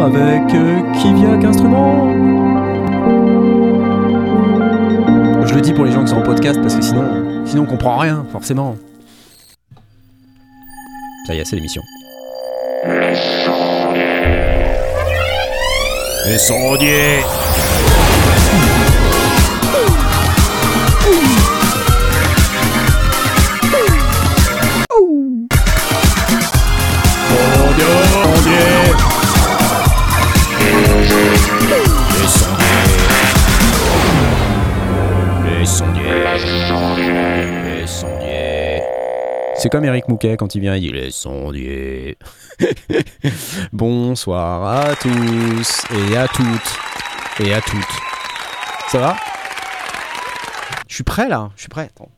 instrument avec euh, Kiviak Instrument. Je le dis pour les gens qui sont en podcast parce que sinon, sinon on comprend rien, forcément. Ça y est, c'est l'émission. Les sondiers sondiers C'est comme Eric Mouquet quand il vient, il dit les sondiers. Bonsoir à tous et à toutes et à toutes. Ça va? Je suis prêt là, je suis prêt. Attends.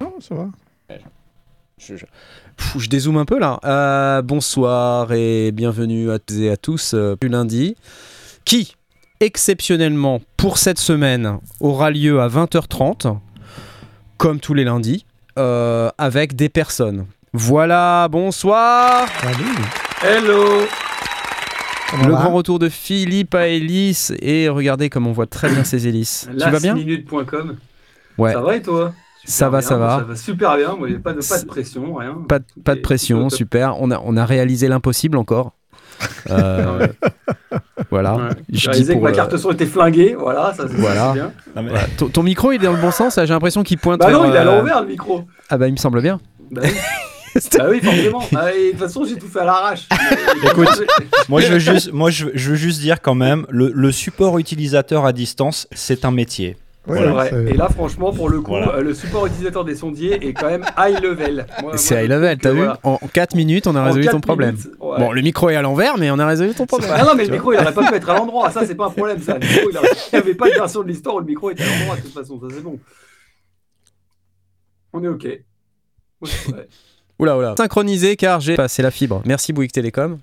Non, ça va. Je, je- Pfff, je dézoome un peu là. Euh, bonsoir et bienvenue à toutes et à tous euh, du lundi qui, exceptionnellement pour cette semaine, aura lieu à 20h30, comme tous les lundis, euh, avec des personnes. Voilà, bonsoir Salut. Hello Comment Le grand retour de Philippe à Hélice et regardez comme on voit très bien ses hélices. tu vas bien Lastminute.com. Ouais. Ça va et toi? Ça va, bien, ça va. Ça va super bien. Moi, pas de, pas de pression, rien. Pas de, pas de Et- pression, super. On a, on a réalisé l'impossible encore. Euh, voilà. Ouais. Je J'ai dis réalisé que ma carte son était flinguée. Voilà, ça c'est Voilà. c'est bien. Voilà. Ton, ton micro il est dans le bon sens, j'ai l'impression qu'il pointe. Bah non, vers, il est à euh, l'envers le micro. Ah bah il me semble bien. Bah oui, bah oui forcément. Ah, et de toute façon, j'ai tout fait à l'arrache. Écoute, Moi, je veux juste, moi, je, je veux juste dire quand même, le, le support utilisateur à distance, c'est un métier. Ouais, vrai. Et là, franchement, pour le coup, Voilà. euh, le support utilisateur des sondiers est quand même high level. C'est high level, t'as vu voilà. En 4 minutes on a En résolu ton problème. ouais. Bon, le micro est à l'envers, mais on a résolu ton problème. Ah non, mais le micro, il aurait pas pu être à l'endroit. Ça, c'est pas un problème. Ça. Le micro, il n'y avait pas de version de l'histoire où le micro était à l'endroit, de toute façon. Ça, c'est bon. On est OK. Ouais. Oula, oula. Synchronisé car j'ai passé la fibre. Merci Bouygues Télécom.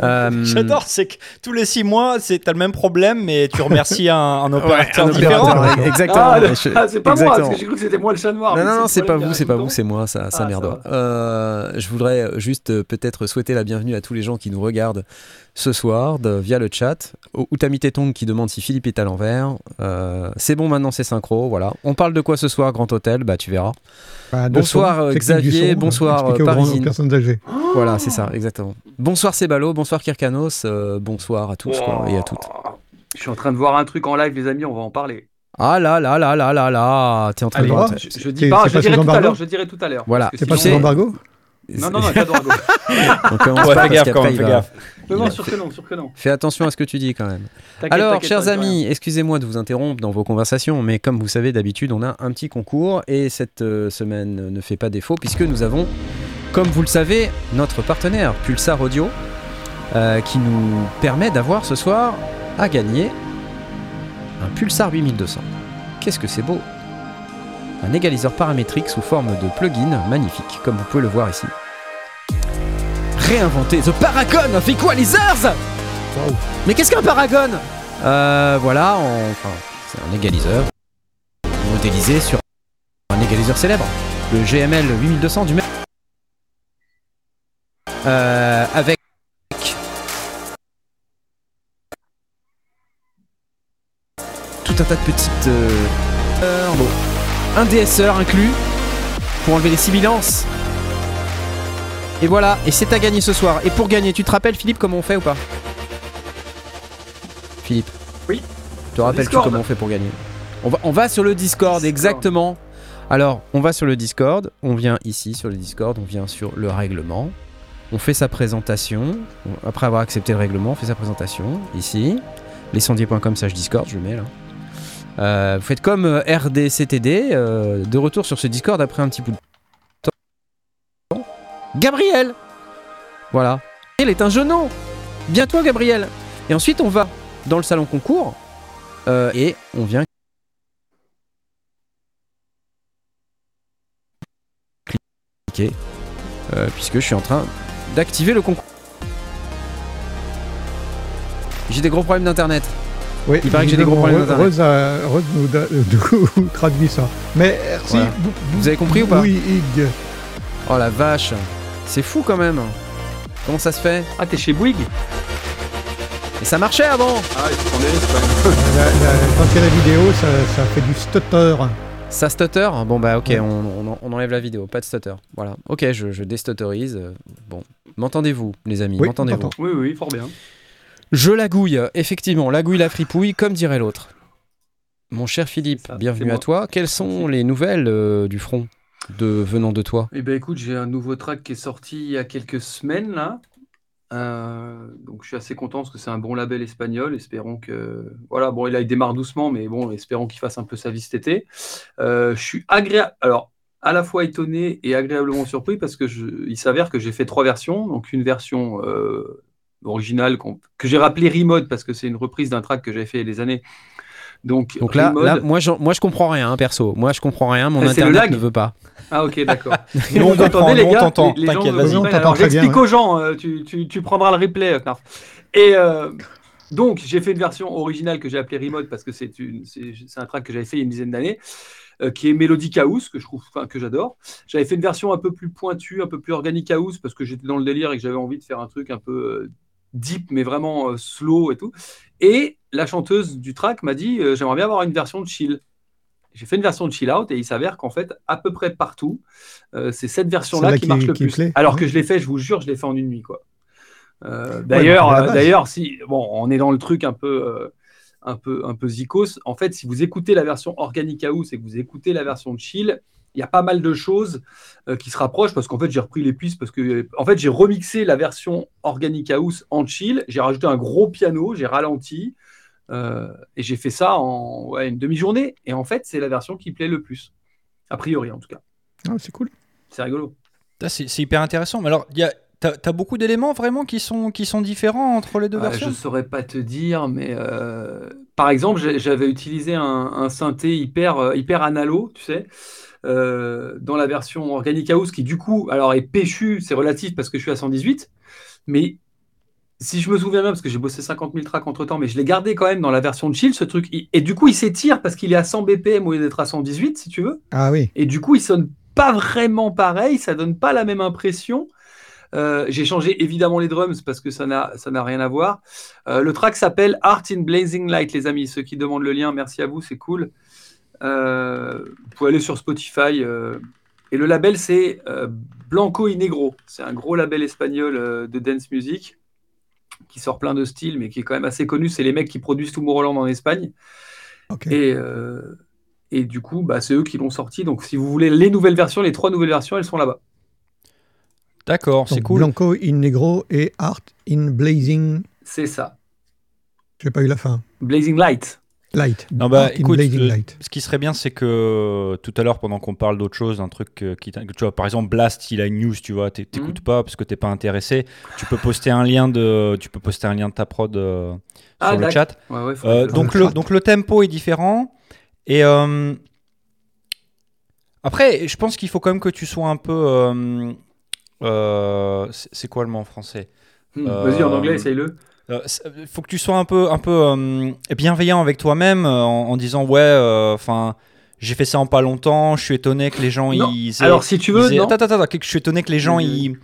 Ah, Euh, J'adore, c'est que tous les six mois, c'est t'as le même problème, mais tu remercies un, un Ouais, opérateur un différent. opérateur, exactement. Ah, Je- ah, c'est pas moi, exactement. parce que j'ai cru que c'était moi le chat noir. Non, non, c'est pas vous, c'est pas vous, c'est moi, ça, ça Ah, Euh, je voudrais juste euh, peut-être souhaiter la bienvenue à tous les gens qui nous regardent ce soir de- via le chat. Ou ou Tami Tétong qui demande si Philippe est à l'envers. Euh, c'est bon, maintenant c'est synchro, voilà. On parle de quoi ce soir, Grand Hôtel? Bah, tu verras. bah, bonsoir, son, euh, Xavier, son, bonsoir, euh, Parisine. personnes âgées. Voilà, c'est ça, exactement. Bonsoir Sebalo, bonsoir Kirkanos, euh, bonsoir à tous quoi, et à toutes. Je suis en train de voir un truc en live, les amis, on va en parler. Ah là là là là là là, t'es en train Allez, de voir. je, je dis pas, c'est je pas dirai tout à l'heure, je dirai tout à l'heure. Voilà. C'est pas sous embargo Non, non, non. On commence Ouais, pas fais gaffe quand même, fais va- gaffe. Non, non, Il a sûr fait- que non, sûr que non. Fais attention à ce que tu dis quand même. Alors, chers amis, excusez-moi de vous interrompre dans vos conversations, mais comme vous savez, d'habitude, on a un petit concours et cette euh, semaine ne fait pas défaut puisque nous avons, comme vous le savez, notre partenaire Pulsar Audio euh, qui nous permet d'avoir ce soir à gagner un Pulsar 8200. Qu'est-ce que c'est beau Un égaliseur paramétrique sous forme de plugin magnifique, comme vous pouvez le voir ici. Réinventer The Paragon of Equalizers Waouh. mais qu'est-ce qu'un Paragon? Euh, Voilà, on- enfin, c'est un égaliseur modélisé sur un égaliseur célèbre, le GML 8200 du même. Euh, avec tout un tas de petites. euh, bon, un DSR inclus pour enlever les sibilances. Et voilà, et c'est à gagner ce soir. Et pour gagner, tu te rappelles Philippe comment on fait ou pas? Philippe Oui. Te rappelles-tu Discord. comment on fait pour gagner? On va, on va sur le Discord, Discord. exactement. Alors, on va sur le Discord, on vient ici sur le Discord, on vient sur le règlement, on fait sa présentation. On- Après avoir accepté le règlement, on fait sa présentation ici. Lescendier.com slash Discord, je le mets là. Euh, vous faites comme euh, RDCTD, euh, de retour sur ce Discord après un petit bout de temps. Gabriel Voilà. Il est un genou Bien toi, Gabriel Et ensuite, on va dans le salon concours et on vient cliquer puisque je suis en train d'activer le concours. J'ai des gros problèmes d'internet. Oui, Il paraît que j'ai des gros problèmes Rose, d'internet. Rose, a- Rose nous, da- nous traduit ça. Mais merci. Voilà. Vous avez compris ou pas Oui, Ig. Oh la vache, c'est fou quand même. Comment ça se fait Ah, t'es chez Bouygues Et ça marchait avant Ah, il faut prendre des risques quand il y a la vidéo, ça, ça fait du stutter. Ça stutter Bon bah ok, Ouais. on, on- on enlève la vidéo, pas de stutter. Voilà. Ok, je, je déstutterise. euh, Bon. M'entendez-vous, les amis? Oui, M'entendez-vous? Oui, oui, fort bien. Je la gouille, effectivement, la gouille la fripouille, comme dirait l'autre. Mon cher Philippe, ça, bienvenue à toi. Quelles sont les nouvelles euh, du front de venant de toi? Eh ben écoute, j'ai un nouveau track qui est sorti il y a quelques semaines là. Euh, donc je suis assez content parce que c'est un bon label espagnol. Espérons que voilà, bon, il démarre doucement, mais bon, espérons qu'il fasse un peu sa vie cet été. Euh, je suis agréable, alors à la fois étonné et agréablement surpris parce que je... il s'avère que j'ai fait trois versions. Donc une version euh, originale qu'on- que j'ai rappelée Remode parce que c'est une reprise d'un track que j'avais fait il y a des années. Donc, Donc là, moi, j'en- moi je comprends rien, hein, perso. Moi je comprends rien, mon Ah, internet ne veut pas. Ah ok, d'accord. Nous, on t'entend. Les- gens T'inquiète, vas-y. On t'entend très J'explique bien, aux gens, euh, tu, tu- tu prendras le replay, Knarf. Et euh, donc, j'ai fait une version originale que j'ai appelée Remote parce que c'est un track que j'avais fait il y a une dizaine d'années, euh, qui est Melodic House, que je trouve, que j'adore. J'avais fait une version un peu plus pointue, un peu plus organic house, parce que j'étais dans le délire et que j'avais envie de faire un truc un peu euh, deep, mais vraiment euh, slow et tout. Et la chanteuse du track m'a dit, euh, j'aimerais bien avoir une version de chill. J'ai fait une version de chill out et il s'avère qu'en fait, à peu près partout, euh, c'est cette version-là qui, qui- marche le plus. plaît. Alors Ouais. que je l'ai fait, je vous jure, je l'ai fait en une nuit, quoi. Euh, d'ailleurs, euh, d'ailleurs, si bon, on est dans le truc un peu, euh, un peu, un peu zikos. En fait, si vous écoutez la version Organic House et que vous écoutez la version de chill, il y a pas mal de choses euh, qui se rapprochent parce qu'en fait, j'ai repris les pistes parce que, en fait, j'ai remixé la version Organic House en chill. J'ai rajouté un gros piano, j'ai ralenti. euh, et j'ai fait ça en ouais, une demi-journée. Et en fait, c'est la version qui plaît le plus. A priori, en tout cas. Ah, c'est cool. C'est rigolo. C'est hyper intéressant. Mais alors, il y a- t'as as beaucoup d'éléments vraiment qui sont, qui sont différents entre les deux Euh, versions? je saurais pas te dire, mais euh, par exemple, j'avais utilisé un, un synthé hyper, hyper analo, tu sais, euh, dans la version Organic House qui, du coup, alors est péchu, c'est relatif parce que je suis à 118, mais si je me souviens bien, parce que j'ai bossé 50 000 tracks entre temps, mais je l'ai gardé quand même dans la version de chill, ce truc, et du coup, il s'étire parce qu'il est à 100 BPM au lieu d'être à 118, si tu veux. Ah oui. Et du coup, il sonne pas vraiment pareil, ça donne pas la même impression. Euh, j'ai changé évidemment les drums parce que ça n'a ça n'a rien à voir. Euh, le track s'appelle Art in Blazing Light, les amis. Ceux qui demandent le lien, merci à vous, c'est cool. Euh, vous pouvez aller sur Spotify. euh, et le label, c'est euh, Blanco y Negro. C'est un gros label espagnol euh, de dance music qui sort plein de styles, mais qui est quand même assez connu. C'est les mecs qui produisent Tomorrowland en Espagne. Ok. Et, euh, et du coup, bah, c'est eux qui l'ont sorti. Donc, si vous voulez les nouvelles versions, les trois nouvelles versions, elles sont là-bas. D'accord, c'est cool. Blanco in Negro et Art in Blazing. C'est ça. J'ai pas eu la fin. Blazing Light. Light. Non, bah, écoute, Blazing euh, Light. Ce qui serait bien, c'est que euh, tout à l'heure, pendant qu'on parle d'autre chose, un truc euh, qui, tu vois, par exemple, Blast, il a une news, tu vois, t'é- t'écoutes Mhm. pas parce que t'es pas intéressé. Tu peux poster un lien de, tu peux poster un lien de ta prod euh, Ah, sur le chat. Ouais, ouais, Euh, donc, le donc le tempo est différent. Et euh, après, je pense qu'il faut quand même que tu sois un peu. euh, euh, c'est quoi le mot en français? Euh, Vas-y, en anglais, essaye-le. Il faut que tu sois un peu, un peu euh, bienveillant avec toi-même euh, en, en disant ouais, enfin. j'ai fait ça en pas longtemps. Je suis étonné que les gens Non. ils. aient- Alors, si tu veux, aient- non. Attends, attends, attends, que je suis étonné que les gens ils,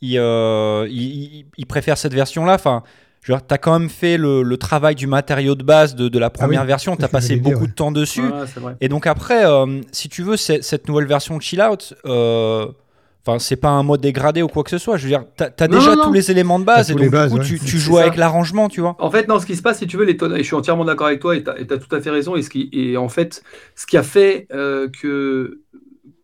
ils, euh, ils- préfèrent cette version-là. Enfin, tu as quand même fait le, le travail du matériau de base de, de la première oui, version. Tu as passé dire, beaucoup ouais. de temps dessus. Et donc après, euh, si tu veux, cette nouvelle version de Chill Out, euh, enfin, c'est pas un mode dégradé ou quoi que ce soit. Je veux dire, t'as as Non, déjà non, non. tous les éléments de base T'as et donc bases, du coup, ouais. tu, joues ça. avec l'arrangement, tu vois. En fait, non, ce qui se passe, si tu veux, les tonnes, et je suis entièrement d'accord avec toi, et tu as, tout à fait raison. Et, ce qui, et en fait, ce qui a fait euh, que,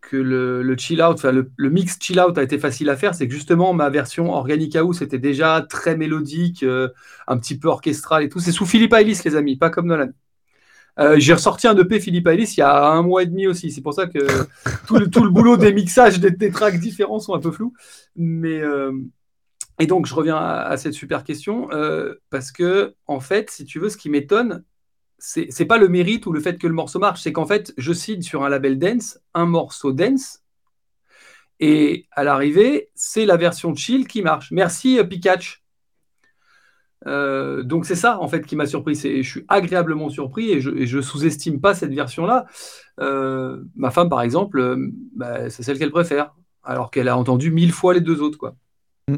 que le, le chill out, enfin, le, le mix chill out a été facile à faire, c'est que justement, ma version Organic House était déjà très mélodique, euh, un petit peu orchestrale et tout. C'est sous Philippe Aylis, les amis, pas comme Nolan. Euh, J'ai ressorti un EP Philippe Aylis il y a un mois et demi aussi. C'est pour ça que tout le, tout le boulot des mixages des, des tracks différents sont un peu flous. Mais. euh, et donc, je reviens à, cette super question, euh, parce que, en fait, si tu veux, ce qui m'étonne, c'est c'est pas le mérite ou le fait que le morceau marche, c'est qu'en fait, je signe sur un label dance un morceau dance, et à l'arrivée, c'est la version chill qui marche. Merci, Pikachu. Euh, donc c'est ça en fait qui m'a surpris. C'est- Je suis agréablement surpris et je, et je sous-estime pas cette version-là. Euh, ma femme, par exemple, euh, bah, c'est celle qu'elle préfère, alors qu'elle a entendu mille fois les deux autres, quoi. Mm.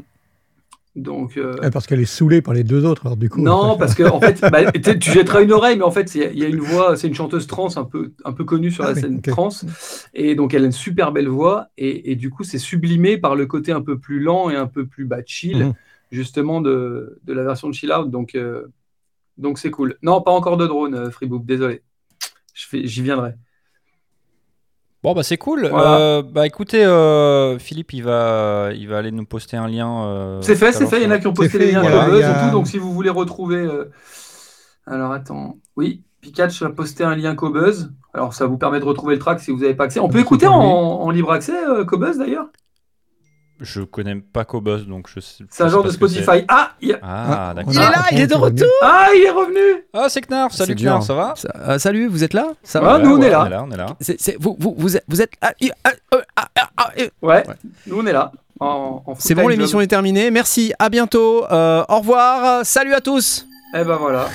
Donc, Ah, Parce qu'elle est saoulée par les deux autres, alors du coup. non, parce que en fait, bah, tu jetteras une oreille, mais en fait, il y a- il y, a une voix, c'est une chanteuse trans un peu, un peu connue sur Ah la oui, scène ok. trans, et donc elle a une super belle voix, et, et du coup, c'est sublimé par le côté un peu plus lent et un peu plus bah, chill, Mhm. Justement de, de la version de Chill Out, donc euh, donc c'est cool. Non, pas encore de drone, euh, Freebook, désolé. J'y viendrai. Bon bah c'est cool. Voilà. Euh, bah écoutez, euh, Philippe il va, il va aller nous poster un lien. euh, C'est fait, c'est fait. Il y en a qui ont posté fait, les liens buzz a- et tout. Donc, si vous voulez retrouver. euh, Alors, attends. Oui, Pikachu a posté un lien Cobuzz. Alors, ça vous permet de retrouver le track si vous n'avez pas accès. On peut écouter en, en libre accès euh, Cobuzz d'ailleurs? Je connais pas Cobuzz donc je sais. C'est un genre de. Spotify. Ah, il, Ah Ah, d'accord. Il est là, il est de venir. ah, il est revenu Ah c'est Knarf, salut Knarf, ça va Ça- euh, salut, vous êtes là Ça nous, on est là. On est là, on est là. C'est- c'est- vous, vous, vous êtes, vous êtes- ah, ah, ah, ah, ah, ah, euh, Ouais, Ouais. nous on est là. En, en C'est bon, l'émission est terminée. Merci, à bientôt. Euh, au revoir. Salut à tous. Eh ben voilà.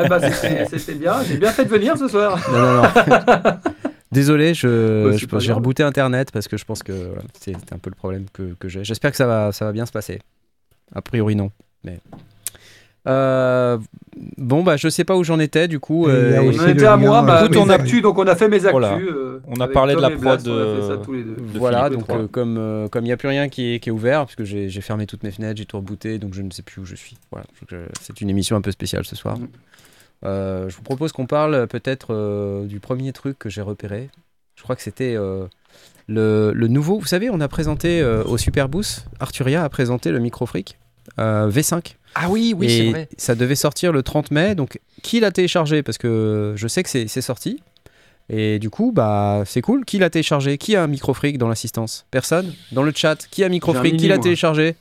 Eh ben, c'était c'était bien. J'ai bien fait de venir ce soir. Non, non, non. Désolé, je, Bah, je- j'ai rebooté Internet parce que je pense que voilà, c'est un peu le problème que, que j'ai. J'espère que ça va, ça va bien se passer. A priori, non. Mais... Euh, bon, bah, je sais pas où j'en étais du coup. Euh, On était à moi, bah, Écoute, on a- actus, donc on a fait mes actus. Voilà. euh, On a parlé de la Blast, prod, on a fait ça euh, tous les deux. de Voilà, Philippe donc euh, comme euh, comme il n'y a plus rien qui est, qui est ouvert, parce que j'ai j'ai fermé toutes mes fenêtres, j'ai tout rebooté, donc je ne sais plus où je suis. Voilà, c'est une émission un peu spéciale ce soir. Mhm. Euh, je vous propose qu'on parle peut-être euh, du premier truc que j'ai repéré. Je crois que c'était euh, le, le nouveau. Vous savez, on a présenté euh, au Super Boost, Arturia a présenté le Microfreak euh, V5. Ah oui, oui, c'est vrai. ça devait sortir le 30 mai. Donc, qui l'a téléchargé? Parce que je sais que c'est sorti. Et du coup, bah, c'est cool. Qui l'a téléchargé? Qui a un Microfreak dans l'assistance? Personne? Dans le chat Qui a un Microfreak J'ai un Qui l'a téléchargé?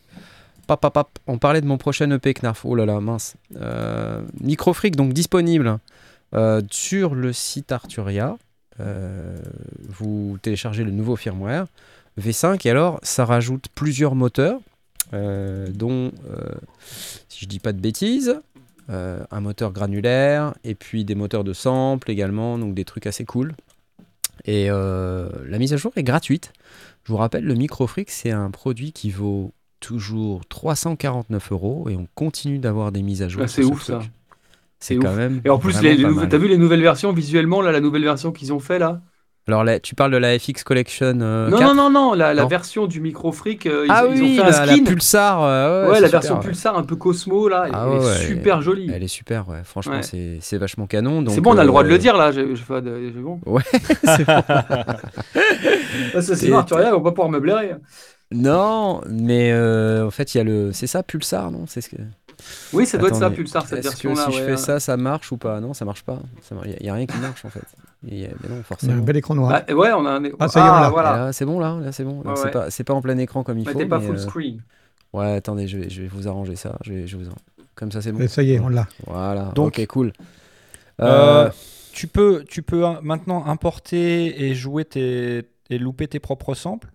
On parlait de mon prochain EP Knarf. Oh là là, mince. Euh, Microfreak, donc disponible euh, sur le site Arturia. Euh, vous téléchargez le nouveau firmware V5 et alors ça rajoute plusieurs moteurs, dont, si je dis pas de bêtises, un moteur granulaire et puis des moteurs de sample également, donc des trucs assez cool. Et la mise à jour est gratuite. Je vous rappelle, le Microfreak, c'est un produit qui vaut toujours 349 euros et on continue d'avoir des mises à jour. Ah, c'est ce ouf, ça. C'est quand ouf. même. Et en plus, t'as vu les nouvelles versions visuellement, là, la nouvelle version qu'ils ont fait là? Alors là, tu parles de la FX Collection euh, Non, 4 non, non, non, la, la version du micro freak, euh, ils, ah ils oui, ont fait la, un la skin. Pulsar. euh, ouais, ouais, c'est la super, version ouais. Pulsar un peu Cosmo là, Ah elle ouais, est ouais, super jolie. Elle est super, ouais. Franchement, Ouais. c'est c'est vachement canon. donc, C'est bon, on a le droit de euh, le dire là. de- j'ai bon. Ouais, c'est bon. Parce que sinon, Et- Arturia, on va pas pouvoir me blairer. Non, mais euh, en fait, il y a le. C'est ça, Pulsar, non? C'est ce que. Oui, ça doit être ça, Pulsar, cette Est-ce que version-là. si je ouais. fais ça, ça marche ou pas? Non, ça marche pas. Il n'y a, rien qui marche en fait. Il y a- mais non, Il y a forcément. un bel écran noir. Bah, ouais, on a un. Ah, ça y est, on l'a. Et voilà. là, c'est bon là, là c'est bon. C'est ouais. pas, c'est pas en plein écran comme il faut. Mettez pas mais, full euh, screen. Ouais, attendez, je vais, je vais vous arranger ça. Je vais, je vais vous en- Comme ça, c'est bon. Et ça y est, on l'a. Voilà. Donc, ok, cool. Euh, Euh, tu peux, tu peux hein, maintenant importer et jouer tes, et louper tes propres samples?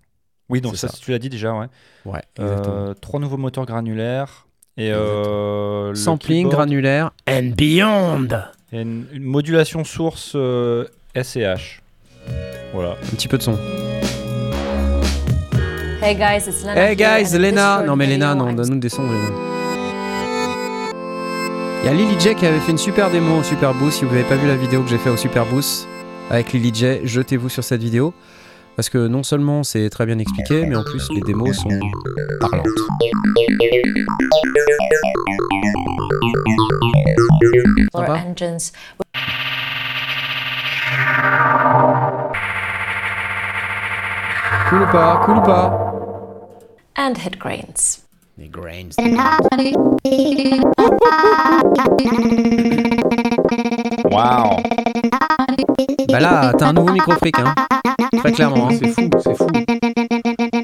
Oui, donc ça, ça. tu l'as dit déjà, ouais. ouais, exactement. Euh, trois nouveaux moteurs granulaires et euh, Sampling, keyboard granulaire and beyond. et une, une modulation source euh, SCH. Voilà. Un petit peu de son. Hey guys, it's Lena. Hey guys, Lena. Non mais Lena, non, donne-nous des sons, Lena. Il y a Lily J qui avait fait une super démo au Super Boost. Si vous n'avez pas vu la vidéo que j'ai fait au Super Boost avec Lily J, jetez-vous sur cette vidéo. Parce que non seulement c'est très bien expliqué, mais en plus les démos sont parlantes. Sympa. Cool ou pas Cool ou pas and hit grains. Les grains. Waouh Bah là, t'as un nouveau micro fric, hein. Très clairement. hein. C'est fou, c'est fou.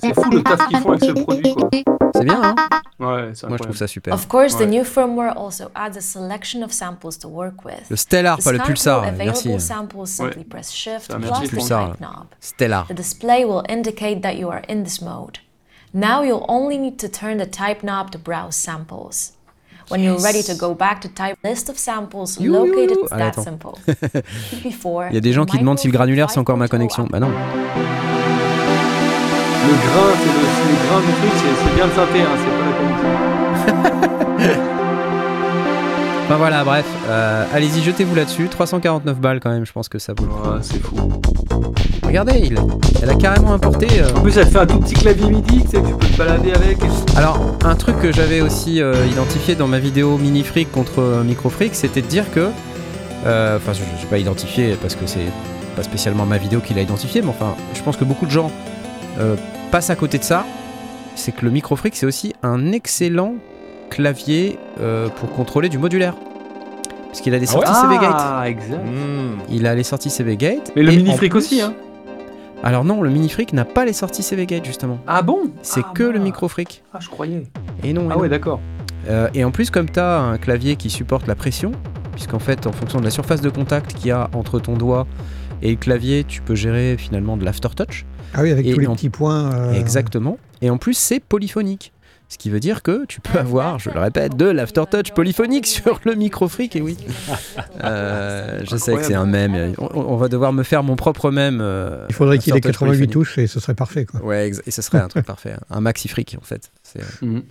C'est fou le taf qu'ils font avec ce produit, quoi. C'est bien, hein Ouais, c'est Moi je trouve ça super. Of course, the new firmware also adds a selection of samples to work with. Le Stellar, To pas le Pulsar. available Merci. samples, simply press Shift plus merci, the Pulsar. type knob. Stellar. The display will indicate that you are in this mode. Now you'll only need to turn the type knob to browse samples. When you're ready to go back to type list of samples You, located, you. that simple. Before, Il y a des gens qui demandent si le granulaire c'est encore ma connexion. Bah non. Le grain, c'est le, le grain du truc, c'est c'est bien le synthé, hein, c'est pas la connexion. Enfin voilà, bref, euh, allez-y, jetez-vous là-dessus. 349 balles quand même, je pense que ça vaut. Ouais, c'est fou. Regardez, il, elle a carrément importé. euh, En plus, elle fait un tout petit clavier MIDI, tu sais, que tu peux te balader avec. Alors, un truc que j'avais aussi euh, identifié dans ma vidéo Mini Freak contre Micro Freak, c'était de dire que. Enfin, je n'ai pas identifié parce que c'est pas spécialement ma vidéo qui l'a identifié, mais enfin, je pense que beaucoup de gens passent à côté de ça. C'est que le Micro Freak, c'est aussi un excellent clavier euh, pour contrôler du modulaire. Parce qu'il a des Ah ouais sorties CV Gate. Ah, exact. Hmm. Il a les sorties CV Gate. Mais le mini fric plus- aussi, hein. Alors non, le Mini Freak n'a pas les sorties CV Gate justement. Ah bon? C'est Ah, que le. Micro Freak. Ah, je croyais. Et non. et Ah non. ouais, d'accord. Euh, et en plus, comme tu as un clavier qui supporte la pression, puisqu'en fait, en fonction de la surface de contact qu'il y a entre ton doigt et le clavier, tu peux gérer finalement de l'aftertouch. Ah oui, avec Et tous les en- petits points. euh, Exactement. Et en plus, c'est polyphonique. Ce qui veut dire que tu peux avoir, je le répète, de l'aftertouch polyphonique sur le micro freak, et oui. Euh, je sais que c'est un mème. On, on va devoir me faire mon propre mème. euh, Il faudrait qu'il ait aftertouch 88 polyphonique. touches et ce serait parfait. Quoi. Ouais, et ce serait un truc parfait. Un maxi freak, en fait. C'est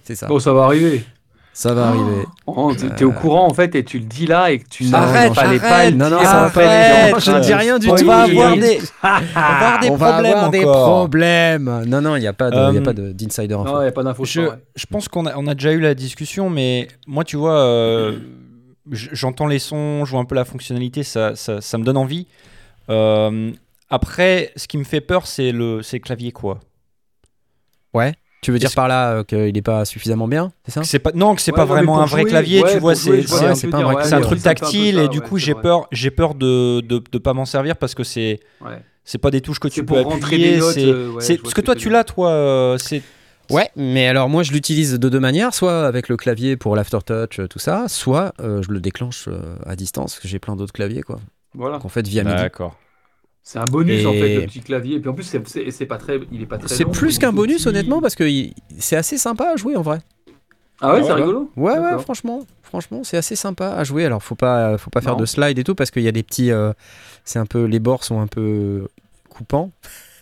c'est ça. Bon, ça va arriver. Ça va arriver. Oh, t'es t'es au courant en fait et tu le dis là et que tu Non, n'arrêtes non, fallait pas arrête, le non, non, dire, ça être- je ne dis rien du On tout. va il- avoir des, on va avoir des on va problèmes avoir des problèmes. Non, non, il n'y a pas de- il y a Euh, pas de- d'insider info. Non, il n'y a pas d'infos. Je, vrai. je pense qu'on a, on a déjà eu la discussion, mais moi, tu vois, euh, j'entends les sons, je vois un peu la fonctionnalité, ça, ça, ça me donne envie. Euh, après, ce qui me fait peur, c'est le, c'est le clavier, quoi. Ouais. Tu veux dire par là euh, qu'il n'est pas suffisamment bien, c'est ça c'est pas, non, que c'est Ouais, pas non, vraiment un vrai jouer, clavier, ouais, tu vois, c'est un, truc c'est un peu tactile ça, et du coup, j'ai peur, j'ai peur de, de, de pas m'en servir parce que c'est, Ouais. c'est pas des touches que tu peux appuyer. c'est, euh, ce que toi, tu l'as, toi, euh, c'est Ouais, mais alors moi je l'utilise de deux manières, soit avec le clavier pour l'aftertouch, tout ça, soit euh, je le déclenche euh, à distance, parce que j'ai plein d'autres claviers, quoi. Voilà. Donc en fait, via MIDI. D'accord. C'est un bonus en fait le petit clavier. Et puis en plus c'est- c'est c'est pas très, il est pas très. C'est long, plus qu'un bonus, petit. honnêtement, parce que c'est assez sympa à jouer en vrai. Ah ouais, Ah c'est ouais, rigolo. Ouais, ouais, franchement, franchement, c'est assez sympa à jouer. Alors, faut pas, faut pas faire de slide et tout parce qu'il y a des petits, euh, c'est un peu, les bords sont un peu coupants.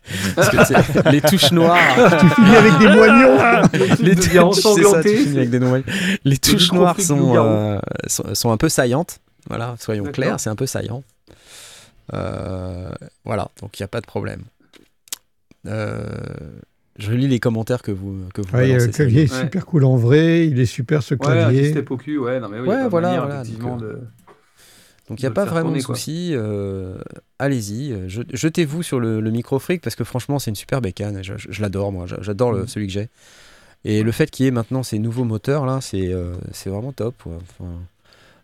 Parce que c'est- les touches noires, Tu finis avec des moignons. les touches, c'est ça, ensanglanté, tu finis avec des noix. Les touches micro noires sont, euh, sont, sont un peu saillantes. Voilà, soyons D'accord. clairs, c'est un peu saillant. Euh, voilà, donc il n'y a pas de problème. Euh, je lis les commentaires que vous que vous Ouais, balancez, le c'est clavier est Ouais. super cool en vrai, il est super ce Ouais, clavier. step au cul, ouais, non mais oui, Ouais, il y a pas voilà, manière, voilà, effectivement, donc, de- Donc il n'y a pas vraiment de tourner, souci. euh, Allez-y, euh, je- jetez-vous sur le, le micro freak parce que franchement c'est une super bécane. Je, je- je l'adore moi, j'a- j'adore le- Mhm. celui que j'ai. Et le fait qu'il y ait maintenant ces nouveaux moteurs là, c'est euh, c'est vraiment top. ouais. Enfin,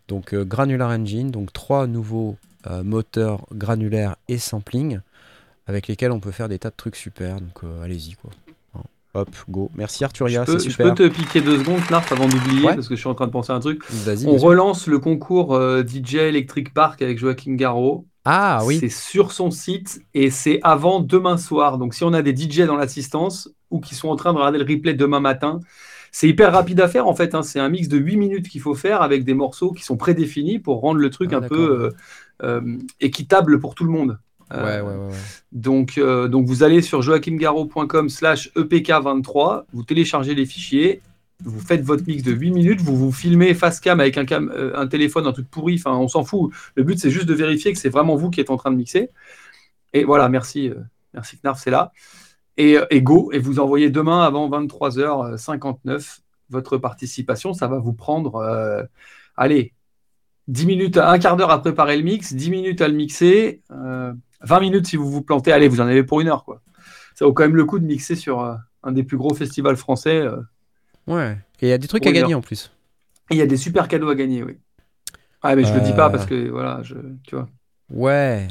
donc euh, Granular Engine, donc trois nouveaux euh, moteurs granulaires et sampling avec lesquels on peut faire des tas de trucs super. Donc euh, allez-y quoi. Hein. Hop, go. Merci Arturia, je peux te piquer deux secondes, Knarf, avant d'oublier, Ouais. parce que je suis en train de penser à un truc. On relance le concours euh, DJ Electric Park avec Joachim Garraud. Ah oui. C'est sur son site et c'est avant demain soir. Donc si on a des DJ dans l'assistance ou qui sont en train de regarder le replay demain matin, c'est hyper rapide à faire en fait. hein. C'est un mix de 8 minutes qu'il faut faire avec des morceaux qui sont prédéfinis pour rendre le truc Ah, un peu euh, équitable pour tout le monde. Ouais, Euh, ouais, ouais, ouais. donc, euh, donc vous allez sur joachimgarraud.com slash E EPK23, vous téléchargez les fichiers, vous faites votre mix de 8 minutes, vous vous filmez face cam avec un, cam, euh, un téléphone, un truc pourri, enfin on s'en fout. Le but c'est juste de vérifier que c'est vraiment vous qui êtes en train de mixer. Et voilà, merci, euh, merci Knarf, c'est là. Et, euh, et go, et vous envoyez demain avant 23h59 votre participation, ça va vous prendre, euh, allez, 10 minutes, un quart d'heure à préparer le mix, 10 minutes à le mixer, euh, 20 minutes si vous vous plantez, allez, vous en avez pour une heure. quoi. Ça vaut quand même le coup de mixer sur euh, un des plus gros festivals français. euh. Ouais. Et il y a des trucs à gagner heure. en plus. Et il y a des super cadeaux à gagner, oui. Ah, mais je le dis pas Euh. parce que, voilà, je, tu vois. Ouais.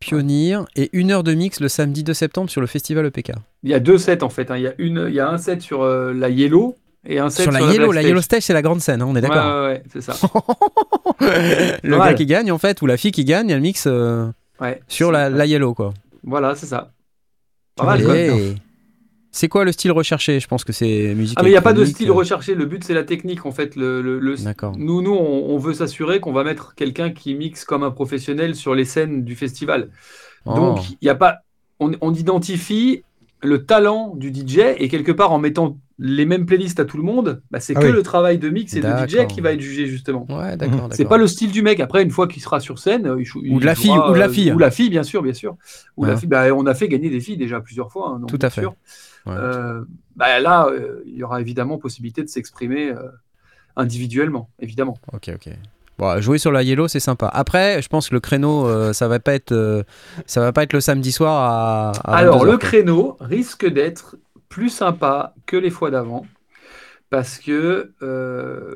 Pionnier et une heure de mix le samedi 2 septembre sur le festival EPK. Il y a deux sets en fait. hein. Il, y a une, il y a un set sur euh, la Yellow et un set Sur sur, la Yellow, la Stage. Yellow Stage, c'est la grande scène, hein, on est d'accord. ouais, ouais, c'est ça. le gars qui gagne, en fait, ou la fille qui gagne, elle mixe euh, Ouais. sur la, la Yellow, quoi. Voilà, c'est ça. Pas mal, C'est quoi le style recherché? Je pense que c'est musique. Ah, mais il n'y a pas de style euh, recherché. Le but, c'est la technique, en fait. Le, le- le- D'accord. Nous, nous on, on veut s'assurer qu'on va mettre quelqu'un qui mixe comme un professionnel sur les scènes du festival. Oh. Donc, il y a pas. On, on identifie le talent du DJ et quelque part en mettant les mêmes playlists à tout le monde, bah, c'est Ah que oui. le travail de mix et de DJ qui va être jugé justement. Ouais, d'accord. C'est d'accord. pas le style du mec. Après, une fois qu'il sera sur scène, euh, il Ou de la fille, jouera, ou de la euh, fille. ou la fille, bien sûr, bien sûr. Ou la fille. Bah, on a fait gagner des filles déjà plusieurs fois. hein, donc, Tout à fait. sûr. Ouais. Euh, bah, là, euh, il y aura évidemment possibilité de s'exprimer euh, individuellement, évidemment. Ok, ok. Bon, jouer sur la Yellow, c'est sympa. Après, je pense que le créneau, euh, ça va pas être, euh, ça va pas être le samedi soir à. à Alors, 22 le créneau risque d'être plus sympa que les fois d'avant parce que. euh,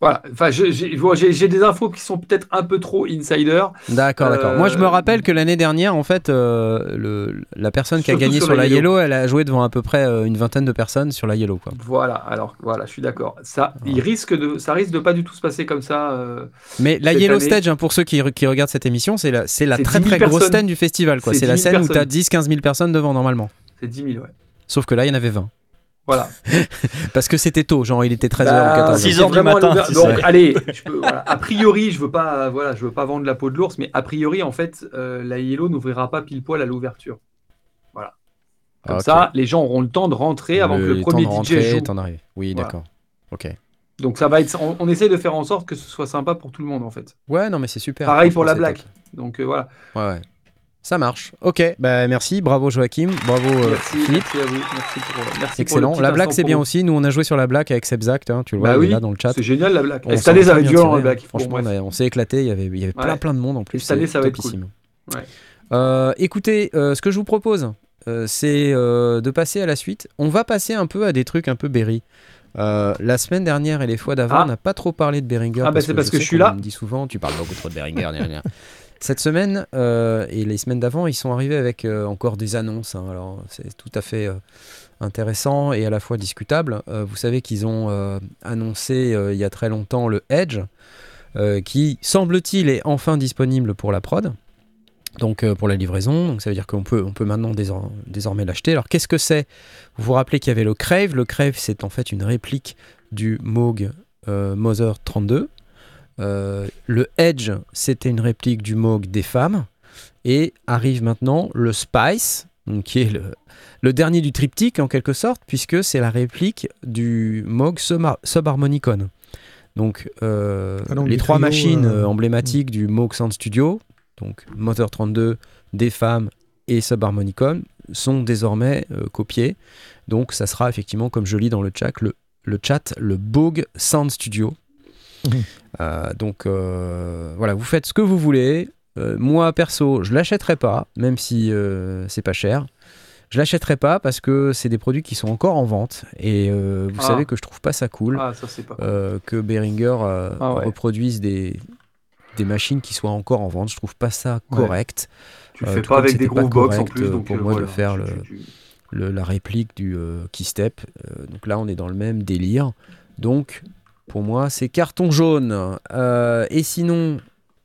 voilà, enfin, j'ai des infos qui sont peut-être un peu trop insider. D'accord, d'accord. Euh, Moi, je me rappelle que l'année dernière, en fait, euh, le, la personne qui a gagné sur sur, la la Yellow. Yellow, elle a joué devant à peu près euh, une vingtaine de personnes sur la Yellow, quoi. Voilà, alors voilà, je suis d'accord. Ça, il risque de, ça risque de pas du tout se passer comme ça. euh, Mais la Yellow année- Stage, hein, pour ceux qui, qui regardent cette émission, c'est la, très 10 000 très grosse scène du festival. C'est la 10 000 scène où tu as personnes. 10-15 000 personnes devant, normalement. c'est 10 000, ouais. Sauf que là, il y en avait 20. Voilà. Parce que c'était tôt, genre il était 13h Bah, ou 14h. 6 c'est heures du vraiment à matin, Donc, allez, je peux- voilà. a priori, je veux pas, voilà, je veux pas vendre la peau de l'ours, mais a priori, en fait, euh, la Yellow n'ouvrira pas pile poil à l'ouverture. Voilà. Comme Ok. ça, les gens auront le temps de rentrer avant que le temps premier de DJ rentrer, joue. temps d'arriver. Oui, Voilà. d'accord. Ok. Donc ça va être, on, on essaye de faire en sorte que ce soit sympa pour tout le monde, en fait. Ouais, non, mais c'est super. Pareil pour la blague. Donc euh, voilà. Ouais, ouais. Ça marche. Ok, bah merci, bravo Joachim, bravo euh, merci, Philippe. merci à vous. Merci pour, merci pour le Excellent. petit La blague, c'est bien aussi. Nous, on a joué sur la blague avec Sebzact, hein, tu le vois, Bah oui, là dans le chat. C'est génial la blague. On Et cette année, ça va être bien violent la blague. Franchement, on, a- on s'est éclaté. Il y avait, il y avait plein, Ouais. plein de monde en plus. cette année, ça va être cool. Ouais. Euh, écoutez, euh, ce que je vous propose, euh, c'est euh, de passer à la suite. On va passer un peu à des trucs un peu Berry. Euh, la semaine dernière et les fois d'avant, Ah. on n'a pas trop parlé de Beringer. Ah, bah, c'est parce que je suis qu'on là. me dit souvent, tu parles beaucoup trop de Beringer. Cette semaine euh, et les semaines d'avant, ils sont arrivés avec euh, encore des annonces. hein. Alors, c'est tout à fait euh, intéressant et à la fois discutable. Vous savez qu'ils ont annoncé il y a très longtemps le Edge, qui semble-t-il est enfin disponible pour la prod. Donc pour la livraison, donc ça veut dire qu'on peut, on peut maintenant désor- désormais l'acheter. Alors qu'est-ce que c'est? Vous vous rappelez qu'il y avait le Crave. Le Crave, c'est en fait une réplique du Moog Mother 32. Euh, le Edge, c'était une réplique du Moog des femmes. Et arrive maintenant le Spice, qui est le, le dernier du triptyque en quelque sorte, puisque c'est la réplique du Moog Subhar- Subharmonicon. Donc euh, Ah, les trois trio, machines euh, euh, emblématiques du Moog Sound Studio, donc Motor 32, des femmes et Subharmonicon, sont désormais copiées. Donc ça sera effectivement, comme je lis dans le chat, le, le chat, le Boog Sound Studio. Euh, donc euh, voilà, vous faites ce que vous voulez. Euh, moi perso, je l'achèterai pas, même si c'est pas cher. Je l'achèterai pas parce que c'est des produits qui sont encore en vente et vous Ah. savez que je trouve pas ça cool Ah, ça c'est pas. que Behringer Ah ouais. reproduise des, des machines qui soient encore en vente. Je trouve pas ça Ouais. correct. Tu le fais pas avec des pas Groovebox en plus, donc pour moi de voilà, faire tu- le- tu- tu- Le- la réplique du Keystep. Donc là, on est dans le même délire. Donc, pour moi, c'est carton jaune. Euh, et sinon,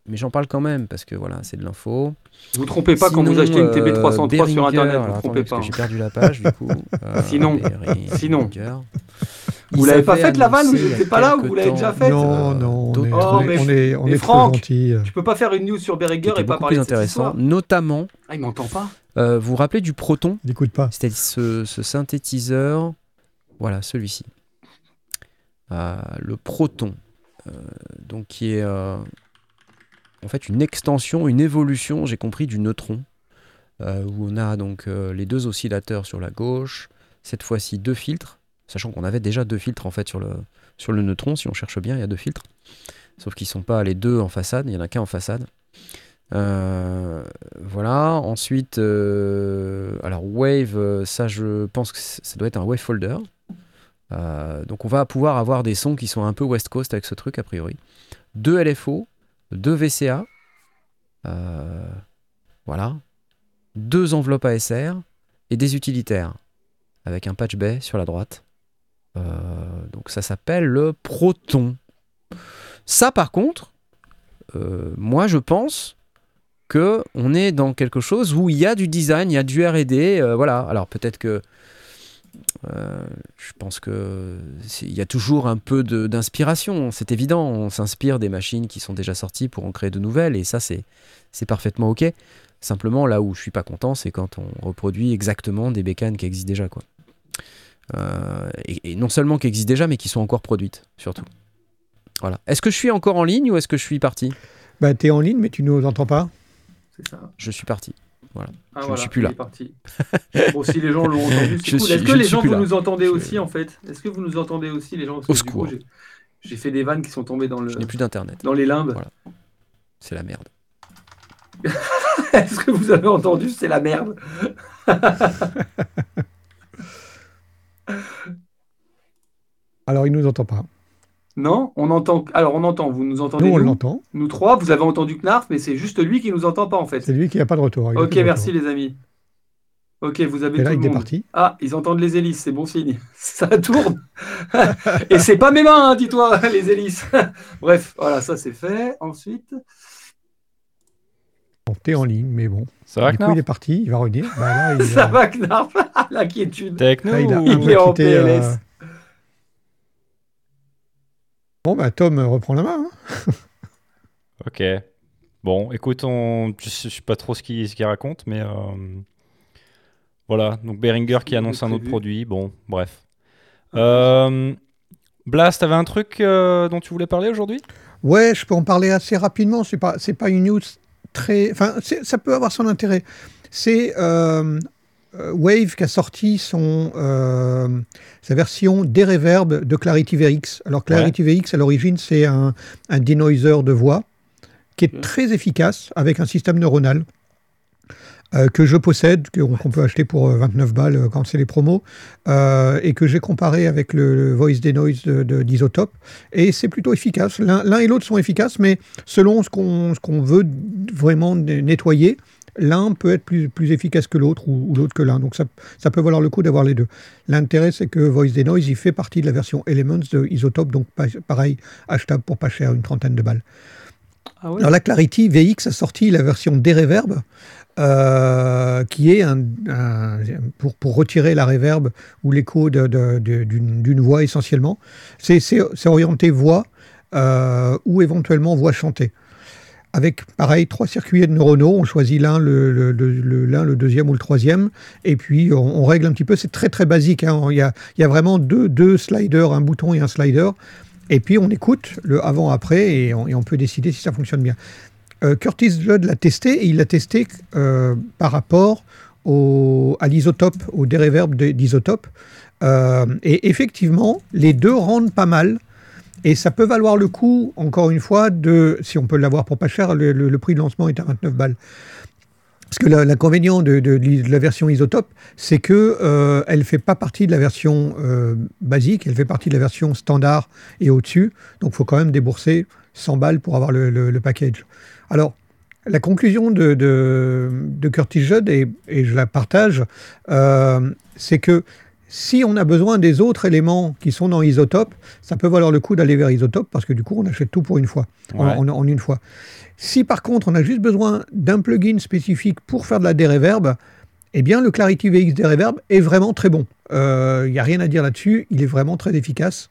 mais j'en parle quand même parce que voilà, c'est de l'info. Vous trompez pas quand vous achetez une euh, TB303 sur internet, alors, vous attendez, trompez parce pas. que J'ai perdu la page du coup. Euh, Sinon, sinon. Vous l'avez pas faite, la vanne, a j'étais pas là, ou vous l'avez déjà faite Non, non, on est, Oh, on trucs est, mais- on est, on mais est Franck, trop gentil. Tu peux pas faire une news sur étaient et pas parler plus de cette intéressant, histoire notamment, Ah, il m'entend pas euh, vous vous rappelez du Proton Il n'écoute pas. C'était ce, ce synthétiseur, voilà, celui-ci. Euh, le Proton, euh, donc qui est euh, en fait une extension, une évolution, j'ai compris, du neutron, où on a donc les deux oscillateurs sur la gauche, cette fois-ci deux filtres, sachant qu'on avait déjà deux filtres en fait sur le, sur le neutron, si on cherche bien, il y a deux filtres, sauf qu'ils ne sont pas les deux en façade, il n'y en a qu'un en façade. Voilà. Ensuite, alors Wave, ça je pense que ça doit être un Wave Folder. Euh, donc on va pouvoir avoir des sons qui sont un peu West Coast avec ce truc a priori. Deux LFO, deux VCA, euh, voilà, deux enveloppes ASR et des utilitaires avec un patch bay sur la droite. Euh, donc ça s'appelle le Proton. Ça par contre, moi je pense que on est dans quelque chose où il y a du design, il y a du R&D, voilà. Alors peut-être que euh, je pense que c'est- il y a toujours un peu d'inspiration, c'est évident. On s'inspire des machines qui sont déjà sorties pour en créer de nouvelles, et ça c'est c'est parfaitement ok. Simplement, là où je suis pas content, c'est quand on reproduit exactement des bécanes qui existent déjà. Quoi. Euh, et, et non seulement qui existent déjà, mais qui sont encore produites, surtout. Voilà. Est-ce que je suis encore en ligne ou est-ce que je suis parti? Bah, t'es en ligne, mais tu nous entends pas. C'est ça. Je suis parti. Ah, Je ne voilà, suis plus il là. est parti. bon, si les gens l'ont entendu, c'est cool. Est-ce que les gens, vous là. nous entendez Je- aussi, en fait Est-ce que vous nous entendez aussi, les gens Parce Au secours. j'ai- J'ai fait des vannes qui sont tombées dans, le, Je n'ai plus d'internet. dans les limbes. Voilà. C'est la merde. Est-ce que vous avez entendu C'est la merde. Alors, il nous entend pas. Non On entend. Alors, on entend. Vous nous entendez Nous, on nous, l'entend. Nous trois, vous avez entendu Knarf, mais c'est juste lui qui nous entend pas, en fait. C'est lui qui n'a pas de retour. Ok, de merci, retour. les amis. Ok, vous avez Et là, tout il le est monde. parti. Ah, ils entendent les hélices, c'est bon signe. Ça tourne. Et c'est pas mes mains, hein, dis-toi, les hélices. Bref, voilà, ça c'est fait. Ensuite, Bon, t'es en ligne, mais bon. Ça va, du coup, Knarf? il est parti. Il va revenir. Bah, là, il, ça a- va, Knarf. L'inquiétude. T'es avec nous là, il a ou- un Il peu est en quitté, euh, PLS. Bon, bah, Tom euh, reprend la main. hein. Ok. Bon, écoute, on... je je sais pas trop ce qu'il raconte, mais euh, voilà. Donc Behringer qui annonce un autre produit. Bon, bref. Euh, Blast, t'avais un truc euh, dont tu voulais parler aujourd'hui? Ouais, je peux en parler assez rapidement. C'est pas, c'est pas une news très. Enfin, c'est- ça peut avoir son intérêt. C'est euh, Wave qui a sorti son euh, sa version des reverb de Clarity VX. Alors Clarity VX à l'origine c'est un, un denoiser de voix qui est très efficace avec un système neuronal. euh, que je possède, qu'on peut acheter pour euh, 29 balles euh, quand c'est les promos, euh, et que j'ai comparé avec le, le Voice Denoise de, de- d'Isotope et c'est plutôt efficace. L'un et l'autre sont efficaces, mais selon ce qu'on qu'on veut vraiment nettoyer, l'un peut être plus, plus efficace que l'autre ou, ou l'autre que l'un. Donc ça, ça peut valoir le coup d'avoir les deux. L'intérêt, c'est que Voice Denoise, il fait partie de la version Elements de Isotope, donc pa- pareil, achetable pour pas cher, une trentaine de balles. Ah Alors la Clarity VX a sorti la version D-Reverb, euh, qui est un, un- pour, pour retirer la reverb ou l'écho d'une voix essentiellement. C'est orienté voix euh, ou éventuellement voix chantée. Avec, pareil, trois circuits neuronaux. On choisit l'un, le, deuxième ou le troisième. Et puis, on, règle un petit peu. C'est très, très basique. hein. Il, y a, il y a vraiment deux, deux sliders, un bouton et un slider. Et puis, on écoute le avant-après et on, et on peut décider si ça fonctionne bien. Euh, Curtis Judd l'a testé et il l'a testé euh, par rapport à l'isotope, au déreverb de- d'isotope. Euh, et effectivement, les deux rendent pas mal. Et ça peut valoir le coup, encore une fois, de, si on peut l'avoir pour pas cher, le, prix de lancement est à 29 balles. Parce que l'inconvénient de, la version isotope, c'est que euh, elle fait pas partie de la version euh, basique, elle fait partie de la version standard et au-dessus. Donc, il faut quand même débourser 100 balles pour avoir le, package. Alors, la conclusion de, Curtis Judd, et, et je la partage, euh, c'est que si on a besoin des autres éléments qui sont dans Isotope, ça peut valoir le coup d'aller vers Isotope parce que du coup, on achète tout pour une fois, en- Ouais. en, en une fois. Si par contre, on a juste besoin d'un plugin spécifique pour faire de la déreverb, eh bien, le Clarity VX Déreverb est vraiment très bon. Il n'y a rien à dire là-dessus, il est vraiment très efficace.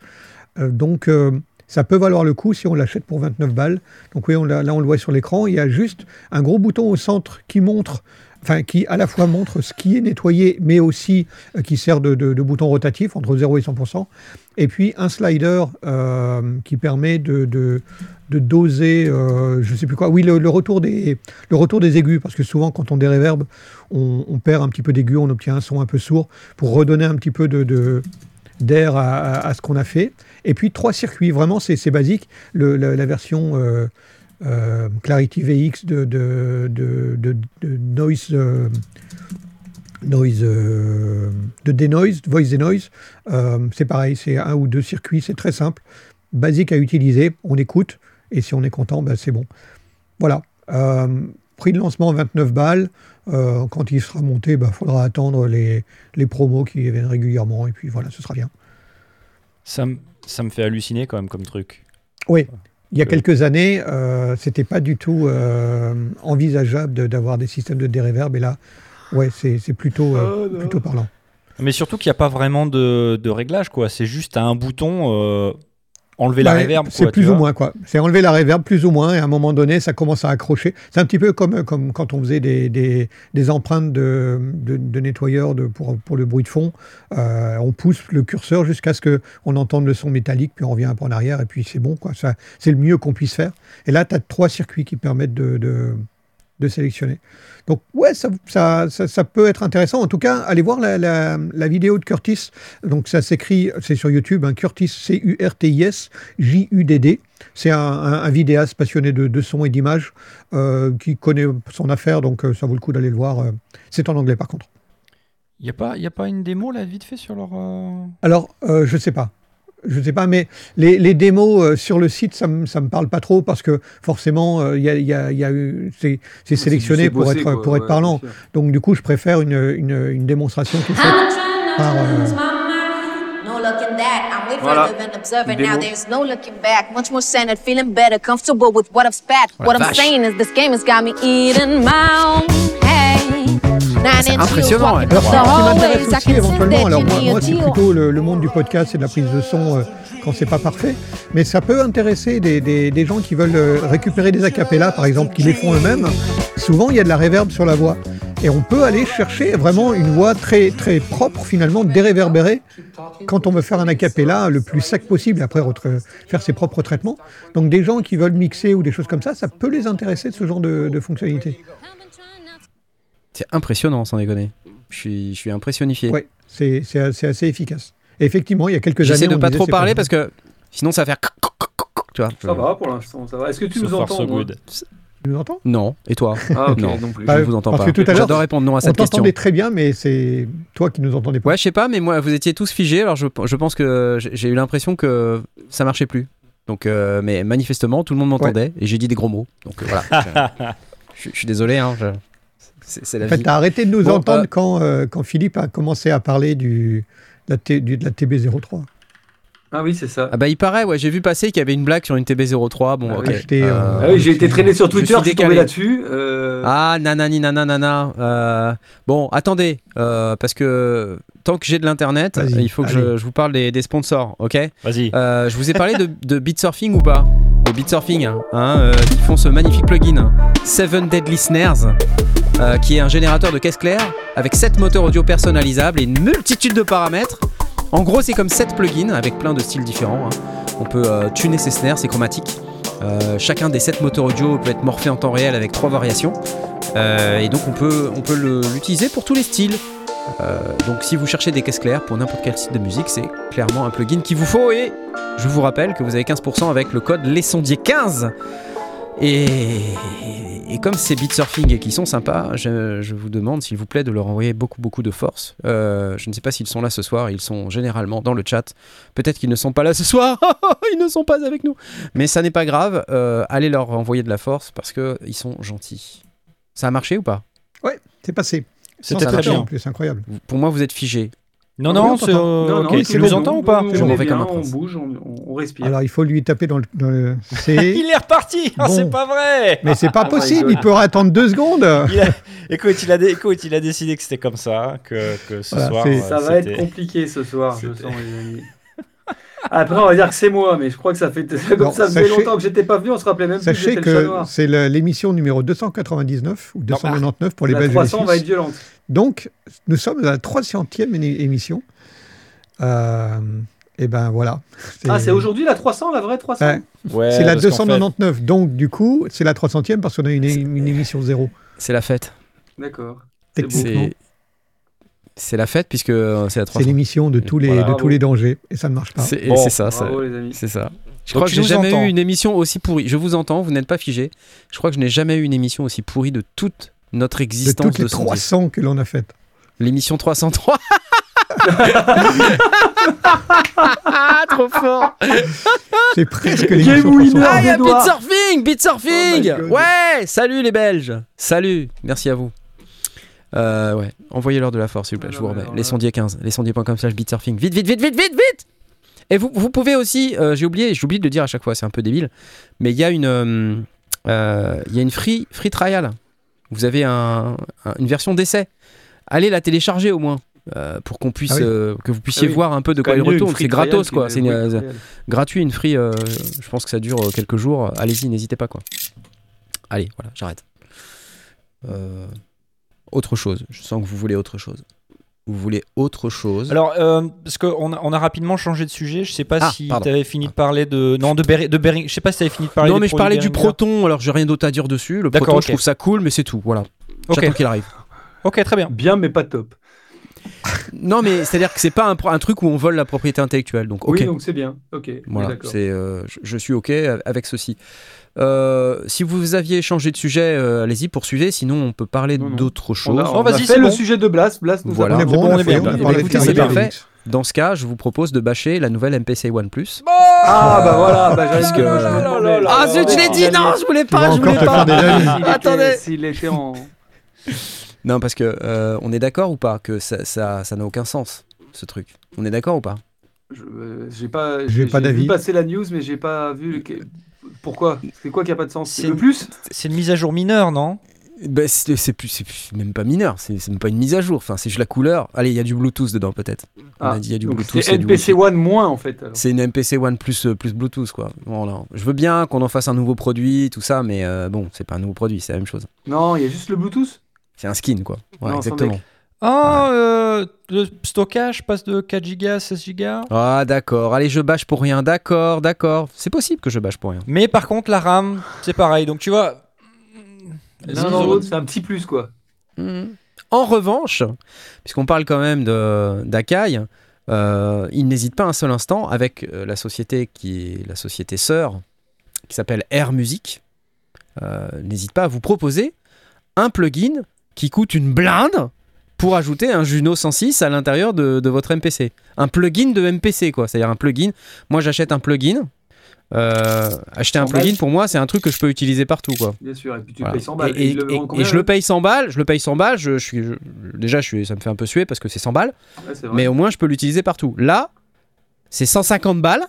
Euh, donc, euh, ça peut valoir le coup si on l'achète pour 29 balles. Donc oui, on là on le voit sur l'écran, il y a juste un gros bouton au centre qui montre, enfin qui à la fois montre ce qui est nettoyé, mais aussi euh, qui sert de, bouton rotatif entre 0 et 100%. Et puis un slider euh, qui permet de, doser, euh, je sais plus quoi, oui, le, retour des, aigus, parce que souvent quand on déréverbe, on, on perd un petit peu d'aigus, on obtient un son un peu sourd, pour redonner un petit peu d'air à, ce qu'on a fait. Et puis trois circuits, vraiment c'est basique. La, version euh, Clarity VX de, de, de, de- Noise, euh, noise euh, de Denoise, Voice Denoise, c'est pareil, c'est un ou deux circuits, c'est très simple, basique à utiliser, on écoute, et si on est content, ben, c'est bon. Voilà. Prix de lancement 29 balles. Quand il sera monté, il faudra attendre les, les promos qui viennent régulièrement, et puis voilà, ce sera bien. Ça, me- ça me fait halluciner quand même comme truc. Oui, il y a quelques années, euh, c'était pas du tout euh, envisageable de- d'avoir des systèmes de déréverb, et là, ouais, c'est plutôt, euh, Oh, plutôt parlant. Mais surtout qu'il n'y a pas vraiment de, de réglage, quoi. C'est juste à un bouton. Euh, enlever la reverb. C'est plus ou moins quoi. C'est enlever la reverb plus ou moins et à un moment donné ça commence à accrocher. C'est un petit peu comme, comme quand on faisait des, des, des empreintes de, de, de nettoyeur de, pour, pour le bruit de fond. Euh, on pousse le curseur jusqu'à ce qu'on entende le son métallique puis on revient un peu en arrière et puis c'est bon quoi. Ça, c'est le mieux qu'on puisse faire. Et là tu as trois circuits qui permettent de, de, de sélectionner. Donc ouais, ça, ça, ça, ça peut être intéressant. En tout cas, allez voir la, la, la vidéo de Curtis. Donc ça s'écrit, c'est sur YouTube, hein, Curtis, C-U-R-T-I-S, J-U-D-D. C'est un, un- un vidéaste passionné de, de son et d'image euh, qui connaît son affaire, donc euh, ça vaut le coup d'aller le voir. euh. C'est en anglais par contre. Il n'y a, pas- y a pas une démo là, vite fait sur leur. Alors, je sais pas. Je sais pas, mais les, les démos euh, sur le site, ça me, ça me parle pas trop parce que forcément, euh, il y a, il y a- y a eu, c'est, c'est sélectionné pour être, quoi, pour être ouais, parlant. Donc, du coup, je préfère une, une, une démonstration qui est faite par. euh, No looking back. I'm way Voilà. further than observing. Démo. Now there's no looking back. Much more centered, feeling better, comfortable with what I've spat. what I'm vache. C'est impressionnant, ouais. Alors, ce qui m'intéresse. I aussi éventuellement, alors moi, moi c'est plutôt le, le monde du podcast et de la prise de son euh, quand c'est pas parfait, mais ça peut intéresser des, des- des gens qui veulent euh, récupérer des acapellas, par exemple, qui les font eux-mêmes. Souvent, il y a de la réverb sur la voix. Et on peut aller chercher vraiment une voix très, très propre, finalement, déréverbérée, quand on veut faire un acapella le plus sec possible, après faire ses propres traitements. Donc des gens qui veulent mixer ou des choses comme ça, ça peut les intéresser, ce genre de, de fonctionnalité. C'est impressionnant, sans déconner. Je suis, je suis impressionnifié. Ouais, c'est c'est assez, assez efficace. Et effectivement, il y a quelques J'essaie années, de on pas trop parler parce que sinon ça va faire. Tu vois. Ça va pour l'instant, ça va. Est-ce que tu So nous entends so moi? good. Tu nous entends? Non. Et toi? Ah ok, Non. non plus. Bah, Je vous entends parce pas. que tout à l'heure, J'adore répondre non à On cette question. t'entendait très bien, mais c'est toi qui nous entendais pas. Ouais, je sais pas, mais moi, vous étiez tous figés, alors je, je pense que j'ai eu l'impression que ça marchait plus. Donc, euh, mais manifestement, tout le monde m'entendait et j'ai dit des gros mots. Donc euh, voilà. je, je- je suis désolé, hein, je- c'est c'est la en fait, vie. t'as arrêté de nous Bon, entendre euh, quand, euh, quand Philippe a commencé à parler du, de, la T- du- de la TB03. Ah oui, c'est ça. Ah bah il paraît, ouais, j'ai vu passer qu'il y avait une blague sur une TB03. Bon, Ah ok. euh, Ah oui, j'ai été traîné sur Twitter, je suis tombé là-dessus. euh, Ah, nanani, nanana. Euh, bon, attendez, euh, parce que tant que j'ai de l'internet, Vas-y, il faut que je, vous parle des, des sponsors, ok? Vas-y. Euh, je vous ai parlé de, de Bitsurfing ou pas? De Bitsurfing, hein, euh, qui font ce magnifique plugin Seven Deadly Snares, euh, qui est un générateur de caisse claire avec 7 moteurs audio personnalisables et une multitude de paramètres. En gros, c'est comme 7 plugins avec plein de styles différents. hein. On peut euh, tuner ses snares, c'est chromatique. Euh, chacun des 7 moteurs audio peut être morphé en temps réel avec 3 variations. Et donc on peut, on peut l'utiliser pour tous les styles. Donc si vous cherchez des caisses claires pour n'importe quel style de musique, c'est clairement un plugin qu'il vous faut et je vous rappelle que vous avez 15% avec le code LesSondiers15. Et, et comme c'est Beatsurfing et qu'ils sont sympas, je, je vous demande s'il vous plaît de leur envoyer beaucoup beaucoup de force. Euh, je ne sais pas s'ils sont là ce soir, ils sont généralement dans le chat. Peut-être qu'ils ne sont pas là ce soir, ils ne sont pas avec nous. Mais ça n'est pas grave, euh, allez leur envoyer de la force parce qu'ils sont gentils. Ça a marché ou pas? C'est passé. C'était très bien. En plus, incroyable. Pour moi, vous êtes figés. Non, Oui, non, euh, Non, tu nous entends ou pas? On Je est m'en vais bien, comme un On prince. bouge, on, on respire. Alors, il faut lui taper dans le, dans le C. Il est reparti Ah, Bon. C'est pas vrai mais c'est pas my possible, il peut attendre deux secondes. Il a- Écoute, il a, dé- écoute, il a décidé que c'était comme ça, que, que ce Voilà, soir. c'est- euh, Ça va être compliqué ce soir, je sens, les amis. Après, on va dire que c'est moi, mais je crois que ça fait comme Non, ça faisait sachez- longtemps que j'étais pas venu, on se rappelait même plus Sachez que j'étais le chat que noir. c'est l'émission numéro 299 ou 299 pour les les 300 va être violente. Donc, nous sommes à la 300e émi- émission. Euh, et ben voilà. Ah, c'est aujourd'hui la 300, la vraie 300 Ouais. Ouais, C'est la parce qu'en fait- 299. Donc, du coup, c'est la 300e parce qu'on a une, une émission zéro. C'est la fête. D'accord. Techniquement, C'est c'est la fête puisque euh, c'est la c'est 300. l'émission de tous les Voilà. de tous les dangers et ça ne marche pas. C'est Bon, c'est ça, ça- Bravo, les amis. c'est ça. Je Donc crois que j'ai nous jamais entends. eu une émission aussi pourrie. Je vous entends, vous n'êtes pas figé. Je crois que je n'ai jamais eu une émission aussi pourrie de toute notre De existence toutes les de Sondier. 300 que l'on a faites. L'émission 303. Trop fort. C'est presque l'émission winner. 300. Ah, il y a. Beat Surfing, Beat Surfing. Oh ouais, salut les Belges. Salut, merci à vous. Euh, ouais, envoyez-leur de la force, s'il vous plaît, je vous remets. Les sondiers 15, les sondiers.com slash beatsurfing. Vite, vite, vite, vite, vite, vite Et vous, vous pouvez aussi, euh, j'ai oublié, j'oublie de le dire à chaque fois, c'est un peu débile, mais il y a une, euh, euh, il y a une free, free trial. Vous avez un- un- une version d'essai. Allez la télécharger au moins. euh, pour qu'on puisse, Ah oui. euh, que vous puissiez Ah oui. voir un peu de quoi il retourne. C'est gratos, quoi. C'est euh, gratuit, une free. euh, je pense que ça dure quelques jours. Allez-y, n'hésitez pas, quoi. Allez, voilà, j'arrête. Autre chose. Je sens que vous voulez autre chose. Vous voulez autre chose. Alors, euh, parce qu'on a, on a rapidement changé de sujet. Je sais pas Ah, si tu avais fini de parler de. Non, de, Bering- de Bering. Je sais pas si tu avais fini de parler non, mais je parlais du proton. Alors, j'ai rien d'autre à dire dessus. Le D'accord, proton, ok. je trouve ça cool, mais c'est tout. Voilà. Ok. J'attends qu'il arrive. Ok, très bien. Bien, mais pas top. Non, mais c'est-à-dire que c'est pas un, truc où on vole la propriété intellectuelle. Donc, ok. Oui, donc c'est bien. Ok. Voilà, c'est, euh, je, je suis OK avec ceci. Euh, si vous aviez changé de sujet, euh, allez-y, poursuivez. Sinon, on peut parler Non, non. d'autre On a, Oh, on vas-y, c'est le bon. sujet de Blast. Blast nous Voilà. a On est bon, bon, on est fait, bien. c'est parfait. Dans ce cas, je vous propose de bâcher la nouvelle MPC One Plus. Ah, bah voilà. Bah, je me demandais. Ah zut, je l'ai dit, non, je voulais pas, je encore voulais te faire pas. Attendez. S'il était en. Non, parce que euh, on est d'accord ou pas que ça, ça, ça n'a aucun sens, ce truc? On est d'accord ou pas? Je- euh, J'ai pas. J'ai pas vu d'avis. passer la news, mais j'ai pas vu. le- Pourquoi? C'est quoi qui a pas de sens? C'est le plus? C'est une mise à jour mineure, non? Ben, c'est même pas mineur, c'est même pas une mise à jour. Enfin, c'est juste la couleur. Allez, il y a du Bluetooth dedans peut-être. On Ah, a dit il y a du donc Bluetooth. C'est Wi-Fi. One moins en fait. C'est une MPC One plus, euh, plus Bluetooth quoi. Voilà. Je veux bien qu'on en fasse un nouveau produit, tout ça, mais euh, bon, c'est pas un nouveau produit, c'est la même chose. Non, il y a juste le Bluetooth? C'est un skin quoi. Non, exactement. Oh, euh, le stockage passe de 4 Go à 16 Go. Ah d'accord. Allez, je bâche pour rien. D'accord, d'accord. C'est possible que je bâche pour rien. Mais par contre, la RAM, c'est pareil. Donc tu vois. L'un dans l'autre, c'est un petit plus quoi. Mhm. En revanche, puisqu'on parle quand même de d'Akai, euh, il n'hésite pas un seul instant avec euh, la société qui est la société sœur, qui s'appelle Air Music, euh, n'hésite pas à vous proposer un plugin qui coûte une blinde pour ajouter un Juno 106 à l'intérieur de, de votre MPC. Un plugin de MPC, quoi. C'est-à-dire un plugin. Moi, j'achète un plugin. Euh, acheter un 100 balles. plugin, pour moi, c'est un truc que je peux utiliser partout, quoi. Bien sûr. Et puis tu Voilà. payes 100 balles. Et, je le paye 100 balles, je le paye 100 balles, je, je suis, je- déjà je suis, ça me fait un peu suer parce que c'est 100 balles, Ouais, c'est vrai. mais au moins je peux l'utiliser partout. Là, c'est 150 balles,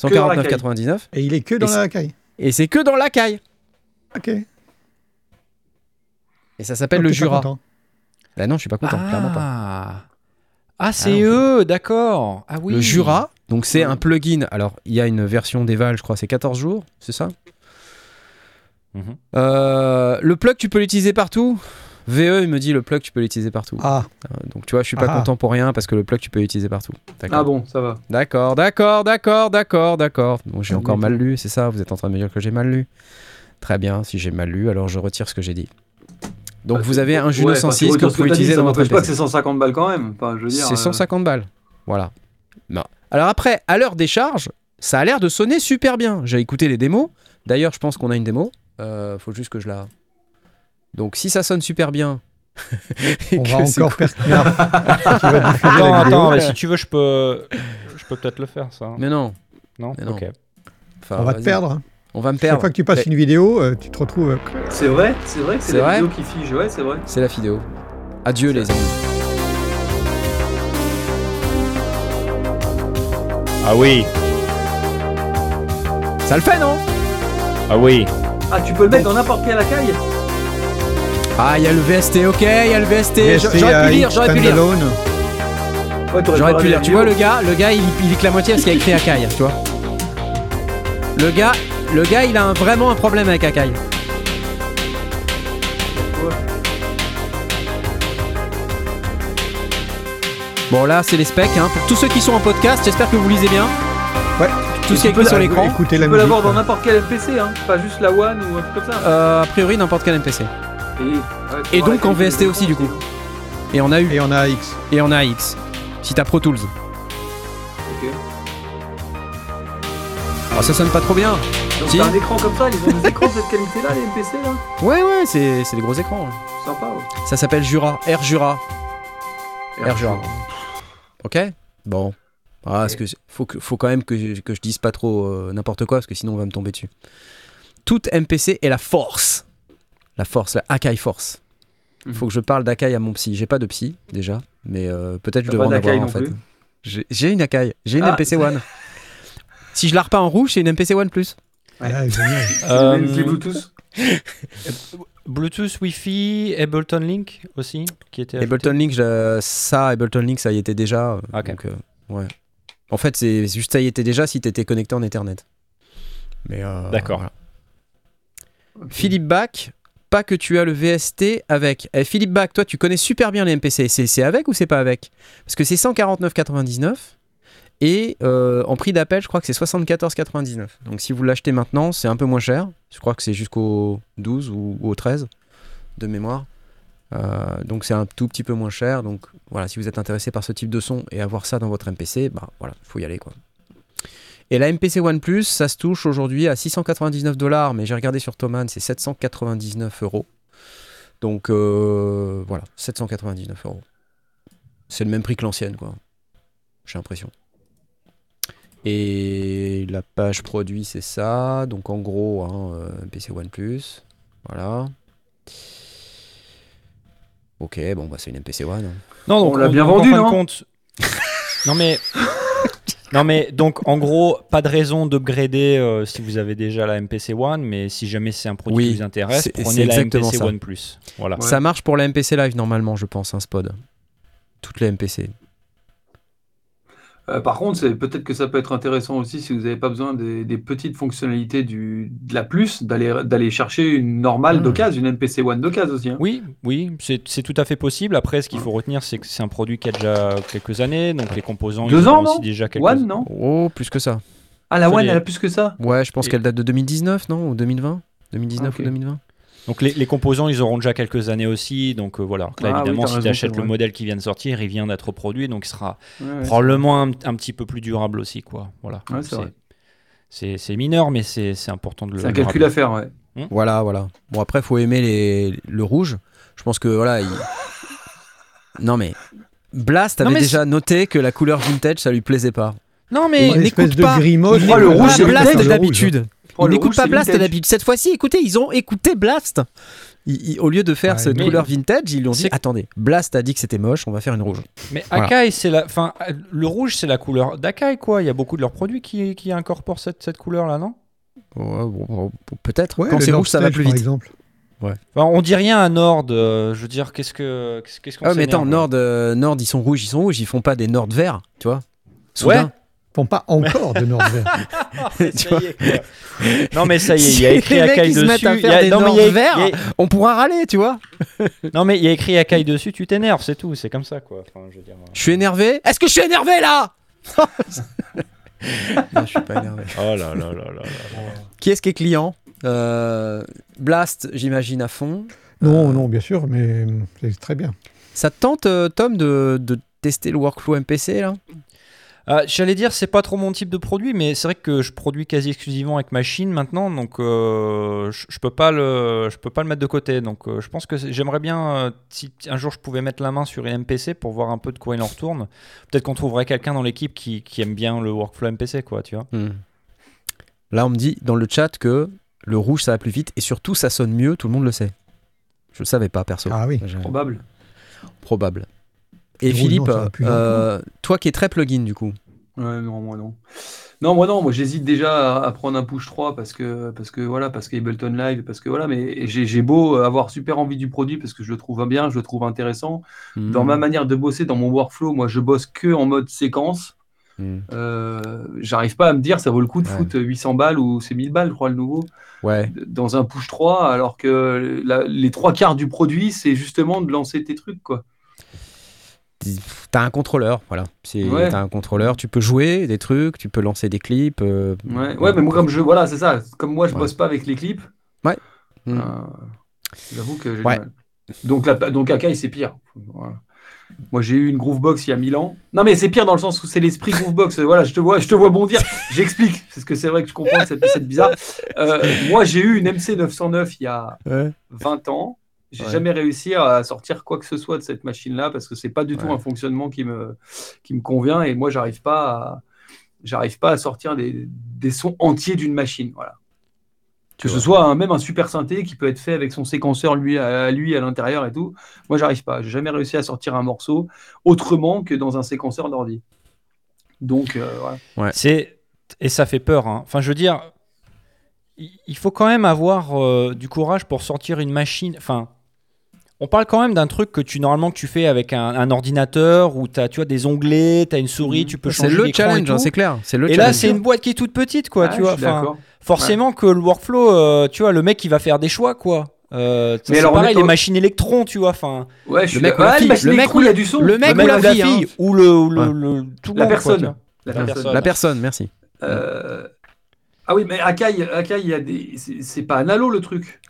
Que dans la 149,99, Et il est que dans Et la caille. et c'est que dans la caille. Ok. Et ça s'appelle le Jura. Là non, je suis pas content, clairement pas. Ah, ah c'est Ah eux, d'accord. Ah oui. Le Jura, donc c'est Ouais. un plugin. Alors il y a une version d'Eval, je crois, c'est 14 jours, c'est ça Mhm. Euh, Le plug, tu peux l'utiliser partout? VE, il me dit le plug, tu peux l'utiliser partout. Ah, Euh, Donc tu vois, je suis pas Ah. content pour rien parce que le plug, tu peux l'utiliser partout. Ah bon, ça va. D'accord, d'accord, d'accord, d'accord, d'accord. Bon, j'ai Ah, encore mal lu, c'est ça? Vous êtes en train de me dire que j'ai mal lu Très bien, si j'ai mal lu, alors je retire ce que j'ai dit. Donc Bah, vous avez un Juno ouais, enfin, 106 tu que vous pouvez utiliser dans votre n'empêche pas que c'est 150 balles quand même. Enfin, je veux dire. C'est euh, 150 balles. Voilà. Non. Alors après, à l'heure des charges, ça a l'air de sonner super bien. J'ai écouté les démos. D'ailleurs, je pense qu'on a une démo. Euh, faut juste que je la. Donc si ça sonne super bien. et on que va encore cool- Attends, attends, mais si tu veux, je peux, je peux peut-être le faire, ça. Mais non. Non, mais non. Ok. Enfin, On va te perdre. On va me Chaque perdre. fois que tu passes une vidéo, euh, tu te retrouves. euh, C'est vrai, c'est vrai que c'est la vrai vidéo qui fige. Ouais, c'est vrai. C'est la vidéo. Adieu les amis. Ah oui, Ça le fait, non? Ah oui. Ah, tu peux le mettre dans n'importe quelle caille Ah, il y a le VST, ok, il y a le VST. VST J'aurais pu lire, j'aurais pu lire. Ouais, J'aurais pu lire. Tu vois, le gars, le gars, il, il est que la moitié parce qu'il a écrit Akai, tu vois. Le gars, le gars, il a un- vraiment un problème avec Akai. Bon, là, c'est les specs. Hein. Pour tous ceux qui sont en podcast, j'espère que vous lisez bien. Ouais. Tout ce qui est écrit sur l'écran. Écoutez Tu la peux l'avoir dans n'importe quel MPC, hein. Pas juste la One ou un truc comme ça. Euh, a priori, n'importe quel MPC. Et, ouais, donc en VST aussi, du coup. Et on a eu. Et on a AX. Et on a AX. Si t'as Pro Tools. Ok. Oh, ça sonne pas trop bien. Donc Si. t'as un écran comme ça, ils ont des écrans de cette qualité-là, les MPC là Ouais, ouais, c'est c'est des gros écrans. Sympa. ouais. Ça s'appelle Jura. Air Jura. Air Jura. Ok Bon. Ah, parce que faut, que, faut quand même que, je- que je dise pas trop euh, n'importe quoi, parce que sinon on va me tomber dessus. Toute MPC est la force. La force, la Akai Force. Mhm. Faut que je parle d'Akai à mon psy. J'ai pas de psy, déjà, mais euh, peut-être je T'as devrais en avoir en non fait. plus J'ai j'ai une Akai, j'ai une Ah. MPC One. si je la repeins en rouge, c'est une MPC One Plus. Ouais. Ah, génial. Euh, Bluetooth. Bluetooth, Wi-Fi, Ableton Link aussi, qui était. ajouté. Ableton Link, je- ça, Ableton Link, ça y était déjà. euh. Donc, euh, ouais. En fait, c'est juste ça y était déjà si t'étais connecté en Ethernet. Mais euh, D'accord. voilà. Philippe Bach, pas que tu as le VST avec. Eh, Philippe Bach, toi, tu connais super bien les MPC. C'est c'est avec ou c'est pas avec? Parce que c'est 149,99 et euh, en prix d'appel, je crois que c'est 74,99. Donc si vous l'achetez maintenant, c'est un peu moins cher. Je crois que c'est jusqu'au 12 ou au 13 de mémoire. Euh, donc c'est un tout petit peu moins cher. Donc voilà, si vous êtes intéressé par ce type de son et avoir ça dans votre MPC, bah voilà, faut y aller quoi. Et la MPC OnePlus, ça se touche aujourd'hui à 699 dollars, mais j'ai regardé sur Thomann, c'est 799 euros. Donc euh, voilà, 799 euros. C'est le même prix que l'ancienne, quoi. J'ai l'impression. Et la page produit, c'est ça. Donc en gros, hein, euh, MPC OnePlus. Voilà. Ok, bon, bah c'est une MPC One. hein. Non, donc On l'a en- bien donc, en vendu, non compte- Non mais. Non mais donc en gros pas de raison d'upgrader euh, si vous avez déjà la MPC One mais si jamais c'est un produit Oui, qui vous intéresse prenez la MPC ça. One Plus voilà Ouais. Ça marche pour la MPC Live normalement, je pense, un Spod. Toutes les MPC. Euh, par contre, c'est peut-être que ça peut être intéressant aussi si vous n'avez pas besoin des, des petites fonctionnalités du, de la plus, d'aller d'aller chercher une normale Hmm. d'occasion, une MPC One d'occasion aussi. hein. Oui, oui, c'est c'est tout à fait possible. Après, ce qu'il faut retenir, c'est que c'est un produit qui a déjà quelques années, donc les composants Deux ils ont ans, aussi non déjà quelques One, non Oh, plus que ça. Ah, la One, elle a plus que ça Ouais, je pense Et- qu'elle date de 2019, non Ou 2020 2019 Ok. ou 2020 Donc les, les composants, ils auront déjà quelques années aussi. Donc euh, voilà. Là, Ah oui, évidemment, t'as si tu achètes le modèle qui vient de sortir, il vient d'être produit, donc il sera Ouais, probablement un, un petit peu plus durable aussi, quoi. Voilà. Ouais, c'est mineur, mais c'est important de le. C'est un calcul rappeler. à faire, ouais. Voilà, voilà. Bon, après, faut aimer les... le rouge. Je pense que, voilà. il- Non, mais. Blast avait déjà noté que la couleur vintage, ça lui plaisait pas. Non, mais n'écoute espèce de pas. gris moche. Ils Oh, le rouge, pas c'est Blast d'habitude. Ils n'écoutent pas Blast d'habitude. Cette fois-ci, écoutez, ils ont écouté Blast. Ils- ils- au lieu de faire Ouais, cette couleur vintage, ils lui ont dit attendez, Blast a dit que c'était moche, on va faire une rouge. Mais Voilà. Akai, c'est la, enfin, le rouge, c'est la couleur d'Akai, quoi. Il y a beaucoup de leurs produits qui, qui incorporent cette, cette couleur-là, non? Ouais, bon, bon, Peut-être. Ouais, Quand c'est rouge, ça va plus par vite. exemple. enfin, On dit rien à Nord. euh, je veux dire, qu'est-ce que, qu'est-ce qu'on Ah, mais attends, Nord, euh, Nord, ils sont rouges, ils sont rouges, ils font pas des Nord verts, tu vois? Ouais. Soudain. Font pas encore de Nord vert. Tu vois. Ça y est, quoi. non, mais ça y est, il y a écrit Akai dessus. mettent à il y faire a- des non, mais il y a- Nord verts. il y a- On pourra râler, tu vois. Non, mais il y a écrit Akai dessus, tu t'énerves, c'est tout. C'est comme ça, quoi. Enfin, je veux dire, euh. Je suis énervé. Est-ce que je suis énervé là? Non, je suis pas énervé. Oh là là là là là. Qui est-ce qui est client? Euh, Blast, j'imagine à fond. Non, non, bien sûr, mais c'est très bien. Ça te tente, euh, Tom, de, de tester le workflow MPC là? Ah, J'allais dire, c'est pas trop mon type de produit, mais c'est vrai que je produis quasi exclusivement avec machine maintenant, donc euh, je, je peux pas le, je peux pas le mettre de côté. Donc euh, je pense que j'aimerais bien, euh, si un jour je pouvais mettre la main sur une MPC pour voir un peu de quoi il en retourne. Peut-être qu'on trouverait quelqu'un dans l'équipe qui, qui aime bien le workflow MPC, quoi, tu vois. Hmm. Là, on me dit dans le chat que le rouge ça va plus vite et surtout ça sonne mieux, tout le monde le sait. Je le savais pas perso. Ah oui. Probable. Probable. Et Philippe, euh, toi qui es très plugin du coup. Ouais, non, moi non. Non, moi non, moi j'hésite déjà à, à prendre un push 3 parce que, parce que voilà, parce qu'Ableton Live, parce que voilà, mais j'ai beau avoir super envie du produit parce que je le trouve bien, je le trouve intéressant. Dans Hmm. ma manière de bosser, dans mon workflow, moi je bosse que en mode séquence. Hmm. Euh, J'arrive pas à me dire ça vaut le coup de Ouais. foutre 800 balles ou c'est 1000 balles, je crois, le nouveau, Ouais. dans un push 3, alors que la- les trois quarts du produit, c'est justement de lancer tes trucs, quoi. T'as un contrôleur, voilà. C'est- Ouais. T'as un contrôleur, tu peux jouer des trucs, tu peux lancer des clips. euh, Ouais, ouais, mais moi, comme je, voilà, c'est ça. Comme moi, je Ouais. bosse pas avec les clips. Ouais. Mm. euh, J'avoue que j'ai Ouais. Donc, la, donc Akai, c'est pire. Voilà. Moi, j'ai eu une Groovebox il y a 1000 ans. Non, mais c'est pire dans le sens où c'est l'esprit Groovebox. Voilà, je te vois, je te vois bondir. J'explique, parce que c'est vrai que je comprends que c'est bizarre. Euh, moi, j'ai eu une MC 909 il y a Ouais. 20 ans. J'ai Ouais. jamais réussi à sortir quoi que ce soit de cette machine-là parce que c'est pas du tout Ouais. un fonctionnement qui me, qui me convient et moi j'arrive pas à, j'arrive pas à sortir des, des sons entiers d'une machine. Voilà. Que ce soit un- même un super synthé qui peut être fait avec son séquenceur lui à, lui à l'intérieur et tout. Moi j'arrive pas. J'ai jamais réussi à sortir un morceau autrement que dans un séquenceur d'ordi. Donc euh, voilà. C'est et ça fait peur. hein. Enfin, je veux dire, il il faut quand même avoir euh, du courage pour sortir une machine. Enfin, on parle quand même d'un truc que tu normalement que tu fais avec un, un ordinateur où tu as tu vois des onglets, tu as une souris, Mhm. tu peux C'est changer le challenge, hein, c'est clair. C'est le Et là, c'est une boîte qui est toute petite, quoi, Ah, tu vois. Enfin, forcément que le workflow, euh, tu vois, le mec, il va faire des choix, quoi. Euh, c'est alors, pareil, les machines électrons, tu vois. Enfin, Ouais, je suis mec fille, le mec il y la- a du son. le mec le ou mec la ou la fille, fille, hein. ou le, le, Ouais. le- tout le La monde, personne. La La personne. personne. La personne, merci. Euh, Ah oui, mais Akai, Akai, il y a des. C'est pas un halo le truc.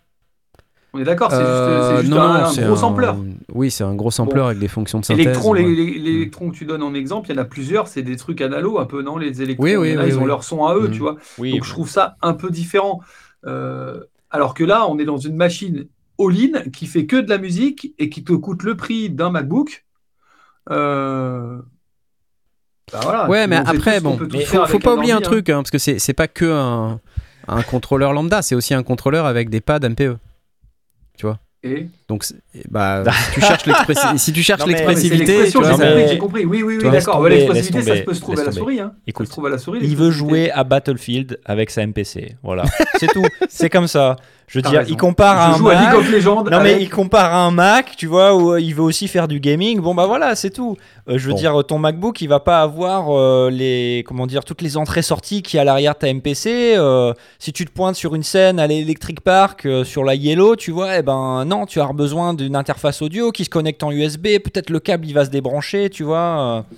On est d'accord, c'est Euh, juste, non, un, non, un c'est gros sampler. Oui, c'est un gros sampler avec des fonctions de synthèse. Électrons, les, ouais. les- les électrons que tu donnes en exemple, il y en a plusieurs, c'est des trucs analo un peu, non Les électrons, Oui, oui, il ils ont leur son à eux, Mm. tu vois. Oui, Donc je trouve ça un peu différent. Euh, alors que là, on est dans une machine all-in qui fait que de la musique et qui te coûte le prix d'un MacBook. Euh, bah voilà, Ouais, mais après, bon, faire faut, faut pas oublier un hein. truc, hein, parce que c'est c'est pas que un, un contrôleur lambda, c'est aussi un contrôleur avec des pads MPE. Et... Donc, c'est- bah, si tu cherches si l'expressivité, tu j'ai compris, mais- j'ai compris. Oui, oui, oui, d'accord. L'expressivité, ça tomber, peut se trouver à la laisse souris. Hein. Ça Écoute, se trouve à la souris. Il veut jouer à Battlefield avec sa MPC. Voilà, c'est tout. C'est comme ça. Je veux dire, raison. il compare à un joue à League Mac. of Legends. Non mais avec- il compare à un Mac, tu vois, où euh, il veut aussi faire du gaming. Bon bah voilà, c'est tout. Euh, je veux Bon. dire, ton MacBook, il va pas avoir euh, les, comment dire, toutes les entrées-sorties qui à l'arrière de ta MPC. Euh, si tu te pointes sur une scène à l'Electric Park, sur la Yellow, tu vois, eh ben non, tu as besoin d'une interface audio qui se connecte en USB. Peut-être le câble il va se débrancher, tu vois. euh.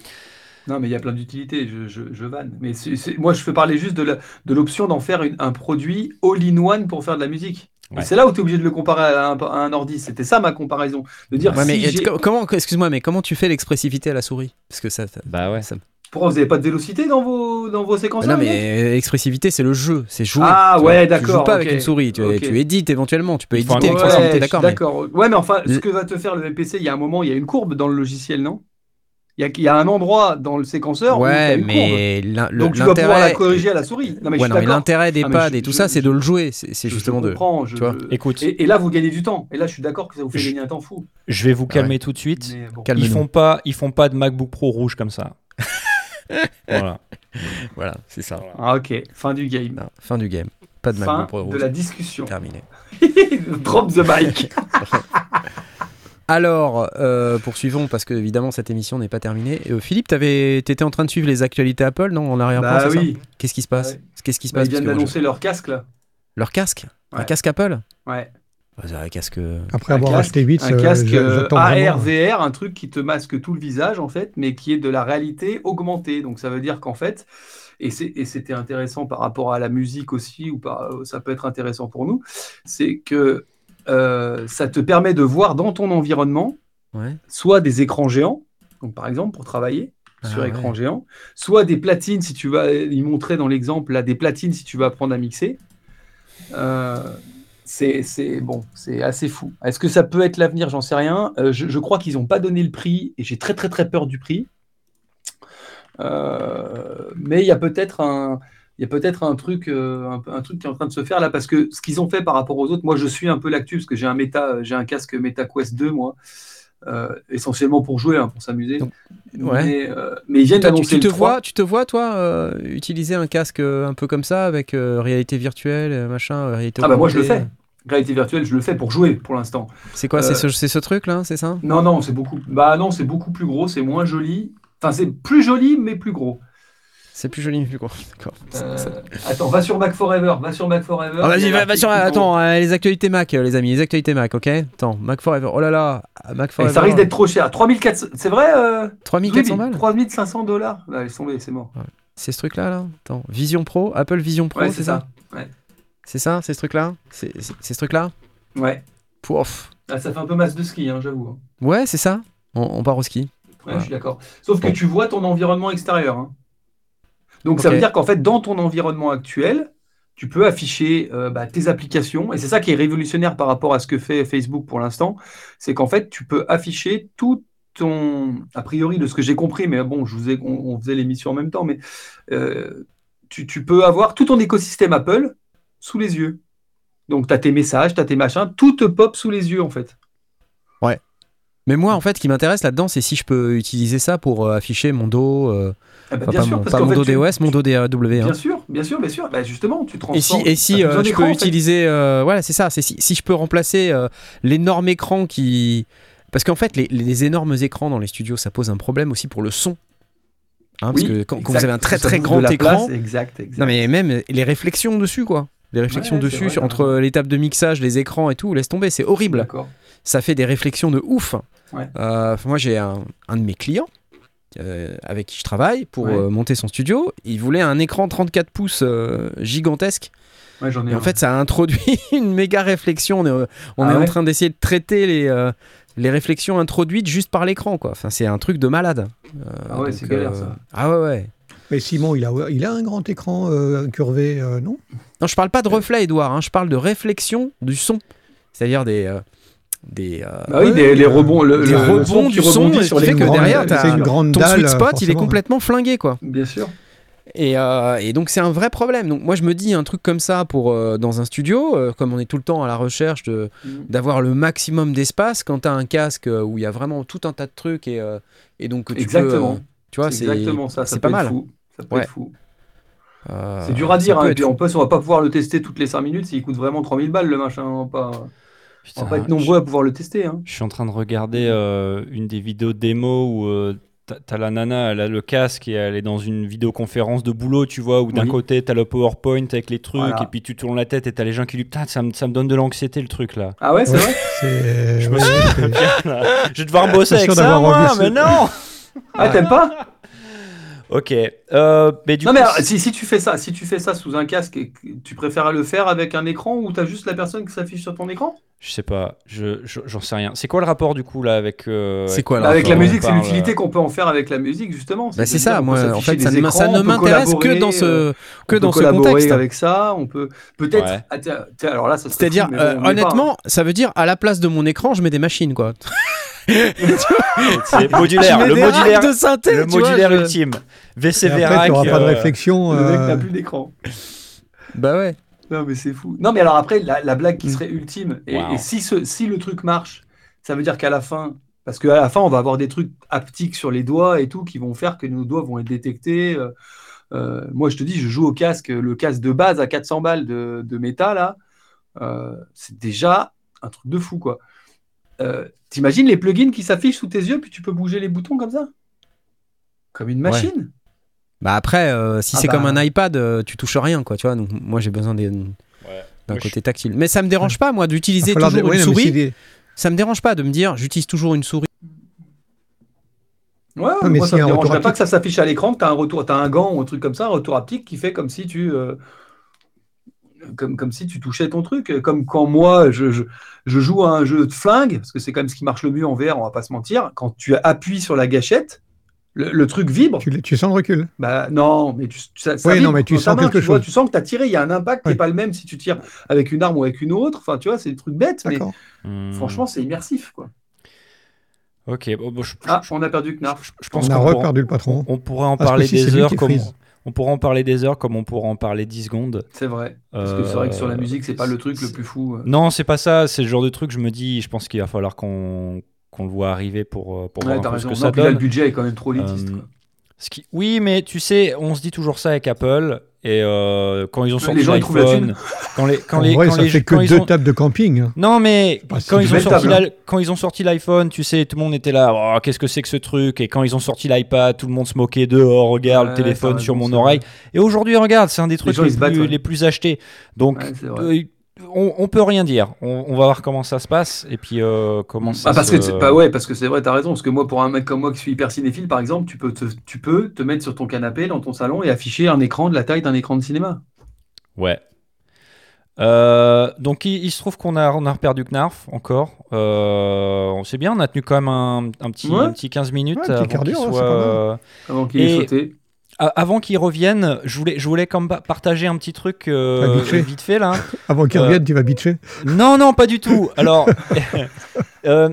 Non, mais il y a plein d'utilités, je, je, je vanne. Mais c'est- c'est- moi, je veux parler juste de la- de l'option d'en faire une- un produit all-in-one pour faire de la musique. Ouais. C'est là où tu es obligé de le comparer à un, à un ordi. C'était ça ma comparaison. De dire, Ouais, mais si j'ai- co- comment, excuse-moi, mais comment tu fais l'expressivité à la souris? Parce que ça- Bah ouais. ça- pourquoi vous n'avez pas de vélocité dans vos, dans vos séquences non, mais l'expressivité, c'est le jeu, c'est jouer. Ah, tu ouais, Tu d'accord, joues pas avec une souris, tu, tu édites éventuellement, tu peux éditer l'expressivité, Ouais, d'accord. mais- d'accord. Ouais, mais enfin, ce que va te faire le MPC, il y a un moment, il y a une courbe dans le logiciel, non? Il y, a, il y a un endroit dans le séquenceur où tu Ouais, une courbe. mais le- Donc tu vas pouvoir la corriger à la souris. Non, mais Ouais, mais l'intérêt des Ah, pads je- et tout je- ça, c'est de le jouer. C'est justement de. je- tu vois. Écoute, Et, et là, vous gagnez du temps. Et là, je suis d'accord que ça vous fait Je- gagner un temps fou. je vais vous Ah calmer tout de suite. Bon. Ils font pas, ils font pas de MacBook Pro rouge comme ça. voilà. Voilà, c'est ça. Ah, ok, fin du game. Non, fin du game. Pas de fin MacBook Pro de rouge. la discussion. Terminé. Drop the mic. Alors, euh, poursuivons parce que évidemment cette émission n'est pas terminée. Euh, Philippe, tu étais en train de suivre les actualités Apple, non En arrière-plan, bah c'est ça oui. Qu'est-ce qui se passe Ouais. Qu'est-ce qui se Bah, passe ils viennent d'annoncer leur casque là. Leur casque? Un casque Apple? Ouais. Un casque. Après Un avoir casque- acheté vite, Un casque euh, j'attends vraiment. AR, VR, un truc qui te masque tout le visage en fait, mais qui est de la réalité augmentée. Donc ça veut dire qu'en fait, et c'est- et c'était intéressant par rapport à la musique aussi, ou par, euh, ça peut être intéressant pour nous, c'est que euh, ça te permet de voir dans ton environnement Ouais. soit des écrans géants, donc par exemple pour travailler sur Ah, écran ouais. géant, soit des platines si tu vas, il montrait dans l'exemple là des platines si tu vas apprendre à mixer. Euh, c'est c'est- bon, c'est assez fou. Est-ce que ça peut être l'avenir? J'en sais rien. Euh, je, je crois qu'ils n'ont pas donné le prix et j'ai très très très peur du prix. Euh, mais il y a peut-être un, il y a peut-être un truc, euh, un, un truc qui est en train de se faire là parce que ce qu'ils ont fait par rapport aux autres, moi je suis un peu l'actu parce que j'ai un méta, j'ai un casque Meta Quest 2 moi, euh, essentiellement pour jouer, hein, pour s'amuser. Ouais. Mais, euh, mais ils viennent Toi, tu, d'annoncer tu te le 3. vois, tu te vois, toi, euh, utiliser un casque un peu comme ça avec réalité virtuelle, machin, réalité Ah bah moi je le fais. Réalité virtuelle, je le fais pour jouer pour l'instant. C'est quoi C'est Euh, ce, truc là, c'est ça? Non, non, c'est beaucoup. Bah non, c'est beaucoup plus gros, c'est moins joli. Enfin, c'est plus joli, mais plus gros. C'est plus joli, mais plus gros. D'accord. Euh, attends, va sur Mac Forever, va sur Mac Forever. Ah, vas-y, va, va sur. Attends, euh, les actualités Mac, euh, les amis, les actualités Mac, ok? Attends, Mac Forever. Oh là là, Mac tourne. Et Forever. ça risque d'être trop cher. 3400, c'est vrai euh, 3400 oui, balles? 3500 dollars. Là, laisse tomber, c'est mort. C'est ce truc là, Attends, Vision Pro, Apple Vision Pro, Ouais, c'est ça, Ouais. C'est ça, c'est ce truc là C'est ce truc là Ouais. Pouf. Ah, ça fait un peu masse de ski, hein, j'avoue. hein. Ouais, c'est ça on, on part au ski. Ouais, Ouais. je suis d'accord. Sauf que Bon. tu vois ton environnement extérieur. hein. Donc ça veut dire qu'en fait, dans ton environnement actuel, tu peux afficher euh, bah, tes applications. Et c'est ça qui est révolutionnaire par rapport à ce que fait Facebook pour l'instant. C'est qu'en fait, tu peux afficher tout ton. A priori, de ce que j'ai compris, mais bon, je vous ai, on, on faisait l'émission en même temps, mais euh, tu, tu peux avoir tout ton écosystème Apple sous les yeux. Donc, tu as tes messages, tu as tes machins, tout te pop sous les yeux, en fait. Mais moi, en fait, ce qui m'intéresse là-dedans, c'est si je peux utiliser ça pour euh, afficher mon dos. euh, Ah bah, bien pas sûr, mon, parce pas mon fait, dos tu- DOS, mon dos DAW. hein. Bien sûr, bien sûr, bien sûr. Bah, justement, tu transformes. Et si, et si euh, besoin je peux en fait. utiliser, euh, voilà, c'est ça, c'est si, si je peux remplacer l'énorme écran qui, parce qu'en fait, les, les énormes écrans dans les studios, ça pose un problème aussi pour le son, Hein, parce Oui, que quand, vous avez un très très grand écran, place, exact, exact. non mais même les réflexions dessus quoi, les réflexions Ouais, dessus vrai, sur- t'as entre tables de mixage, les écrans et tout, laisse tomber, c'est horrible. Ça fait des réflexions de ouf. Ouais. Euh, moi j'ai un, un de mes clients. euh, avec qui je travaille pour Ouais. euh, monter son studio, il voulait un écran 34 pouces gigantesque ai et en fait, ça a introduit une méga réflexion. On est, on Ah est en train d'essayer de traiter les, les réflexions introduites juste par l'écran. quoi. Enfin, c'est un truc de malade. Ah ouais, c'est galère, ça. Ah ouais, ouais. Mais Simon, il a, il a un grand écran euh, curvé, euh, non? Non, je parle pas de reflet, Edouard. hein, je parle de réflexion du son. C'est-à-dire des. euh, des, euh, Bah oui, des- les euh, rebonds, le, des le- rebonds son du son, sur qui les fait que derrière, t'as- c'est une grande ton dalle. sweet spot, il est complètement flingué, quoi. Bien sûr. Et, euh, et donc c'est un vrai problème. Donc moi je me dis un truc comme ça pour euh, dans un studio, euh, comme on est tout le temps à la recherche de d'avoir le maximum d'espace. Quand t'as un casque euh, où il y a vraiment tout un tas de trucs et et, et donc tu peux, Exactement. euh, tu vois, c'est exactement ça. ça c'est pas mal. Fou. Ça peut Ouais. être fou. Euh, C'est dur à dire. hein, et être puis fou. en plus, on va pas pouvoir le tester toutes les 5 minutes s'il coûte vraiment 3000 balles le machin. On va pas, on Putain, va pas être nombreux à pouvoir le tester. Hein. Je suis en train de regarder euh, une des vidéos démo où euh, t'as- la nana, elle a le casque et elle est dans une vidéoconférence de boulot, tu vois, où d'un Oui. côté t'as le PowerPoint avec les trucs Voilà. et puis tu tournes la tête et t'as les gens qui lui putain ça me, ça me donne de l'anxiété le truc là. Ah ouais, c'est Ouais. vrai C'est- Je me suis- Je vais devoir bosser avec ça moi, mais non. Ah, t'aimes pas? Ok, euh, mais du Non coup, mais alors, si, si tu fais ça, si tu fais ça sous un casque, tu préfères le faire avec un écran ou t'as juste la personne qui s'affiche sur ton écran? Je sais pas, je je- j'en sais rien. C'est quoi le rapport du coup là avec euh, C'est quoi, Bah, Alors, Avec la musique, c'est l'utilité euh, qu'on peut en faire avec la musique justement. Bah, c'est ça, moi en fait ça ne, ça m'intéresse que dans ce que dans ce contexte. avec ça, on peut peut-être. Ouais. Ah, alors là, C'est-à-dire, bon, euh, pas, honnêtement, ça veut dire à la place de mon écran, je mets des machines, quoi. C'est modulaire, le modulaire, de synthé, le vois, modulaire je- ultime. Et VCV après, rack. tu n'auras pas de euh, réflexion. Le mec euh, n'a plus d'écran. Bah ouais. Non, mais c'est fou. Non, mais alors après, la, la blague qui serait ultime, et, Wow. et si, ce, si le truc marche, ça veut dire qu'à la fin, parce qu'à la fin, on va avoir des trucs haptiques sur les doigts et tout qui vont faire que nos doigts vont être détectés. euh, euh, moi, je te dis, je joue au casque, le casque de base à 400 balles de, de métal, là, euh, c'est déjà un truc de fou, quoi. Euh, T'imagines les plugins qui s'affichent sous tes yeux, puis tu peux bouger les boutons comme ça? Comme une machine? Bah après, euh, si Ah c'est bah. comme un iPad, euh, tu touches rien, quoi, tu vois. Donc moi j'ai besoin d'un côté tactile. Mais ça me dérange pas, moi, il d'utiliser toujours une souris. des- Ça me dérange pas de me dire, j'utilise toujours une souris. Ouais, mais moi s'il ça me dérangerait pas que ça s'affiche à l'écran, que tu as un retour, t'as un gant ou un truc comme ça, un retour haptique qui fait comme si tu euh, comme, comme si tu touchais ton truc. Comme quand moi je, je, je joue à un jeu de flingue, parce que c'est quand même ce qui marche le mieux en VR, on va pas se mentir. Quand tu appuies sur la gâchette, le, le truc vibre. Tu, sens le recul. Bah non, mais tu, ça, ça Oui, vibre non, mais tu sens quelque tu vois, chose. tu sens que tu as tiré, il y a un impact qui n'est pas le même si tu tires avec une arme ou avec une autre. Enfin, tu vois, c'est des trucs bêtes, mais hmm, franchement, c'est immersif. Quoi. Ok, bon, bon, je, Ah, je- on a perdu Knarf. je- je pense On a pourra- reperdu le patron. On pourrait en parler des heures comme on pourrait en parler des heures comme on pourrait en parler 10 secondes. C'est vrai. Parce que c'est vrai que sur la Euh, musique, c'est pas le truc le plus fou. euh. Non, c'est pas ça. C'est le genre de truc. Je me dis, je pense qu'il va falloir qu'on qu'on le voit arriver pour euh, pour Ouais, voir t'as un peu ce que Non, ça puis là, le donne. budget est quand même trop élitiste. Euh, quoi. Ce qui... Oui, mais tu sais, on se dit toujours ça avec Apple. Et euh, quand ils ont Les sorti l'iPhone, quand les quand en les vrai, quand ça les fait que quand ils deux ont- tables de camping. hein. Non, mais si quand, ils ont sorti table, quand ils ont sorti l'iPhone, tu sais, tout le monde était là, Oh, qu'est-ce que c'est que ce truc Et quand ils ont sorti l'iPad, tout le monde se moquait de, oh, regarde Ouais, le téléphone sur mon oreille. Et aujourd'hui, regarde, c'est un des trucs les, ils se battent, plus, ouais. les plus achetés. Donc, Ouais, c'est vrai. euh, on, on peut rien dire. On, on va voir comment ça se passe et puis euh, comment ça Ah, parce se... que c'est- bah ouais, parce que c'est vrai, t'as raison. Parce que moi, pour un mec comme moi qui suis hyper cinéphile, par exemple, tu peux te, tu peux te mettre sur ton canapé dans ton salon et afficher un écran de la taille d'un écran de cinéma. Ouais. Euh, donc il, il se trouve qu'on a, on a perdu Knarf encore. Euh, on sait bien, on a tenu quand même un, un petit, Ouais. un petit 15 minutes Ouais, un petit avant qu'il soit, euh, Avant qu'il Et- ait sauté. Avant qu'il revienne, je voulais, je voulais comme pa- partager un petit truc euh, Ah, vite fait. là. Avant qu'il Euh, revienne, tu vas bitcher. Non, non, pas du tout. Alors, euh,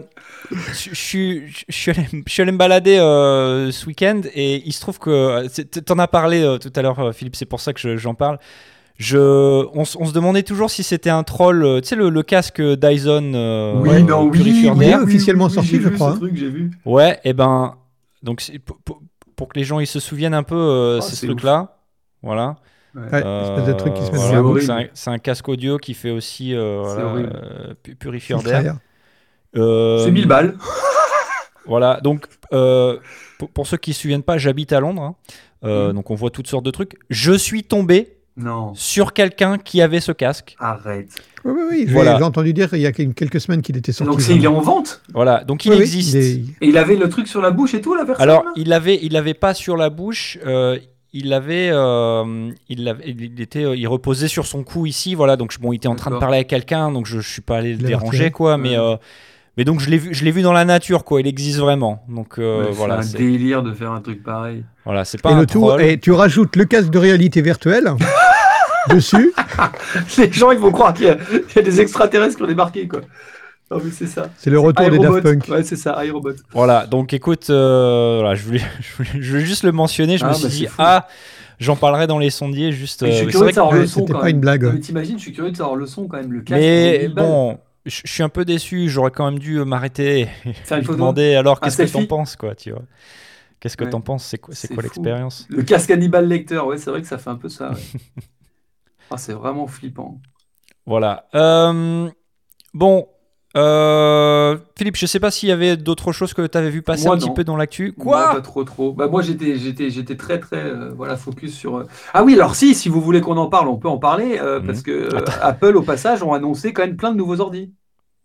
je suis allé, me balader ce week-end et il se trouve que t'en as parlé tout à l'heure, Philippe. C'est pour ça que je- j'en parle. Je, on, se demandait toujours si c'était un troll. euh, Tu sais, le, le casque Dyson. euh, Oui, euh, non, oui, oui, officiellement sorti, je crois, truc, vu. Ouais, et ben. Donc, pour, que les gens ils se souviennent un peu, euh, Oh, c'est ce truc-là. Voilà. Ouais, Euh, voilà, c'est un, casque audio qui fait aussi euh, voilà, euh, purifieur d'air. air. C'est 1000 balles. Voilà, donc euh, pour, pour ceux qui se souviennent pas, j'habite à Londres, hein. Euh, Mm. donc on voit toutes sortes de trucs. Je suis tombé Non, sur quelqu'un qui avait ce casque. arrête. Oui, oui, oui. J'ai Voilà. j'ai entendu dire il y a quelques semaines qu'il était sorti. Donc c'est, il est en vente? Voilà, donc il Oui, oui, existe. il est- Et il avait le truc sur la bouche et tout, la personne Alors il avait, il avait pas sur la bouche. euh, il avait, euh, il avait, il était, euh, il reposait sur son cou ici, voilà. Donc je- bon, il était en train de parler avec quelqu'un, donc je, je suis pas allé le Il déranger, quoi. Mais, Ouais. euh, mais donc je l'ai vu, je l'ai vu dans la nature, quoi. Il existe vraiment. Donc euh, Ouais, voilà, c'est un délire de faire un truc pareil. voilà, c'est pas Et un le tout, troll. et tu rajoutes le casque de réalité virtuelle dessus. Les gens, ils vont croire qu'il y, y a des extraterrestres qui ont débarqué, quoi. Non, mais c'est ça. C'est le retour des. Daft Punk. Ouais, c'est ça, iRobot. Voilà, donc écoute, euh, voilà, je, voulais, je, voulais, je voulais juste le mentionner. Je Ah, me bah, suis c'est dit, fou. ah, j'en parlerai dans les sondiers. Juste, Mais je euh, suis c'est curieux vrai de savoir que- le son c'était pas même. une blague. Non, Mais t'imagines, je suis curieux de savoir le son quand même. Le que- casque. mais 1000 balles. bon, je suis un peu déçu. J'aurais quand même dû m'arrêter et lui demander alors qu'est-ce que t'en penses, quoi, tu vois. Qu'est-ce que Ouais. t'en penses C'est quoi, quoi l'expérience? Le casque Hannibal Lecter, ouais, c'est vrai que ça fait un peu ça. ouais. Ah, c'est vraiment flippant. Voilà. Euh, bon. euh, Philippe, je sais pas s'il y avait d'autres choses que tu avais vu passer Moi, un petit peu dans l'actu. Moi, Quoi Pas trop, trop. Bah, moi, j'étais, j'étais, j'étais très, très, euh, voilà, focus sur. Ah oui, alors si, si vous voulez qu'on en parle, on peut en parler Mhm. parce que Apple, au passage, ont annoncé quand même plein de nouveaux ordi.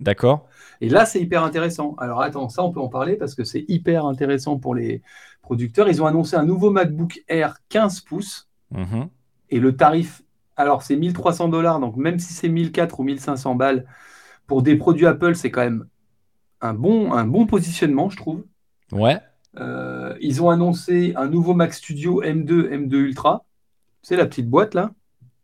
D'accord. Et là, c'est hyper intéressant. Alors attends, ça, on peut en parler parce que c'est hyper intéressant pour les producteurs. Ils ont annoncé un nouveau MacBook Air 15 pouces Mhm. et le tarif, alors c'est 1300 dollars, donc même si c'est 1400 ou 1500 balles, pour des produits Apple, c'est quand même un bon, un bon positionnement, je trouve. Ouais. Euh, ils ont annoncé un nouveau Mac Studio M2, M2 Ultra. C'est la petite boîte là.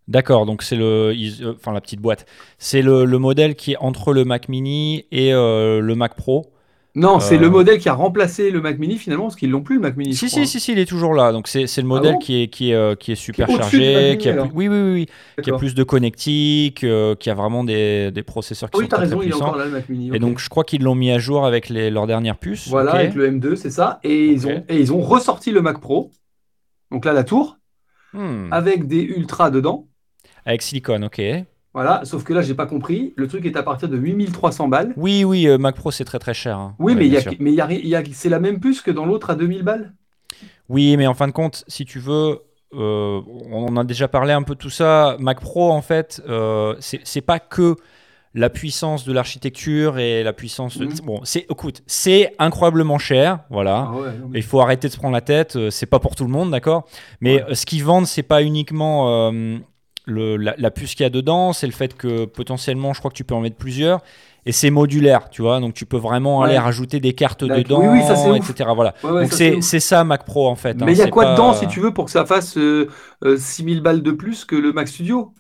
D'accord, donc c'est le, ils- euh, enfin la petite boîte, c'est le, le modèle qui est entre le Mac Mini et euh, le Mac Pro. Non, c'est Euh. le modèle qui a remplacé le Mac Mini finalement, parce qu'ils l'ont plus le Mac Mini. Si si si si, il est toujours là. Donc c'est le modèle Ah bon qui est qui est euh, qui est super chargé, qui a oui oui oui, oui, qui a plus de connectique, euh, qui a vraiment des, des processeurs qui sont très, raison, il est puissants. encore là le Mac Mini. Et donc je crois qu'ils l'ont mis à jour avec les, leurs dernières puces. Voilà, avec le M2, c'est ça. Et, ils ont, et ils ont ressorti le Mac Pro. Donc là, la tour, Hmm. avec des Ultra dedans. Avec silicone, ok. Voilà, sauf que là, j'ai pas compris. Le truc est à partir de 8300 balles. Oui oui, euh, Mac Pro c'est très très cher. hein. Oui, Ouais, mais, il y bien a, sûr. mais il y a, ri- il y a- c'est la même puce que dans l'autre à 2000 balles. Oui, mais en fin de compte, si tu veux, euh, on en a déjà parlé un peu de tout ça. Mac Pro, en fait, euh, c'est c'est pas que la puissance de l'architecture et la puissance de... Mhm. Bon, c'est, écoute, c'est incroyablement cher, voilà. Ah ouais, non, mais- Il faut arrêter de se prendre la tête, euh, c'est pas pour tout le monde, d'accord Mais euh, ce qu'ils vendent, c'est pas uniquement euh, le, la, la puce qu'il y a dedans, c'est le fait que potentiellement, je crois que tu peux en mettre plusieurs. Et c'est modulaire, tu vois, donc tu peux vraiment aller rajouter des cartes dedans, Oui, oui, ça, etc. Voilà. Ouais, ouais, donc c'est ça Mac Pro en fait. hein, Mais il y a quoi pas- dedans, si tu veux, pour que ça fasse euh, euh, 6000 balles de plus que le Mac Studio?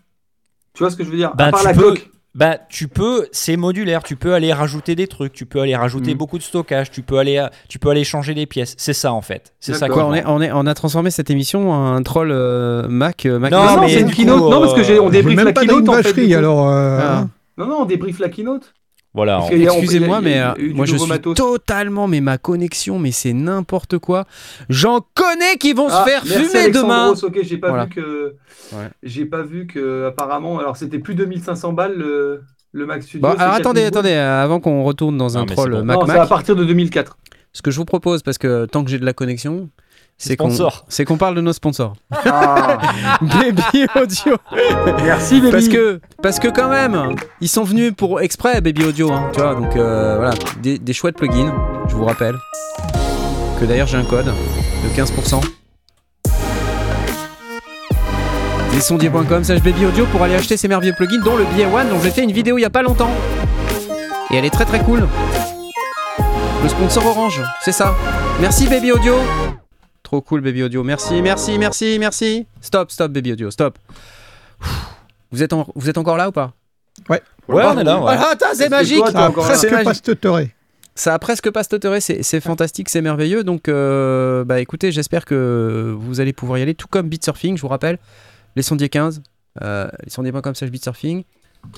Tu vois ce que je veux dire? Ben, À part tu la peux- coque. Bah, tu peux, c'est modulaire, tu peux aller rajouter des trucs, tu peux aller rajouter Mm. beaucoup de stockage, tu peux aller, tu peux aller changer des pièces. C'est ça en fait. C'est ça. Quoi, on, est, vend. on, est, on a transformé cette émission en un troll euh, Mac, euh, Mac. Non, Non, c'est une keynote. coup, non, parce que j'ai, on euh, débriefe la keynote en fait. alors. euh, Ah. hein. Non, non, on débriefe la keynote. Voilà. On- Excusez-moi, mais euh, moi je suis matos. totalement, mais ma connexion, mais c'est n'importe quoi. J'en connais qui vont Ah, se faire merci fumer demain. Ok, j'ai pas Voilà. vu que. Ouais. J'ai pas vu que apparemment. Alors c'était plus 2500 balles le, le Mac Studio. Bon, c'est alors 4000 attendez, attendez, euh, avant qu'on retourne dans Non, un troll c'est bon. Mac Non, c'est à Mac, partir de 2004. ce que je vous propose, parce que tant que j'ai de la connexion, c'est qu'on Sponsor. c'est qu'on parle de nos sponsors. Ah, Baby Audio. merci Baby. Parce que, parce que quand même, ils sont venus pour exprès, Baby Audio, hein, tu vois, donc euh, voilà, des, des chouettes plugins, je vous rappelle. Que d'ailleurs j'ai un code de 15%. Lesondiers.com slash Baby Audio pour aller acheter ces merveilleux plugins, dont le BA1 dont j'ai fait une vidéo il y a pas longtemps. Et elle est très très cool. Le sponsor Orange, c'est ça. Merci Baby Audio. Trop cool Baby Audio, merci, merci, merci, merci. Stop, stop Baby Audio, stop. Vous êtes, en- vous êtes encore là ou pas? Ouais, on est là. ouais. Attends, c'est que magique. toi, Ah, presque pas stutteré. Ça a presque pas stutteré, c'est c'est fantastique, c'est merveilleux. Donc, euh, bah écoutez, j'espère que vous allez pouvoir y aller, tout comme Beat Surfing, je vous rappelle. Les sondiers 15, euh, lesondiers.com slash beatsurfing.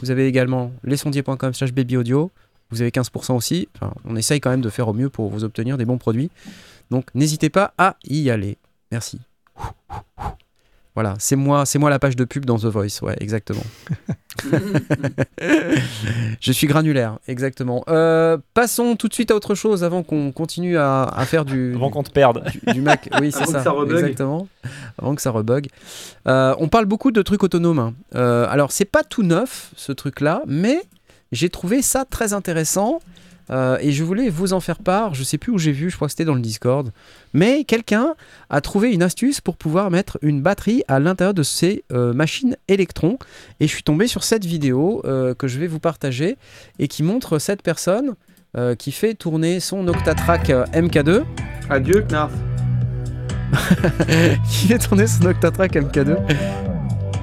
Vous avez également lesondiers.com slash babyaudio. Vous avez 15% aussi. Enfin, on essaye quand même de faire au mieux pour vous obtenir des bons produits. Donc n'hésitez pas à y aller. Merci. Voilà, c'est moi, c'est moi la page de pub dans The Voice, ouais, exactement. je suis granulaire, exactement. Euh, passons tout de suite à autre chose avant qu'on continue à, à faire du, Avant du- qu'on te perde. du, du Mac. Oui, c'est Avant que ça. Exactement. Avant que ça rebug. Euh, on parle beaucoup de trucs autonomes. hein. Euh, alors, c'est pas tout neuf, ce truc-là, mais j'ai trouvé ça très intéressant. Euh, et je voulais vous en faire part. Je sais plus où j'ai vu, je crois que c'était dans le Discord. Mais quelqu'un a trouvé une astuce pour pouvoir mettre une batterie à l'intérieur de ces euh, machines électrons. Et je suis tombé sur cette vidéo euh, que je vais vous partager et qui montre cette personne euh, qui fait tourner son Octatrack euh, MK2. Adieu, Knarf. qui fait tourner son Octatrack MK2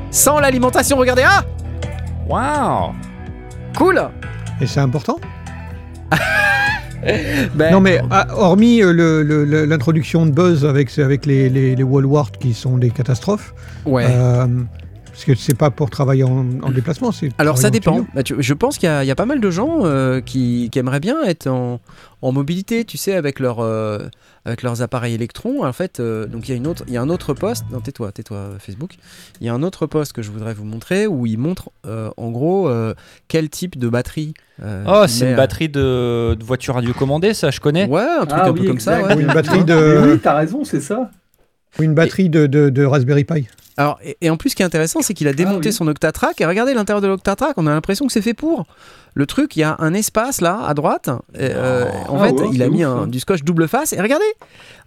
sans l'alimentation. Regardez, ah, Waouh cool. Et c'est important? Ben, Non, mais ah, hormis euh, l'introduction de Buzz avec, avec les, les, qui sont des catastrophes, ouais. euh, parce que c'est pas pour travailler en, en déplacement, c'est. Alors ça en dépend. Bah, tu- je pense qu'il y, a- il y a pas mal de gens euh, qui, qui aimeraient bien être en, en mobilité, tu sais, avec, leur, euh, avec leurs appareils électrons. En fait, euh, donc il y, a une autre- il y a un autre poste. Non, tais-toi, tais-toi, Facebook. Il y a un autre poste que je voudrais vous montrer où il montre euh, en gros euh, quel type de batterie. euh, Oh, c'est une batterie de, de voiture radiocommandée, ça je connais. Ouais, un truc Ah un peu comme ça. ouais. Ou une batterie Mais de, oui, t'as raison, c'est ça. Ou une batterie de, de, de Raspberry Pi. Alors, et, et en plus, ce qui est intéressant, c'est qu'il a démonté oui. son Octatrack. Et regardez l'intérieur de l'Octatrack, on a l'impression que c'est fait pour. Le truc, il y a un espace là, à droite. et, euh, en Ah fait, ouais, il a c'est mis ouf, un- hein. du scotch double face. Et regardez,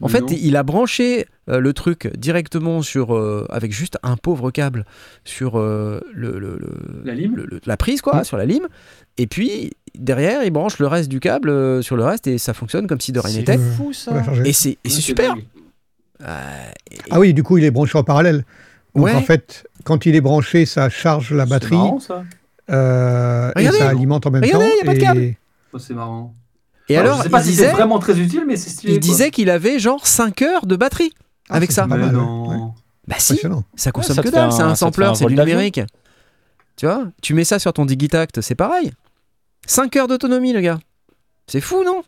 en Mais fait, non. il a branché euh, le truc directement sur, euh, avec juste un pauvre câble sur euh, le, le- le- La lime le- le- la prise, quoi, sur la lime. Et puis, derrière, il branche le reste du câble sur le reste et ça fonctionne comme si de rien C'est n'était. fou On va ça. Et c'est c'est super. dingue. Euh, et- Ah oui, du coup, il est branché en parallèle. Donc Ouais. en fait, quand il est branché, ça charge la C'est batterie marrant, ça. euh, et ça alimente en même Regardez, temps. a pas de et- câble. Oh, c'est marrant. et Alors, alors, je sais pas il si disait, c'est vraiment très utile, mais c'est stylé. il quoi. disait qu'il avait genre 5 heures de batterie. Ah, avec ça. pas Mais mal, ouais. non. Ouais. Bah si, ça consomme ça te que dalle, un- c'est un ça fait sampler, un c'est du numérique. Tu vois, tu mets ça sur ton Digitact, c'est pareil. 5 heures d'autonomie, le gars. C'est fou, non?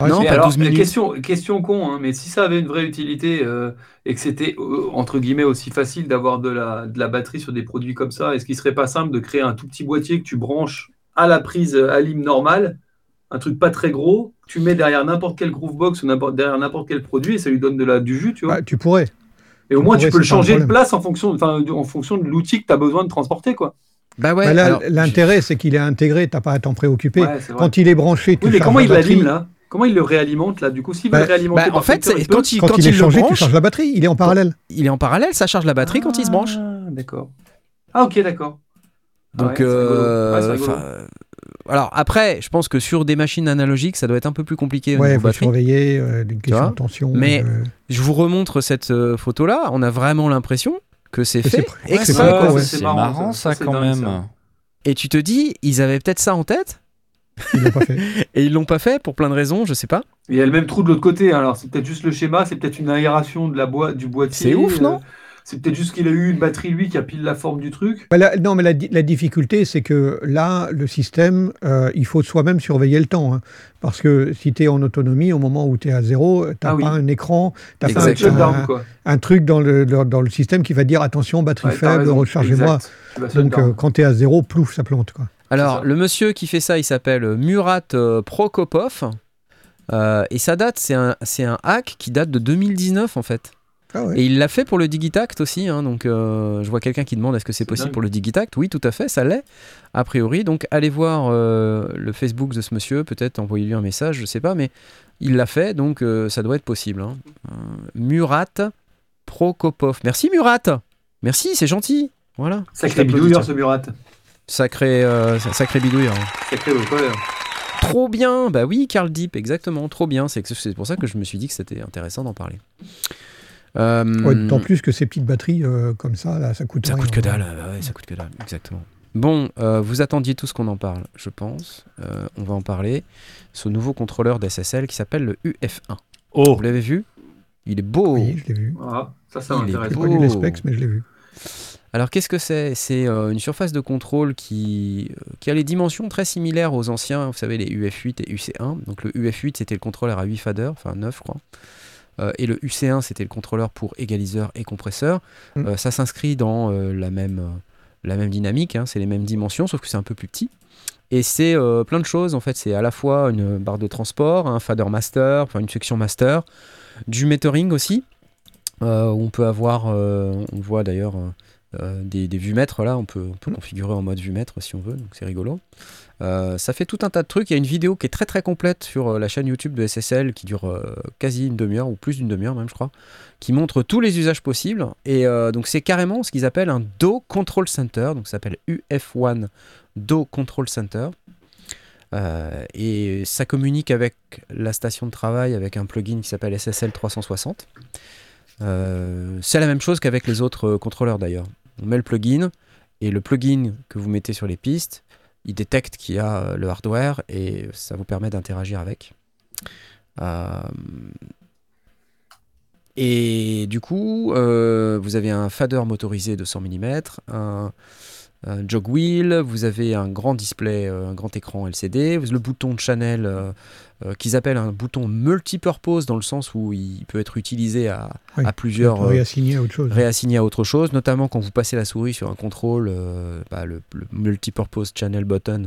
Ouais, Non, pas alors, 12 minutes. Question, question con, hein, mais si ça avait une vraie utilité euh, et que c'était euh, entre guillemets aussi facile d'avoir de la, de la batterie sur des produits comme ça, est-ce qu'il serait pas simple de créer un tout petit boîtier que tu branches à la prise euh, à lime normale, un truc pas très gros, que tu mets derrière n'importe quel Groovebox ou n'importe- derrière n'importe quel produit et ça lui donne de la, du jus, tu vois? Bah, tu pourrais. et au moins tu peux le changer de place en fonction, de- en fonction de l'outil que tu as besoin de transporter, quoi. Bah ouais, Bah l'intérêt, c'est qu'il est intégré, t'as pas à t'en préoccuper. Ouais. Quand il est branché, tu Oui, mais comment la il l'alime là? Comment il le réalimente là Du coup, s'il veut Bah, le réalimenter bah, en fait, il peut quand il, Quand, quand il est le changé, tu branche, charges la batterie. Il est en parallèle. il est en parallèle, ça charge la batterie quand il se branche. Ah, D'accord. Ah, ok, d'accord. Ah Donc, ouais, euh, Ouais, enfin, euh, alors après, je pense que sur des machines analogiques, ça doit être un peu plus compliqué Ouais, batterie. surveiller euh, des questions vois de tension. Mais- euh, Je vous remontre cette euh, photo-là, on a vraiment l'impression que c'est fait c'est ouais. C'est marrant, marrant, ça. quand même. ça. Et tu te dis, ils avaient peut-être ça en tête, Ils l'ont pas fait. et ils l'ont pas fait pour plein de raisons, je sais pas. Il y a le même trou de l'autre côté. hein. Alors, c'est peut-être juste le schéma, c'est peut-être une aération de la boîte, du boîtier. C'est ouf, non? euh, C'est peut-être juste qu'il a eu une batterie, lui, qui a pile la forme du truc. Bah, la- non, mais la, di- la difficulté, c'est que là, le système, euh, il faut soi-même surveiller le temps. hein. parce que si tu es en autonomie, au moment où tu es à zéro, tu n'as Ah oui. pas un écran, tu C'est pas un un, Exactement. shutdown, quoi. un truc dans le, dans, dans le système qui va dire attention, batterie Ouais, faible, rechargez-moi. Donc euh, quand tu es à zéro, plouf, ça plante. Quoi. Alors, le monsieur qui fait ça, il s'appelle Murat euh, Prokopov. Euh, et ça date, c'est un, c'est un hack qui date de 2019 en fait. Ah ouais. Et il l'a fait pour le Digitact aussi. hein, donc, euh, je vois quelqu'un qui demande est-ce que c'est C'est possible dingue. pour le Digitact? Oui, tout à fait, ça l'est. A priori, donc allez voir euh, le Facebook de ce monsieur, peut-être envoyez-lui un message, je sais pas, mais il l'a fait, donc euh, ça doit être possible. hein. Euh, Murat Prokopov. Merci Murat Merci, c'est gentil. Voilà. Sacré bidouilleur, ce Murat. Sacré, euh, sacré bidouilleur. hein. Sacré. Trop bien, bah oui, Carl Deep, exactement, trop bien. C'est que- c'est pour ça que je me suis dit que c'était intéressant d'en parler. Euh, Ouais, D'autant plus que ces petites batteries euh, comme ça, là, ça coûte ça rien. coûte que dalle, bah ouais, ça coûte que dalle, exactement. Bon, euh, vous attendiez tous qu'on en parle, je pense. Euh, on va en parler. Ce nouveau contrôleur d'SSL qui s'appelle le UF1. Oh, Vous l'avez vu? Il est beau. Oui, je l'ai vu. Voilà, ça, ça Il est J'ai m'intéresse. pas beau. lu les specs, mais je l'ai vu. Alors qu'est-ce que c'est? C'est euh, une surface de contrôle qui, euh, qui a les dimensions très similaires aux anciens, vous savez, les UF8 et UC1. Donc le UF8 c'était le contrôleur à 8 faders, enfin 9 je crois. Euh, et le UC1 c'était le contrôleur pour égaliseur et compresseur. Mm. Euh, ça s'inscrit dans la, même, la même dynamique, hein, c'est les mêmes dimensions, sauf que c'est un peu plus petit. Et c'est plein de choses en fait, c'est à la fois une barre de transport, un fader master, enfin une section master, du metering aussi, où on peut avoir, on voit d'ailleurs euh, des, des vumètres là, on peut, on peut configurer en mode vumètre si on veut, donc c'est rigolo. Euh, ça fait tout un tas de trucs. Il y a une vidéo qui est très très complète sur euh, la chaîne YouTube de SSL qui dure euh, quasi une demi-heure ou plus d'une demi-heure même, je crois, qui montre tous les usages possibles. Et donc c'est carrément ce qu'ils appellent un DO Control Center, donc ça s'appelle UF1 DO Control Center. Et ça communique avec la station de travail avec un plugin qui s'appelle SSL 360. Euh, c'est la même chose qu'avec les autres euh, contrôleurs d'ailleurs. On met le plugin et le plugin que vous mettez sur les pistes, il détecte qu'il y a euh, le hardware et ça vous permet d'interagir avec. Euh, et du coup, euh, vous avez un fader motorisé de 100 mm, un, un jog wheel, vous avez un grand display, un grand écran LCD, le bouton de channel euh, qu'ils appellent un bouton multipurpose dans le sens où il peut être utilisé à, Oui, à plusieurs, euh, réassigné à autre chose. réassigné à autre chose, notamment quand vous passez la souris sur un contrôle, euh, bah, le, le multipurpose channel button,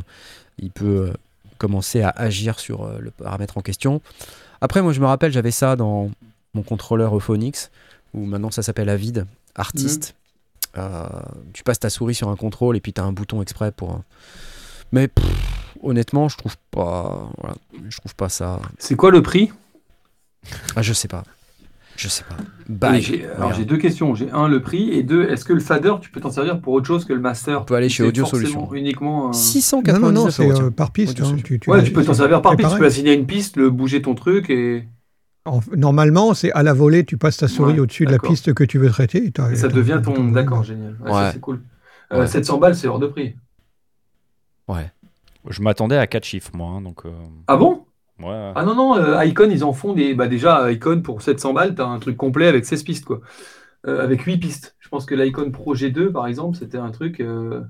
il peut commencer à agir sur le paramètre en question. Après, moi je me rappelle, j'avais ça dans mon contrôleur Euphonix, où maintenant ça s'appelle Avid, Artiste. Euh, tu passes ta souris sur un contrôle et puis tu as un bouton exprès pour. Mais pff, honnêtement, je trouve pas. Voilà, je trouve pas ça. C'est quoi le prix? Ah, je sais pas. Je sais pas. Bah, j'ai- Alors j'ai deux questions. J'ai un le prix et deux est-ce que le fader tu peux t'en servir pour autre chose que le master? On peut aller chez c'est Audio Solutions. Uniquement. un- Non, 699 non, non, c'est euros, tiens. euh, par piste. Hein, tu, tu Ouais, l'as- tu peux t'en servir par c'est piste. Tu peux assigner une piste, le bouger ton truc et, En- Normalement, c'est à la volée, tu passes ta souris Ouais, au-dessus de la piste que tu veux traiter. et ça devient ton. D'accord, génial. Ouais, ça, Ouais. c'est cool. Euh, Ouais. 700 balles, c'est hors de prix. Ouais. Je m'attendais à 4 chiffres, moi. hein, donc, euh, Ah bon? Ouais. Ah non, non, euh, Icon, ils en font des. Bah déjà, Icon, pour 700 balles, t'as un truc complet avec 16 pistes, quoi. Euh, avec 8 pistes. Je pense que l'Icon Pro G2, par exemple, c'était un truc. euh,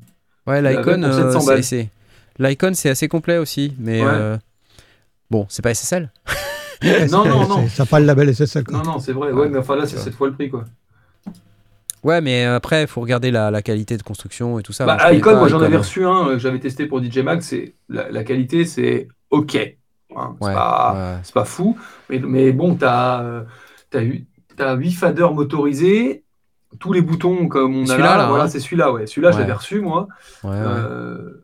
Ouais, l'avais l'Icon, pour 700 c'est- balles. c'est l'Icon, c'est assez complet aussi, mais Ouais. euh, bon, c'est pas SSL. Non, c'est- non, c'est- non. Ça n'a pas le label SSL. quoi. Non, non, c'est vrai. Ouais, mais enfin là, c'est Ouais. 7 fois le prix, quoi. Ouais, mais après, il faut regarder la, la qualité de construction et tout ça. Bah, je Icon, pas moi j'en avais hein. reçu un euh, que j'avais testé pour DJ Mag. C'est la, la qualité, c'est ok. Hein, c'est Ouais, pas, ouais. c'est pas fou, mais, mais bon, t'as euh, t'as 8 faders motorisés, tous les boutons comme on a Celui-là, là. là, voilà, hein. c'est celui-là. Ouais, celui-là, je Ouais. l'avais reçu moi. Ouais, ouais. Euh,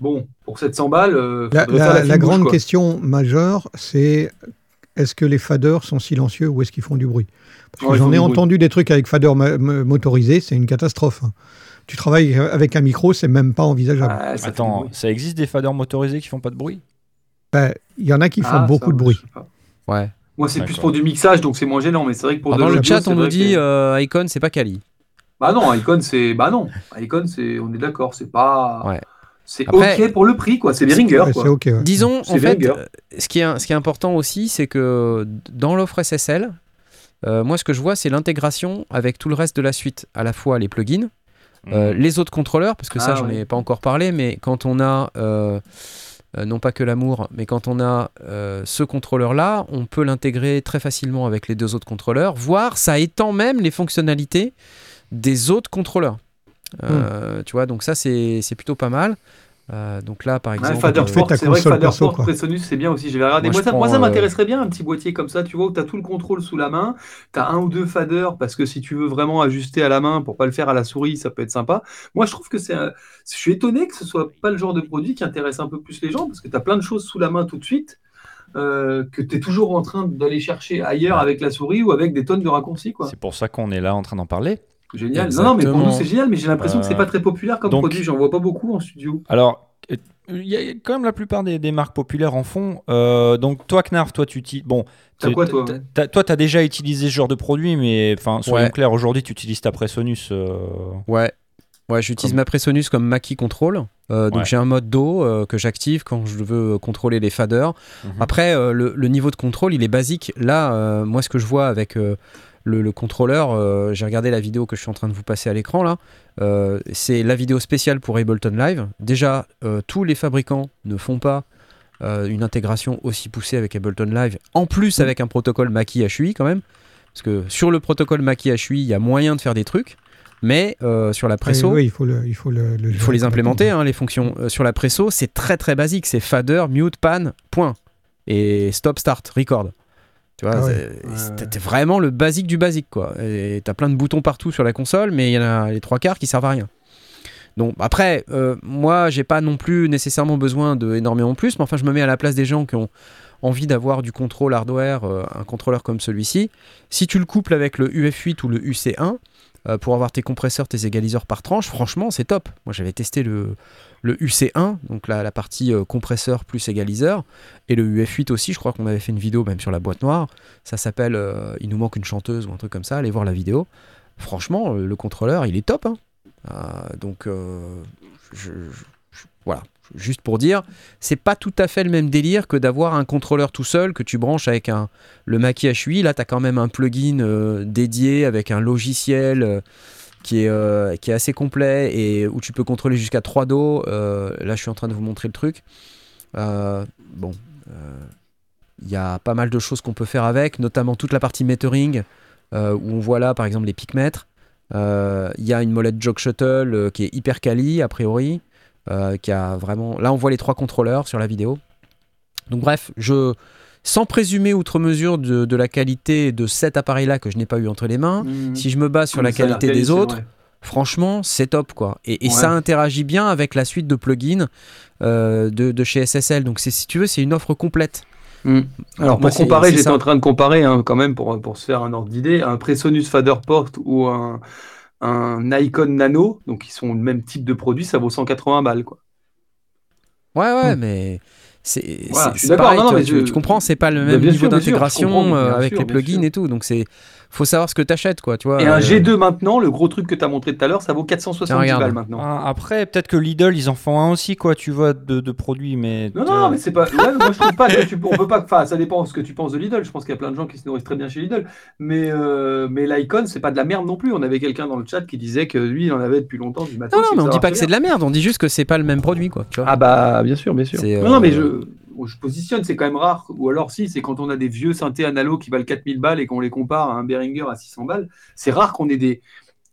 bon, pour 700 balles, euh, La, bouche, grande question majeure, c'est est-ce que les faders sont silencieux ou est-ce qu'ils font du bruit? Ouais, j'en font ai bruit. entendu des trucs avec ma- motorisés, c'est une catastrophe. Tu travailles avec un micro, c'est même pas envisageable. Ouais, ça Attends, ça existe des faders motorisés qui font pas de bruit? Ben, Il y en a qui font Ah, beaucoup ça, de bruit. Ouais. Moi, c'est plus pour du mixage, donc c'est moins gênant, mais c'est vrai que pour de dans le chat, on nous dit que- euh, Icon, c'est pas Kali. Bah non, Icon, c'est. Bah non, Icon, c'est. On est d'accord, c'est pas. Ouais. C'est ok pour le prix, quoi. C'est Behringer, Ouais, quoi. c'est ok. ouais. Disons, en fait, ce qui, est, ce qui est important aussi, c'est que dans l'offre SSL, euh, moi, ce que je vois, c'est l'intégration avec tout le reste de la suite, à la fois les plugins, euh, Mhm. les autres contrôleurs, parce que ça, Ah, j'en ouais. ai pas encore parlé, mais quand on a, euh, non pas que l'amour, mais quand on a ce contrôleur-là, on peut l'intégrer très facilement avec les deux autres contrôleurs, voire ça étend même les fonctionnalités des autres contrôleurs. Euh, Tu vois, donc ça, c'est plutôt pas mal. Euh, donc là, par Ouais, exemple, Fader euh, tu fais Port, ta c'est vrai que console Fader perso, Port quoi. Presonus, c'est bien aussi. Je vais regarder. Moi, ça, moi, prends, ça euh, m'intéresserait bien, un petit boîtier comme ça, tu vois, où tu as tout le contrôle sous la main. Tu as un ou deux faders, parce que si tu veux vraiment ajuster à la main pour pas le faire à la souris, ça peut être sympa. Moi, je trouve que c'est. un- Je suis étonné que ce soit pas le genre de produit qui intéresse un peu plus les gens, parce que tu as plein de choses sous la main tout de suite. euh, que tu es toujours en train d'aller chercher ailleurs avec la souris ou avec des tonnes de raccourcis. C'est pour ça qu'on est là en train d'en parler. Génial. Non, non, mais pour nous, c'est génial, mais j'ai l'impression que c'est Euh, pas très populaire comme donc- produit. J'en vois pas beaucoup en studio. Alors, euh, il y a quand même la plupart des, des marques populaires en font. Euh, donc, toi, Knarf, toi, tu utilises. Bon, T'as quoi, toi t'as- t'as- Toi, tu as déjà utilisé ce genre de produit, mais enfin, soyons Ouais. clairs, aujourd'hui, tu utilises ta Presonus. euh, Ouais. Ouais, j'utilise Comme- ma Presonus comme Mackie Control. Euh, donc Ouais. j'ai un mode dos euh, que j'active quand je veux contrôler les faders. Mhm. Après, euh, le, le niveau de contrôle, il est basique. Là, euh, moi, ce que je vois avec euh, le, le contrôleur, euh, j'ai regardé la vidéo que je suis en train de vous passer à l'écran là. Euh, c'est la vidéo spéciale pour Ableton Live. Déjà, euh, tous les fabricants ne font pas une intégration aussi poussée avec Ableton Live, en plus avec un protocole Mackie HUI quand même. Parce que sur le protocole Mackie HUI, il y a moyen de faire des trucs, mais euh, sur la presso, Oui, il faut, le, il faut, le, le il faut les implémenter, hein, les fonctions. Euh, sur la presso, c'est très très basique. C'est fader, mute, pan, point. Et stop, start, record. Tu vois, Ah ouais. c'était vraiment le basique du basique, quoi. Et t'as plein de boutons partout sur la console, mais il y en a les trois quarts qui servent à rien. Donc après, euh, moi, j'ai pas non plus nécessairement besoin de énormément plus, mais enfin, je me mets à la place des gens qui ont envie d'avoir du contrôle hardware, euh, un contrôleur comme celui-ci. Si tu le couples avec le UF8 ou le UC1, euh, pour avoir tes compresseurs, tes égaliseurs par tranche, franchement, c'est top. Moi, j'avais testé le, le UC1, donc la, partie euh, compresseur plus égaliseur, et le UF8 aussi. Je crois qu'on avait fait une vidéo même sur la boîte noire. Ça s'appelle euh, Il nous manque une chanteuse ou un truc comme ça. Allez voir la vidéo. Franchement, euh, le contrôleur, il est top. hein. Donc, voilà. Juste pour dire, c'est pas tout à fait le même délire que d'avoir un contrôleur tout seul que tu branches avec un, le Mackie HUI. Là, tu as quand même un plugin dédié avec un logiciel qui, est, euh, qui est assez complet et où tu peux contrôler jusqu'à 3 dos. Euh, là, je suis en train de vous montrer le truc. Euh, bon, il y a pas mal de choses qu'on peut faire avec, notamment toute la partie metering où on voit là, par exemple, les picmètres. Il y a une molette jog shuttle qui est hyper quali, a priori. qui a vraiment. Là, on voit les trois contrôleurs sur la vidéo. Donc, bref, je. Sans présumer outre mesure de, de la qualité de cet appareil-là que je n'ai pas eu entre les mains, Mhm. si je me base sur la qualité des autres, vrai. franchement, c'est top quoi. Et, et Ouais. ça interagit bien avec la suite de plugins euh, de, de chez SSL. Donc, si tu veux, c'est une offre complète. Mm. Alors pour comparer, j'étais en train de comparer hein, quand même pour, pour se faire un ordre d'idée, un Presonus Faderport ou un, un Icon Nano, donc ils sont le même type de produit, ça vaut 180 balles quoi. Ouais, ouais, Hmm. mais c'est Voilà, pareil, non, non, tu, mais tu- je- tu comprends, c'est pas le même bien niveau d'intégration euh, avec sûr, les plugins et tout. Donc, c'est faut savoir ce que t'achètes quoi, tu vois. Et un euh, G2 maintenant, le gros truc que tu as montré tout à l'heure, ça vaut 470 Tiens, regarde. balles maintenant. Ah, Après, peut-être que Lidl, ils en font un aussi, quoi, tu vois, de, de produits, mais. Non, non, non, mais c'est pas. ouais, moi, je trouve pas que tu. On peut pas. Enfin, ça dépend de ce que tu penses de Lidl. Je pense qu'il y a plein de gens qui se nourrissent très bien chez Lidl. Mais, euh, mais l'Icon, c'est pas de la merde non plus. On avait quelqu'un dans le chat qui disait que lui, il en avait depuis longtemps du matos. Non, non, mais on dit pas que c'est de la merde, on dit juste que c'est pas le même produit quoi, tu vois. Ah bah bien sûr, bien sûr. Non, non, mais euh, je, je positionne, c'est quand même rare. Ou alors si, c'est quand on a des vieux synthés analo qui valent 4000 balles et qu'on les compare à un Behringer à 600 balles, c'est rare qu'on ait des,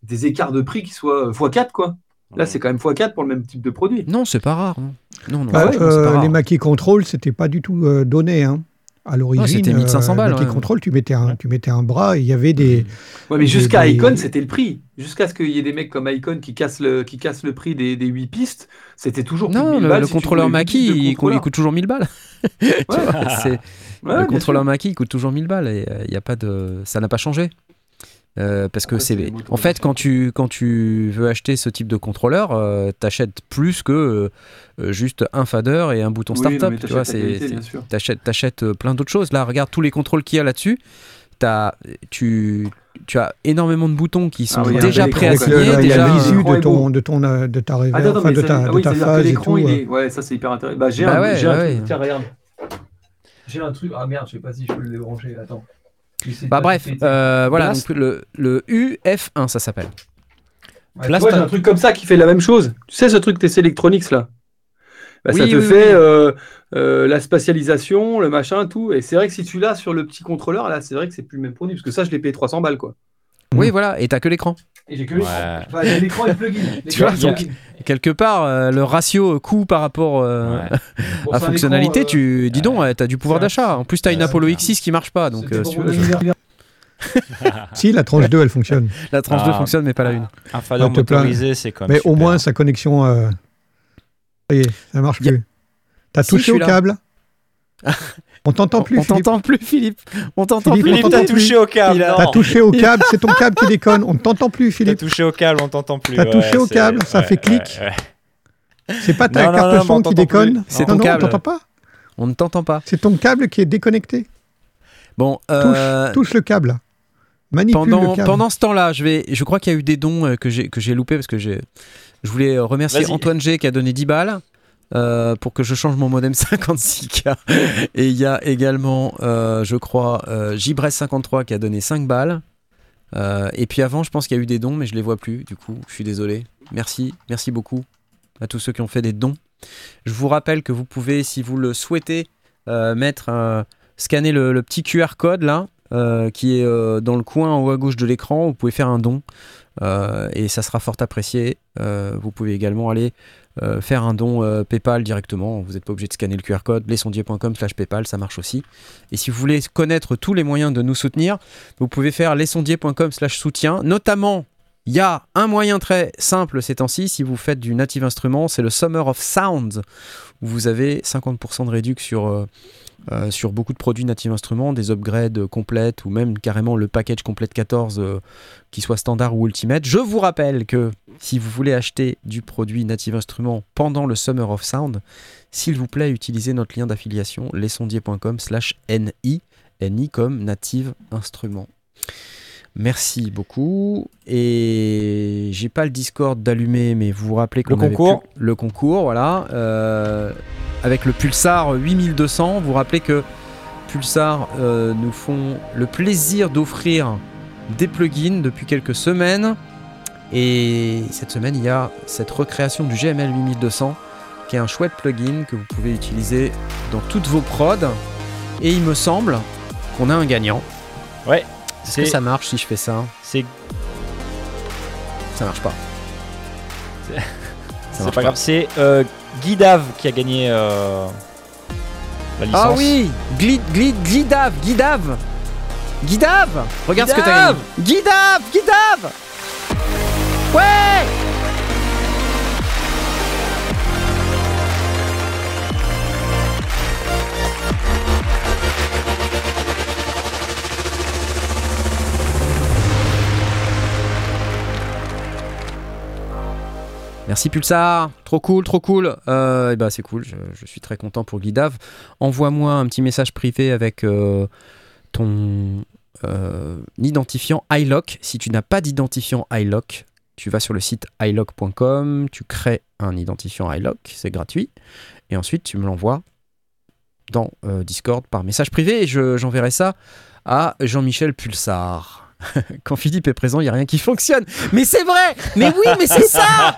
des écarts de prix qui soient x4 quoi. Là, c'est quand même x4 pour le même type de produit. Non, c'est pas rare. Non, non, non, Bah, c'est euh, pas rare. les Mackie Control, c'était pas du tout euh, donné. Hein. À l'origine, c'était 1500 balles, Mackie ouais. Control, tu mettais, un, tu mettais un bras et il y avait des. Ouais, mais jusqu'à des- Icon, c'était le prix. Jusqu'à ce qu'il y ait des mecs comme Icon qui cassent le, qui cassent le prix des, des 8 pistes, c'était toujours plus de Non, 1000 le, balles le si contrôleur de il, coûte- il contrôleur. coûte toujours 1000 balles. Vois, Ouais, le contrôleur. Mackie il coûte toujours 1000 balles et il y a pas de ça n'a pas changé. Euh, parce que Après, c'est en fait quand tu quand tu veux acheter ce type de contrôleur euh, t'achètes plus que euh, juste un fader et un bouton Oui, non, startup tu vois t'achètes t'achètes t'achètes euh, plein d'autres choses là regarde tous les contrôles qu'il y a là-dessus T'as- tu tu as énormément de boutons qui sont Ah oui, déjà préassignés déjà l'écran de ton, de ton, de ta réverb, Ah, enfin, de ta, ah de oui, ta phase et l'écran, tout. il est... Ouais, ça c'est hyper intéressant. Bah, j'ai Bah un, ouais, j'ai un ouais. truc, tiens, regarde. J'ai un truc, ah merde, je sais pas si je peux le débrancher, attends. Bah bref euh, voilà donc le, le UF1 ça s'appelle Ouais, j'ai un- truc comme ça qui fait la même chose. Tu sais, ce truc TC Electronics là? Bah, Ça te oui, fait oui. euh, euh, la spatialisation, le machin, tout. Et c'est vrai que si tu l'as sur le petit contrôleur, là, c'est vrai que c'est plus le même produit. Parce que ça, je l'ai payé 300 balles, quoi. oui voilà et t'as que l'écran Et j'ai que Ouais. l'écran. Enfin, le plugin. Tu vois, donc, quelque part euh, le ratio coût par rapport euh, Ouais. Bon, à un fonctionnalité, écran, euh, tu dis donc, ouais, t'as du pouvoir un- d'achat. En plus, t'as une c'est un- Apollo X6 qui marche pas, donc si tu mon veux, je- anniversaire. Si, la tranche 2, elle fonctionne. la tranche 2 Ah. fonctionne, mais pas la une. Un fader On te plaint. motorisé, c'est quand même. Mais au moins, sa connexion. euh, Ça y est, ça marche plus. T'as Si, touché au câble On t'entend plus, on Philippe. t'entend plus, Philippe. On t'entend plus. Philippe, t'as touché au câble. T'as touché au câble, c'est ton câble qui déconne. On ne t'entend plus, T'as Philippe. touché au câble, on t'entend plus. T'as touché au câble, ça fait clic. C'est pas ta carte son on qui déconne. C'est non, ton non, câble. on t'entend pas. On ne t'entend pas. C'est ton câble qui est déconnecté. Bon, euh, Touche le câble. Manipule pendant, le câble. pendant ce temps-là, je vais, je crois qu'il y a eu des dons euh, que j'ai que j'ai loupé parce que j'ai, je voulais remercier. Antoine G qui a donné 10 balles. Euh, pour que je change mon modem 56K. Et il y a également, euh, je crois, euh, Jibres53 qui a donné 5 balles. Euh, et puis avant, je pense qu'il y a eu des dons, mais je les vois plus. Du coup, je suis désolé. Merci, merci beaucoup à tous ceux qui ont fait des dons. Je vous rappelle que vous pouvez, si vous le souhaitez, mettre, scanner le, le petit QR code là, qui est dans le coin en haut à gauche de l'écran. Vous pouvez faire un don et ça sera fort apprécié. Vous pouvez également aller euh, faire un don euh, PayPal directement. Vous n'êtes pas obligé de scanner le QR code. lesondier.com slash PayPal, ça marche aussi. Et si vous voulez connaître tous les moyens de nous soutenir, vous pouvez faire lesondier.com slash soutien. Notamment, il y a un moyen très simple ces temps-ci, si vous faites du native instrument, c'est le Summer of Sound, où vous avez 50% de réduction sur, euh, euh, sur beaucoup de produits native instrument, des upgrades complètes, ou même carrément le package complète 14, euh, qui soit standard ou ultimate. Je vous rappelle que si vous voulez acheter du produit native instrument pendant le Summer of Sound, s'il vous plaît, utilisez notre lien d'affiliation lesondier.com slash NI, comme native instrument. Merci beaucoup. Et j'ai pas le Discord d'allumé, mais vous vous rappelez qu'on Le avait concours. pu- le concours, voilà. Euh, avec le Pulsar 8200, vous vous rappelez que Pulsar euh, nous font le plaisir d'offrir des plugins depuis quelques semaines. Et cette semaine, il y a cette recréation du GML 8200, qui est un chouette plugin que vous pouvez utiliser dans toutes vos prods. Et il me semble qu'on a un gagnant. Ouais. Est-ce que ça marche si je fais ça c'est- Ça marche pas. C'est- marche pas grave. C'est euh, qui a gagné euh, la licence. Ah oui Gli- gli- Glidav Guidav Guidav Regarde ce que t'as gagné Guidav Guidav Ouais Merci Pulsar, trop cool, trop cool. Euh, et bah c'est cool, je, suis très content pour Guidav. Envoie-moi un petit message privé avec euh, ton euh, identifiant iLock. Si tu n'as pas d'identifiant iLock, tu vas sur le site iLock.com, tu crées un identifiant iLock, c'est gratuit, et ensuite tu me l'envoies dans Discord par message privé et je- j'enverrai ça à Jean-Michel Pulsar. Quand Philippe est présent, il n'y a rien qui fonctionne. Mais c'est vrai Mais oui, mais c'est ça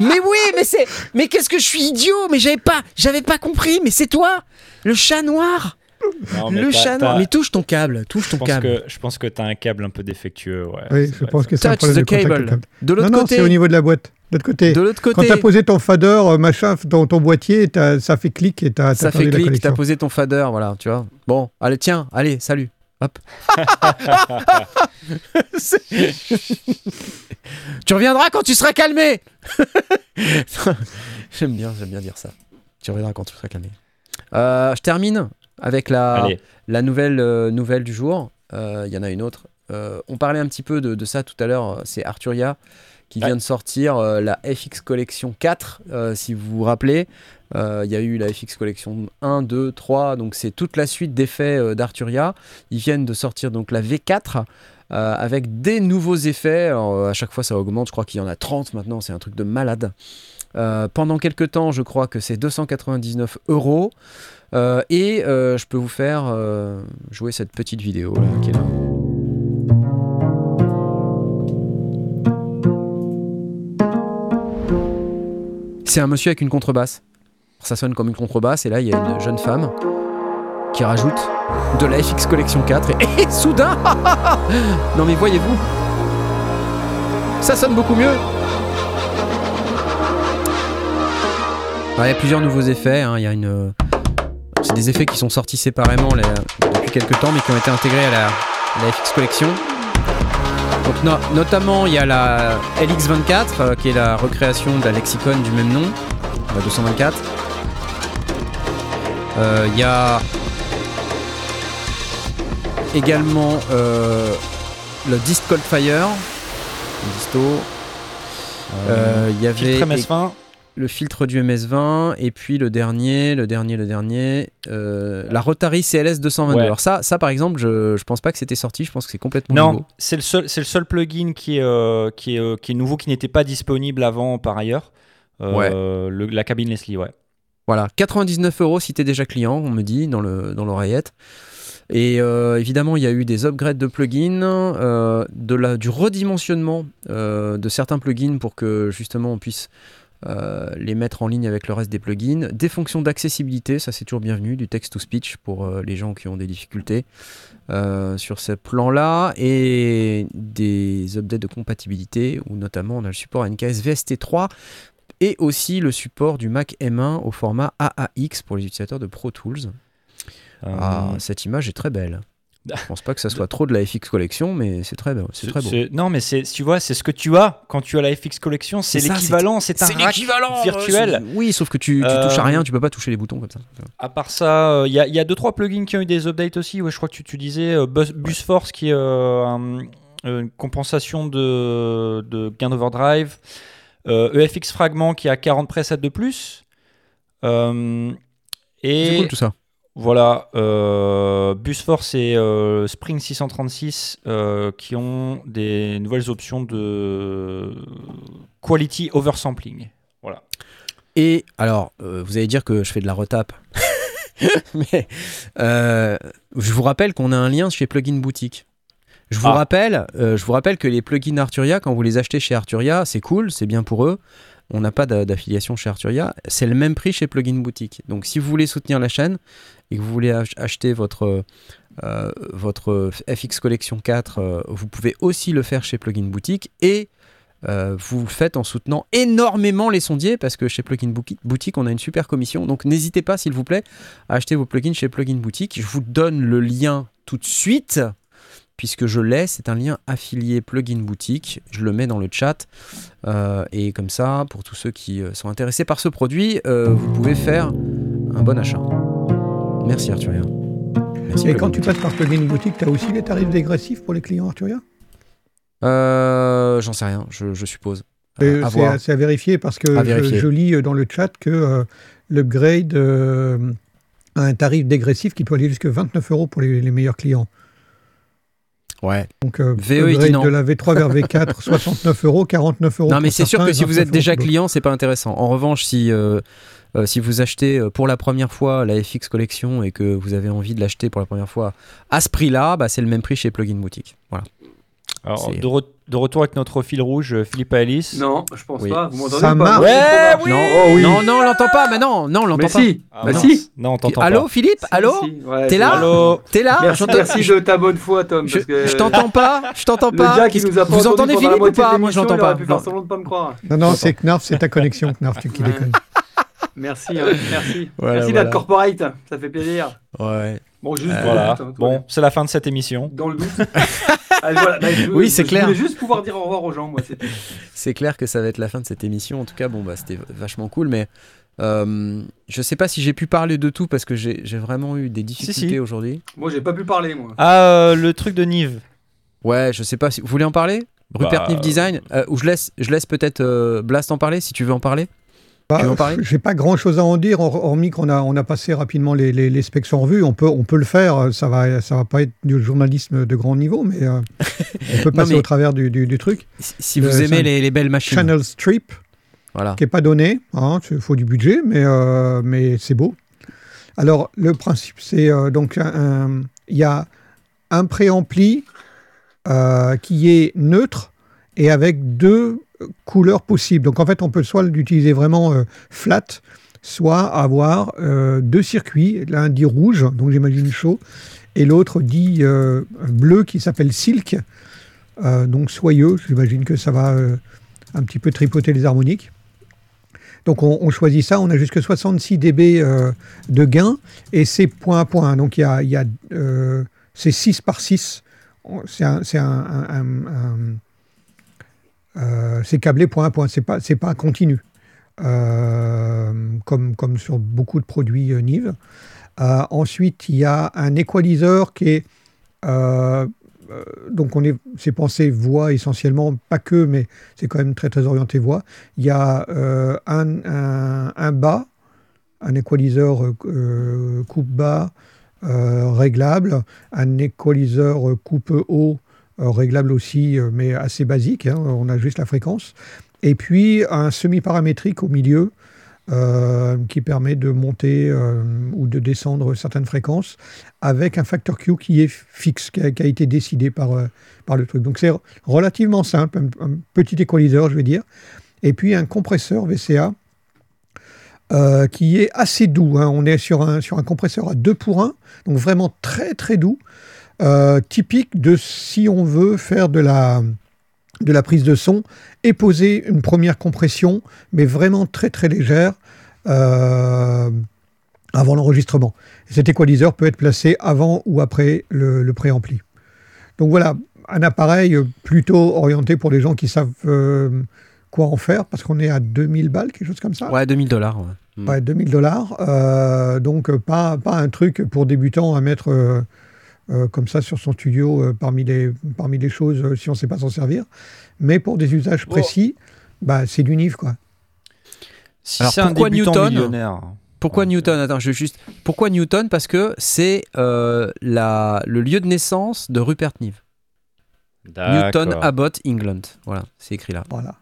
Mais oui, mais c'est... Mais qu'est-ce que je suis idiot? Mais j'avais pas, j'avais pas compris, mais c'est toi Le chat noir Non, Le t'as- chat t'as- noir Mais touche ton câble, touche Je ton pense, câble. que, je pense que t'as un câble un peu défectueux. Ouais, Oui, je pense que c'est un problème the de contact cable. câble. De l'autre Non, non, côté. c'est au niveau de la boîte. De l'autre côté. De l'autre Quand côté. tu as posé ton fader, euh, machin, dans ton boîtier, t'as- ça fait clic et t'as Ça t'as fait clic, t'as posé ton fader, voilà, tu vois. Bon, allez, tiens, allez, salut. Hop. Tu reviendras quand tu seras calmé. j'aime bien, j'aime bien dire ça. Tu reviendras quand tu seras calmé. Euh, je termine avec la, Allez, la nouvelle, euh, nouvelle du jour. Euh, Il y en a une autre. On parlait un petit peu de, de ça tout à l'heure. C'est Arturia qui Ouais. vient de sortir la FX Collection 4. euh, si vous vous rappelez, Euh, il y a eu la FX Collection 1, 2, 3. Donc c'est toute la suite d'effets euh, d'Arturia. Ils viennent de sortir donc la V4. euh, avec des nouveaux effets, Alors, à chaque fois ça augmente, je crois qu'il y en a 30 maintenant, c'est un truc de malade. Pendant quelques temps, je crois que c'est 299 euros. Et je peux vous faire jouer cette petite vidéo là. C'est un monsieur avec une contrebasse. Ça sonne comme une contrebasse et là il y a une jeune femme qui rajoute de la FX Collection 4 et, soudain Non mais voyez-vous Ça sonne beaucoup mieux Ouais, Il y a plusieurs nouveaux effets. hein. Il y a une. C'est des effets qui sont sortis séparément depuis quelques temps, mais qui ont été intégrés à la FX Collection. Donc, no- notamment, il y a la LX24, euh, qui est la recréation de la lexicon du même nom, la 224. Euh, Il y a également euh, le Dist Cold Fire, le disto. Il y avait filtre MS20. Le filtre du MS20 et puis le dernier, le dernier, le dernier, euh, la Rotary CLS 222. Ouais. Alors ça, ça par exemple, je, je pense pas que c'était sorti, je pense que c'est complètement Non, nouveau. c'est le seul, c'est le seul plugin qui est, euh, qui est, euh, qui est nouveau, qui n'était pas disponible avant par ailleurs. Euh, le- la cabine Leslie, ouais. Voilà, 99 euros si t'es déjà client, on me dit dans le dans l'oreillette. Et euh, évidemment, il y a eu des upgrades de plugins, euh, de la, du redimensionnement euh, de certains plugins pour que justement on puisse euh, les mettre en ligne avec le reste des plugins. Des fonctions d'accessibilité, ça c'est toujours bienvenu, du text-to-speech pour euh, les gens qui ont des difficultés euh, sur ce plan-là. Et des updates de compatibilité, où notamment on a le support NKS VST3 et aussi le support du Mac M1 au format AAX pour les utilisateurs de Pro Tools. Euh, Ah, cette image est très belle. Je pense pas que ça soit trop de la FX Collection, mais c'est très, beau- c'est très beau. c'est- Non, mais c'est, tu vois, c'est ce que tu as quand tu as la FX Collection. C'est, l'équivalent, c'est, un rack virtuel. euh, Oui, sauf que tu, tu Euh, touches à rien, tu peux pas toucher les boutons comme ça. À part ça, il y, a- y a deux trois plugins qui ont eu des updates aussi. Ouais, je crois que tu, tu disais euh, Bus, BusForce qui est euh, un- une compensation de, de gain d'overdrive. Euh, EFX Fragment qui a 40 presets de plus. Euh, C'est et cool tout ça. Voilà, euh, BusForce et euh, Spring 636 euh, qui ont des nouvelles options de quality oversampling. Voilà. Et alors, vous allez dire que je fais de la retape. Mais je vous rappelle qu'on a un lien chez Plugin Boutique. Je vous, Ah. rappelle, je vous rappelle que les plugins Arturia, quand vous les achetez chez Arturia, c'est cool, c'est bien pour eux. On n'a pas d'a- d'affiliation chez Arturia. C'est le même prix chez Plugin Boutique. Donc si vous voulez soutenir la chaîne et que vous voulez ach- acheter votre, euh, votre FX Collection 4, euh, vous pouvez aussi le faire chez Plugin Boutique. Et euh, vous le faites en soutenant énormément les sondiers parce que chez Plugin Boutique, on a une super commission. Donc n'hésitez pas, s'il vous plaît, à acheter vos plugins chez Plugin Boutique. Je vous donne le lien tout de suite puisque je l'ai. C'est un lien affilié Plugin Boutique. Je le mets dans le chat. Euh, et comme ça, pour tous ceux qui euh, sont intéressés par ce produit, euh, vous pouvez faire un bon achat. Merci Arturia. Merci Et quand tu passes par Plugin Boutique, tu as aussi les tarifs dégressifs pour les clients Arturia Euh, J'en sais rien, je, je suppose. C'est à, à vérifier parce que je, lis dans le chat que l'upgrade a un tarif dégressif qui peut aller jusqu'à 29 euros pour les, les meilleurs clients. Ouais. Donc, euh, VE, de la V3 vers V4, 69 euros, 49 euros. Non, mais c'est sûr que si vous 29 êtes déjà client, c'est pas intéressant. En revanche, si, euh, euh, si vous achetez euh, pour la première fois la FX Collection et que vous avez envie de l'acheter pour la première fois à ce prix-là, bah, c'est le même prix chez Plugin Boutique. Voilà. Alors, de, re- de retour avec notre fil rouge, euh, Philippe Alice. Non, je pense Oui. pas. Vous m'entendez pas marche. Ouais, oui. non, Oh oui. non, non, on l'entend pas. Mais non, non, on l'entend Mais pas. si. Ah, bah non. si. Non, on t'entend Allô, pas. Philippe Si, Allô si. Ouais, T'es là. Allô T'es là Merci, merci je, de ta bonne foi, Tom. je- parce que je t'entends pas. Je t'entends Le pas. gars qui nous a pas vous entendez Philippe ou pas Moi, je l'entends il aurait pas. pu Non. faire semblant de pas me croire. Non, non, c'est Knarf, c'est ta connexion, Knarf, tu qui déconnes. Merci, hein, merci. Merci d'être corporate, ça fait plaisir. Ouais. Bon, juste Euh, pour Voilà. hein, Bon, c'est la fin de cette émission. Dans le doute. Allez, voilà, bah, je- Oui, c'est je clair. voulais juste pouvoir dire au revoir aux gens, moi. C'est clair que ça va être la fin de cette émission. En tout cas, bon, bah, c'était vachement cool, mais euh, je sais pas si j'ai pu parler de tout parce que j'ai vraiment eu des difficultés si. aujourd'hui. Moi, j'ai pas pu parler, moi. Ah, euh, le truc de Nive. Ouais, je sais pas si vous voulez en parler? Rupert Bah, Neve Design, euh, ou je laisse, je laisse peut-être euh, Blast en parler si tu veux en parler? Bah, J'ai pas grand chose à en dire, hor- hormis qu'on a, on a passé rapidement les, les, les specs en revue. On peut, on peut le faire, ça va, ça va pas être du journalisme de grand niveau, mais euh, on peut passer au travers du, du, du truc. Si, Le- vous aimez ça- les, les belles machines. Channel Strip, Voilà. qui est pas donné, hein, il faut du budget, mais, euh, mais c'est beau. Alors, le principe, c'est euh, donc il y a un préampli euh, qui est neutre et avec deux couleurs possibles. Donc, en fait, on peut soit l'utiliser vraiment euh, flat, soit avoir euh, deux circuits. L'un dit rouge, donc j'imagine chaud, et l'autre dit euh, bleu qui s'appelle silk, donc soyeux. J'imagine que ça va un petit peu tripoter les harmoniques. Donc on, choisit ça, on a jusque 66 dB de gain et c'est point à point. Donc il y a, y a c'est 6 par 6. On- C'est un- euh, c'est câblé point à point, c'est pas, c'est pas continu. Euh, comme, comme sur beaucoup de produits euh, Nive. Euh, ensuite, il y a un équaliseur qui est donc on est, c'est pensé voix essentiellement, pas que, mais c'est quand même très très orienté voix. Il y a un, un- bas, un euh, coupe bas réglable, un équaliseur euh, coupe haut réglable aussi, euh, mais assez basique. hein, on a juste la fréquence. Et puis un semi-paramétrique au milieu euh, qui permet de monter euh, ou de descendre certaines fréquences avec un facteur Q qui est fixe, qui a, été décidé par, euh, par le truc. Donc c'est relativement simple, un, petit équaliseur, je vais dire. Et puis un compresseur VCA euh, qui est assez doux. hein. On est sur un, sur un compresseur à 2 pour 1, donc vraiment très très doux. Euh, typique de si on veut faire de la, de la prise de son et poser une première compression, mais vraiment très très légère euh, avant l'enregistrement. Et Cet équaliseur peut être placé avant ou après le, le préampli. Donc voilà, un appareil plutôt orienté pour les gens qui savent euh, quoi en faire, parce qu'on est à 2000 balles, quelque chose comme ça. Ouais, 2000 dollars. Ouais. Mm. Ouais, 2000 dollars. Euh, donc, pas, pas un truc pour débutants à mettre comme ça sur son studio euh, parmi, les, parmi les choses euh, si on ne sait pas s'en servir. Mais pour des usages Bon. précis, bah, c'est du NIV, quoi. Si Alors, c'est un Newton millionnaire. Pourquoi Ouais. Newton Attends, je veux juste. Pourquoi Newton Parce que c'est euh, la, le lieu de naissance de Rupert Neve. Newton. Abbott, England. Voilà, c'est écrit là. Voilà.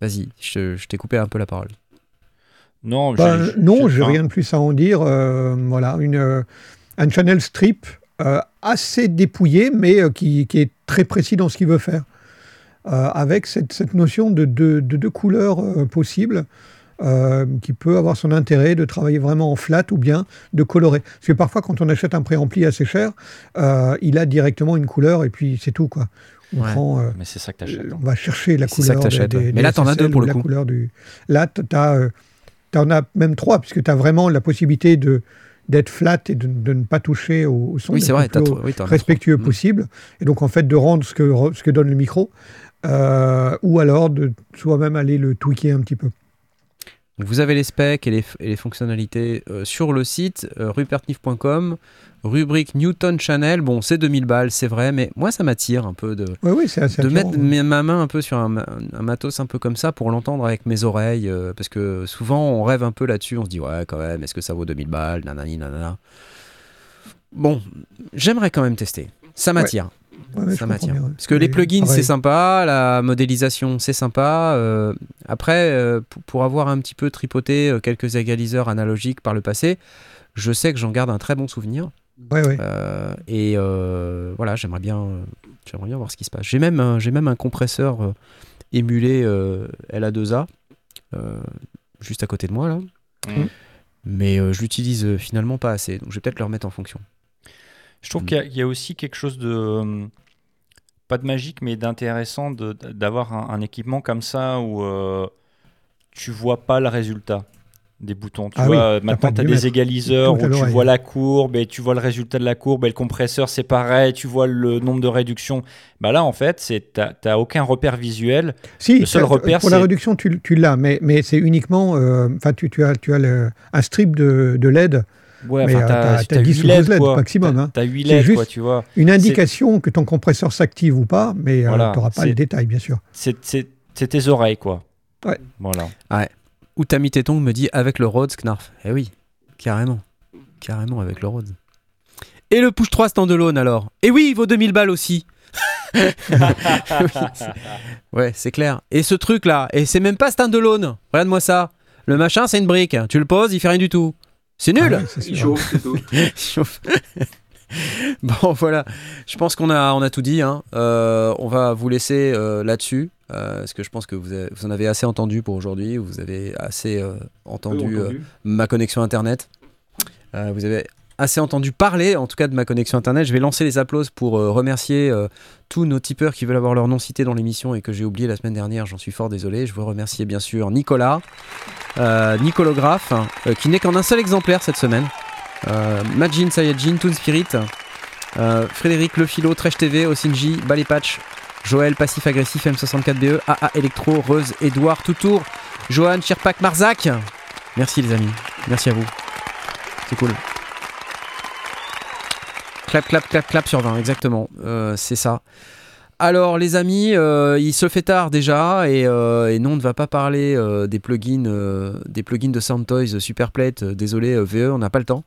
Vas-y, je, je t'ai coupé un peu la parole. Non, Ben, j'ai- non, j'ai- rien de plus à en dire. Euh, voilà, une, euh, un channel strip euh, assez dépouillé, mais euh, qui, qui est très précis dans ce qu'il veut faire. Euh, avec cette, cette notion de deux de, couleurs euh, possibles, euh, qui peut avoir son intérêt de travailler vraiment en flat ou bien de colorer. Parce que parfois, quand on achète un préampli assez cher, euh, il a directement une couleur et puis c'est tout. Quoi. On, Ouais. prend, euh, Mais c'est ça que t'achètes. on va chercher la ça que couleur des, des- Mais là, t'en as deux pour ou le la coup. couleur du... Là, tu as, en as même trois, puisque tu as vraiment la possibilité de d'être flat et de, de ne pas toucher au, au son, Oui, c'est vrai. plus trop- oui, respectueux. Mm. possible, et donc en fait de rendre ce que, ce que donne le micro, euh, ou alors de soi-même aller le tweaker un petit peu. Donc, Vous avez les specs et les, et les fonctionnalités euh, sur le site euh, rupertnif.com, rubrique Newton Channel. Bon, c'est 2000 balles, c'est vrai, mais moi ça m'attire un peu de, Oui, de attirant, mettre ouais. ma main un peu sur un, ma- un matos un peu comme ça pour l'entendre avec mes oreilles. euh, parce que souvent on rêve un peu là-dessus, on se dit ouais, quand même, est-ce que ça vaut 2000 balles Nanani, nanana. Bon, j'aimerais quand même tester. Ça m'attire. Ouais, ouais, je ça m'attire. Parce que les plugins, c'est sympa, la modélisation, c'est sympa. euh, après, euh, pour, avoir un petit peu tripoté quelques égaliseurs analogiques par le passé, je sais que j'en garde un très bon souvenir. Ouais, ouais. Euh, et euh, voilà, j'aimerais bien, euh, j'aimerais bien voir ce qui se passe. J'ai même, un- j'ai même un compresseur euh, émulé euh, LA2A euh, juste à côté de moi là. Mhm. Mais euh, je l'utilise finalement pas assez, donc je vais peut-être le remettre en fonction. Je trouve Mm. qu'il y a- il y, a aussi quelque chose de. pas de magique, mais d'intéressant de- d'avoir un, un équipement comme ça où euh, tu vois pas le résultat des boutons. Tu Ah vois, oui, euh, t'as maintenant, tu as de des égaliseurs où tu vois la courbe et tu vois le résultat de la courbe et le compresseur, c'est pareil, tu vois le nombre de réductions. Bah là, en fait, tu n'as aucun repère visuel. Si, Le seul repère, pour la réduction, tu, tu l'as, mais, mais c'est uniquement. euh, Enfin, tu, tu as, tu as le- un strip de, de LED, Ouais, Mais, enfin, euh, t'as- t'as- t'as t'as 10 huit ou 12 LED quoi. maximum, T'as- hein. T'as 8 C'est LED, quoi, juste- tu vois. une indication que ton compresseur s'active ou pas, mais euh, Voilà, tu n'auras pas c'est- le détail, bien sûr. C'est c'est- c'est tes oreilles, quoi. Ouais. Voilà. Où mis tes tongs me dit avec le Rhodes Knarf. Eh oui, carrément. Carrément avec le Rhodes. Et le push 3 standalone alors? Eh oui, il vaut 2000 balles aussi Ouais, c'est clair. Et ce truc là, et c'est même pas standalone. Regarde-moi ça. Le machin, c'est une brique. Tu le poses, il fait rien du tout. C'est nul Ah Il chauffe, c'est tout. Il chauffe. bon, voilà. Je pense qu'on a, on a tout dit. hein. Euh, on va vous laisser euh, là-dessus. euh, parce que je pense que vous, avez- vous en avez assez entendu pour aujourd'hui. Vous avez assez entendu, ma connexion Internet. Vous avez assez entendu parler, en tout cas, de ma connexion Internet. Je vais lancer les applauses pour euh, remercier euh, tous nos tipeurs qui veulent avoir leur nom cité dans l'émission et que j'ai oublié la semaine dernière. J'en suis fort désolé. Je veux remercier bien sûr Nicolas, euh, Nicolographe, qui n'est qu'en un seul exemplaire cette semaine. Euh, Majin Sayajin, Toon Spirit, euh, Frédéric Lefilo, Tresh TV, Osinji, Balépatch, Joël Passif Agressif, M64BE, AA Electro, Reuse, Edouard, Toutour, Johan, Chirpak, Marzac. Merci les amis, merci à vous. C'est cool. Clap, clap, clap, clap sur 20, exactement. Euh, c'est ça. Alors les amis, euh, il se fait tard déjà et, euh, et non, on ne va pas parler euh, des plugins, euh, des plugins de Soundtoys Superplate. Désolé VE, on n'a pas le temps.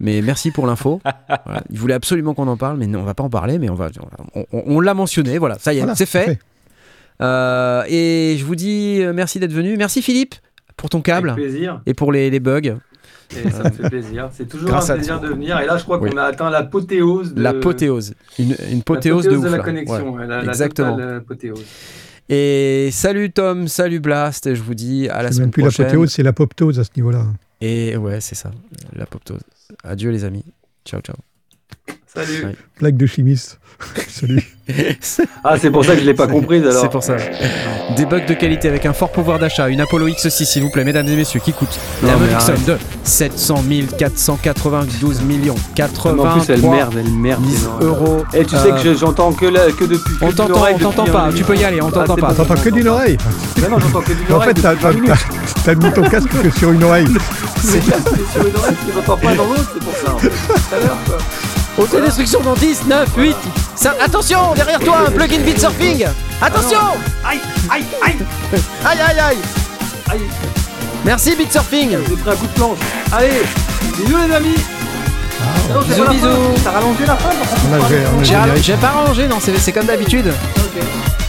Mais merci pour l'info. Voilà. Il voulait absolument qu'on en parle, mais non, on va pas en parler. Mais on va, on, on- on l'a mentionné. Voilà, ça y est, Voilà, c'est fait. fait. Euh, et je vous dis merci d'être venu. Merci Philippe pour ton Avec câble plaisir. et pour les, les bugs. Et ça me fait plaisir. C'est toujours Grâce un plaisir de venir. Et là, je crois Oui. qu'on a atteint l'apothéose de L'apothéose. Une, une pothéose de de ouf. la là. connexion. Ouais. ouais, la, la exactement. apothéose. Et salut Tom, salut Blast. et Je vous dis à la C'est semaine même plus prochaine. l'apothéose, c'est l'apoptose à ce niveau-là. Et ouais, c'est ça, l'apoptose. Adieu les amis. Ciao, ciao. Salut. Ouais. Blague de chimiste. Salut. Ah, c'est pour ça que je l'ai pas comprise alors. C'est pour ça. Des bugs de qualité avec un fort pouvoir d'achat, une Apollo X6 s'il vous plaît, mesdames et messieurs, qui coûte la Non, arrête. de 700 492 millions Mais En plus, elle 83 merde, elle merde. 000 énorme. euros. Et tu sais Euh, que je- j'entends que, depuis. que On t'entend, oreille on t'entend pas, tu peux y aller, on Ah, t'entend c'est pas. T'entends que d'une oreille. Mais non, j'entends que d'une En oreille. fait, t'as mis ton casque que sur une oreille. C'est casque sur une oreille, tu n'entends pas dans l'autre, c'est pour ça. en fait. Tout à l'heure, quoi. Autodestruction dans 10, 9, 8. Ça, attention, derrière toi, un plugin beat surfing. Attention Aïe, aïe, aïe, Aïe aïe aïe aïe. Merci beat surfing J'ai pris un coup de planche. Allez, bisous les amis. Ah, non, Bisous, bisous. T'as rallongé la fin J'ai pas rangé, non, c'est c'est comme d'habitude.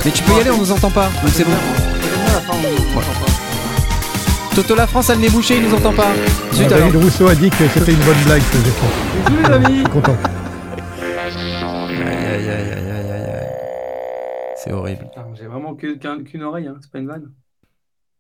Mais tu peux y aller, on nous entend pas. Donc c'est bon. Toto la France, elle n'est bouchée, il nous entend pas. Zut. David Rousseau a dit que c'était une bonne blague que j'ai. Bisous les amis. Content. Aïe aïe aïe aïe aïe aïe aïe. C'est horrible. J'ai vraiment qu'une oreille, hein. c'est pas une vanne.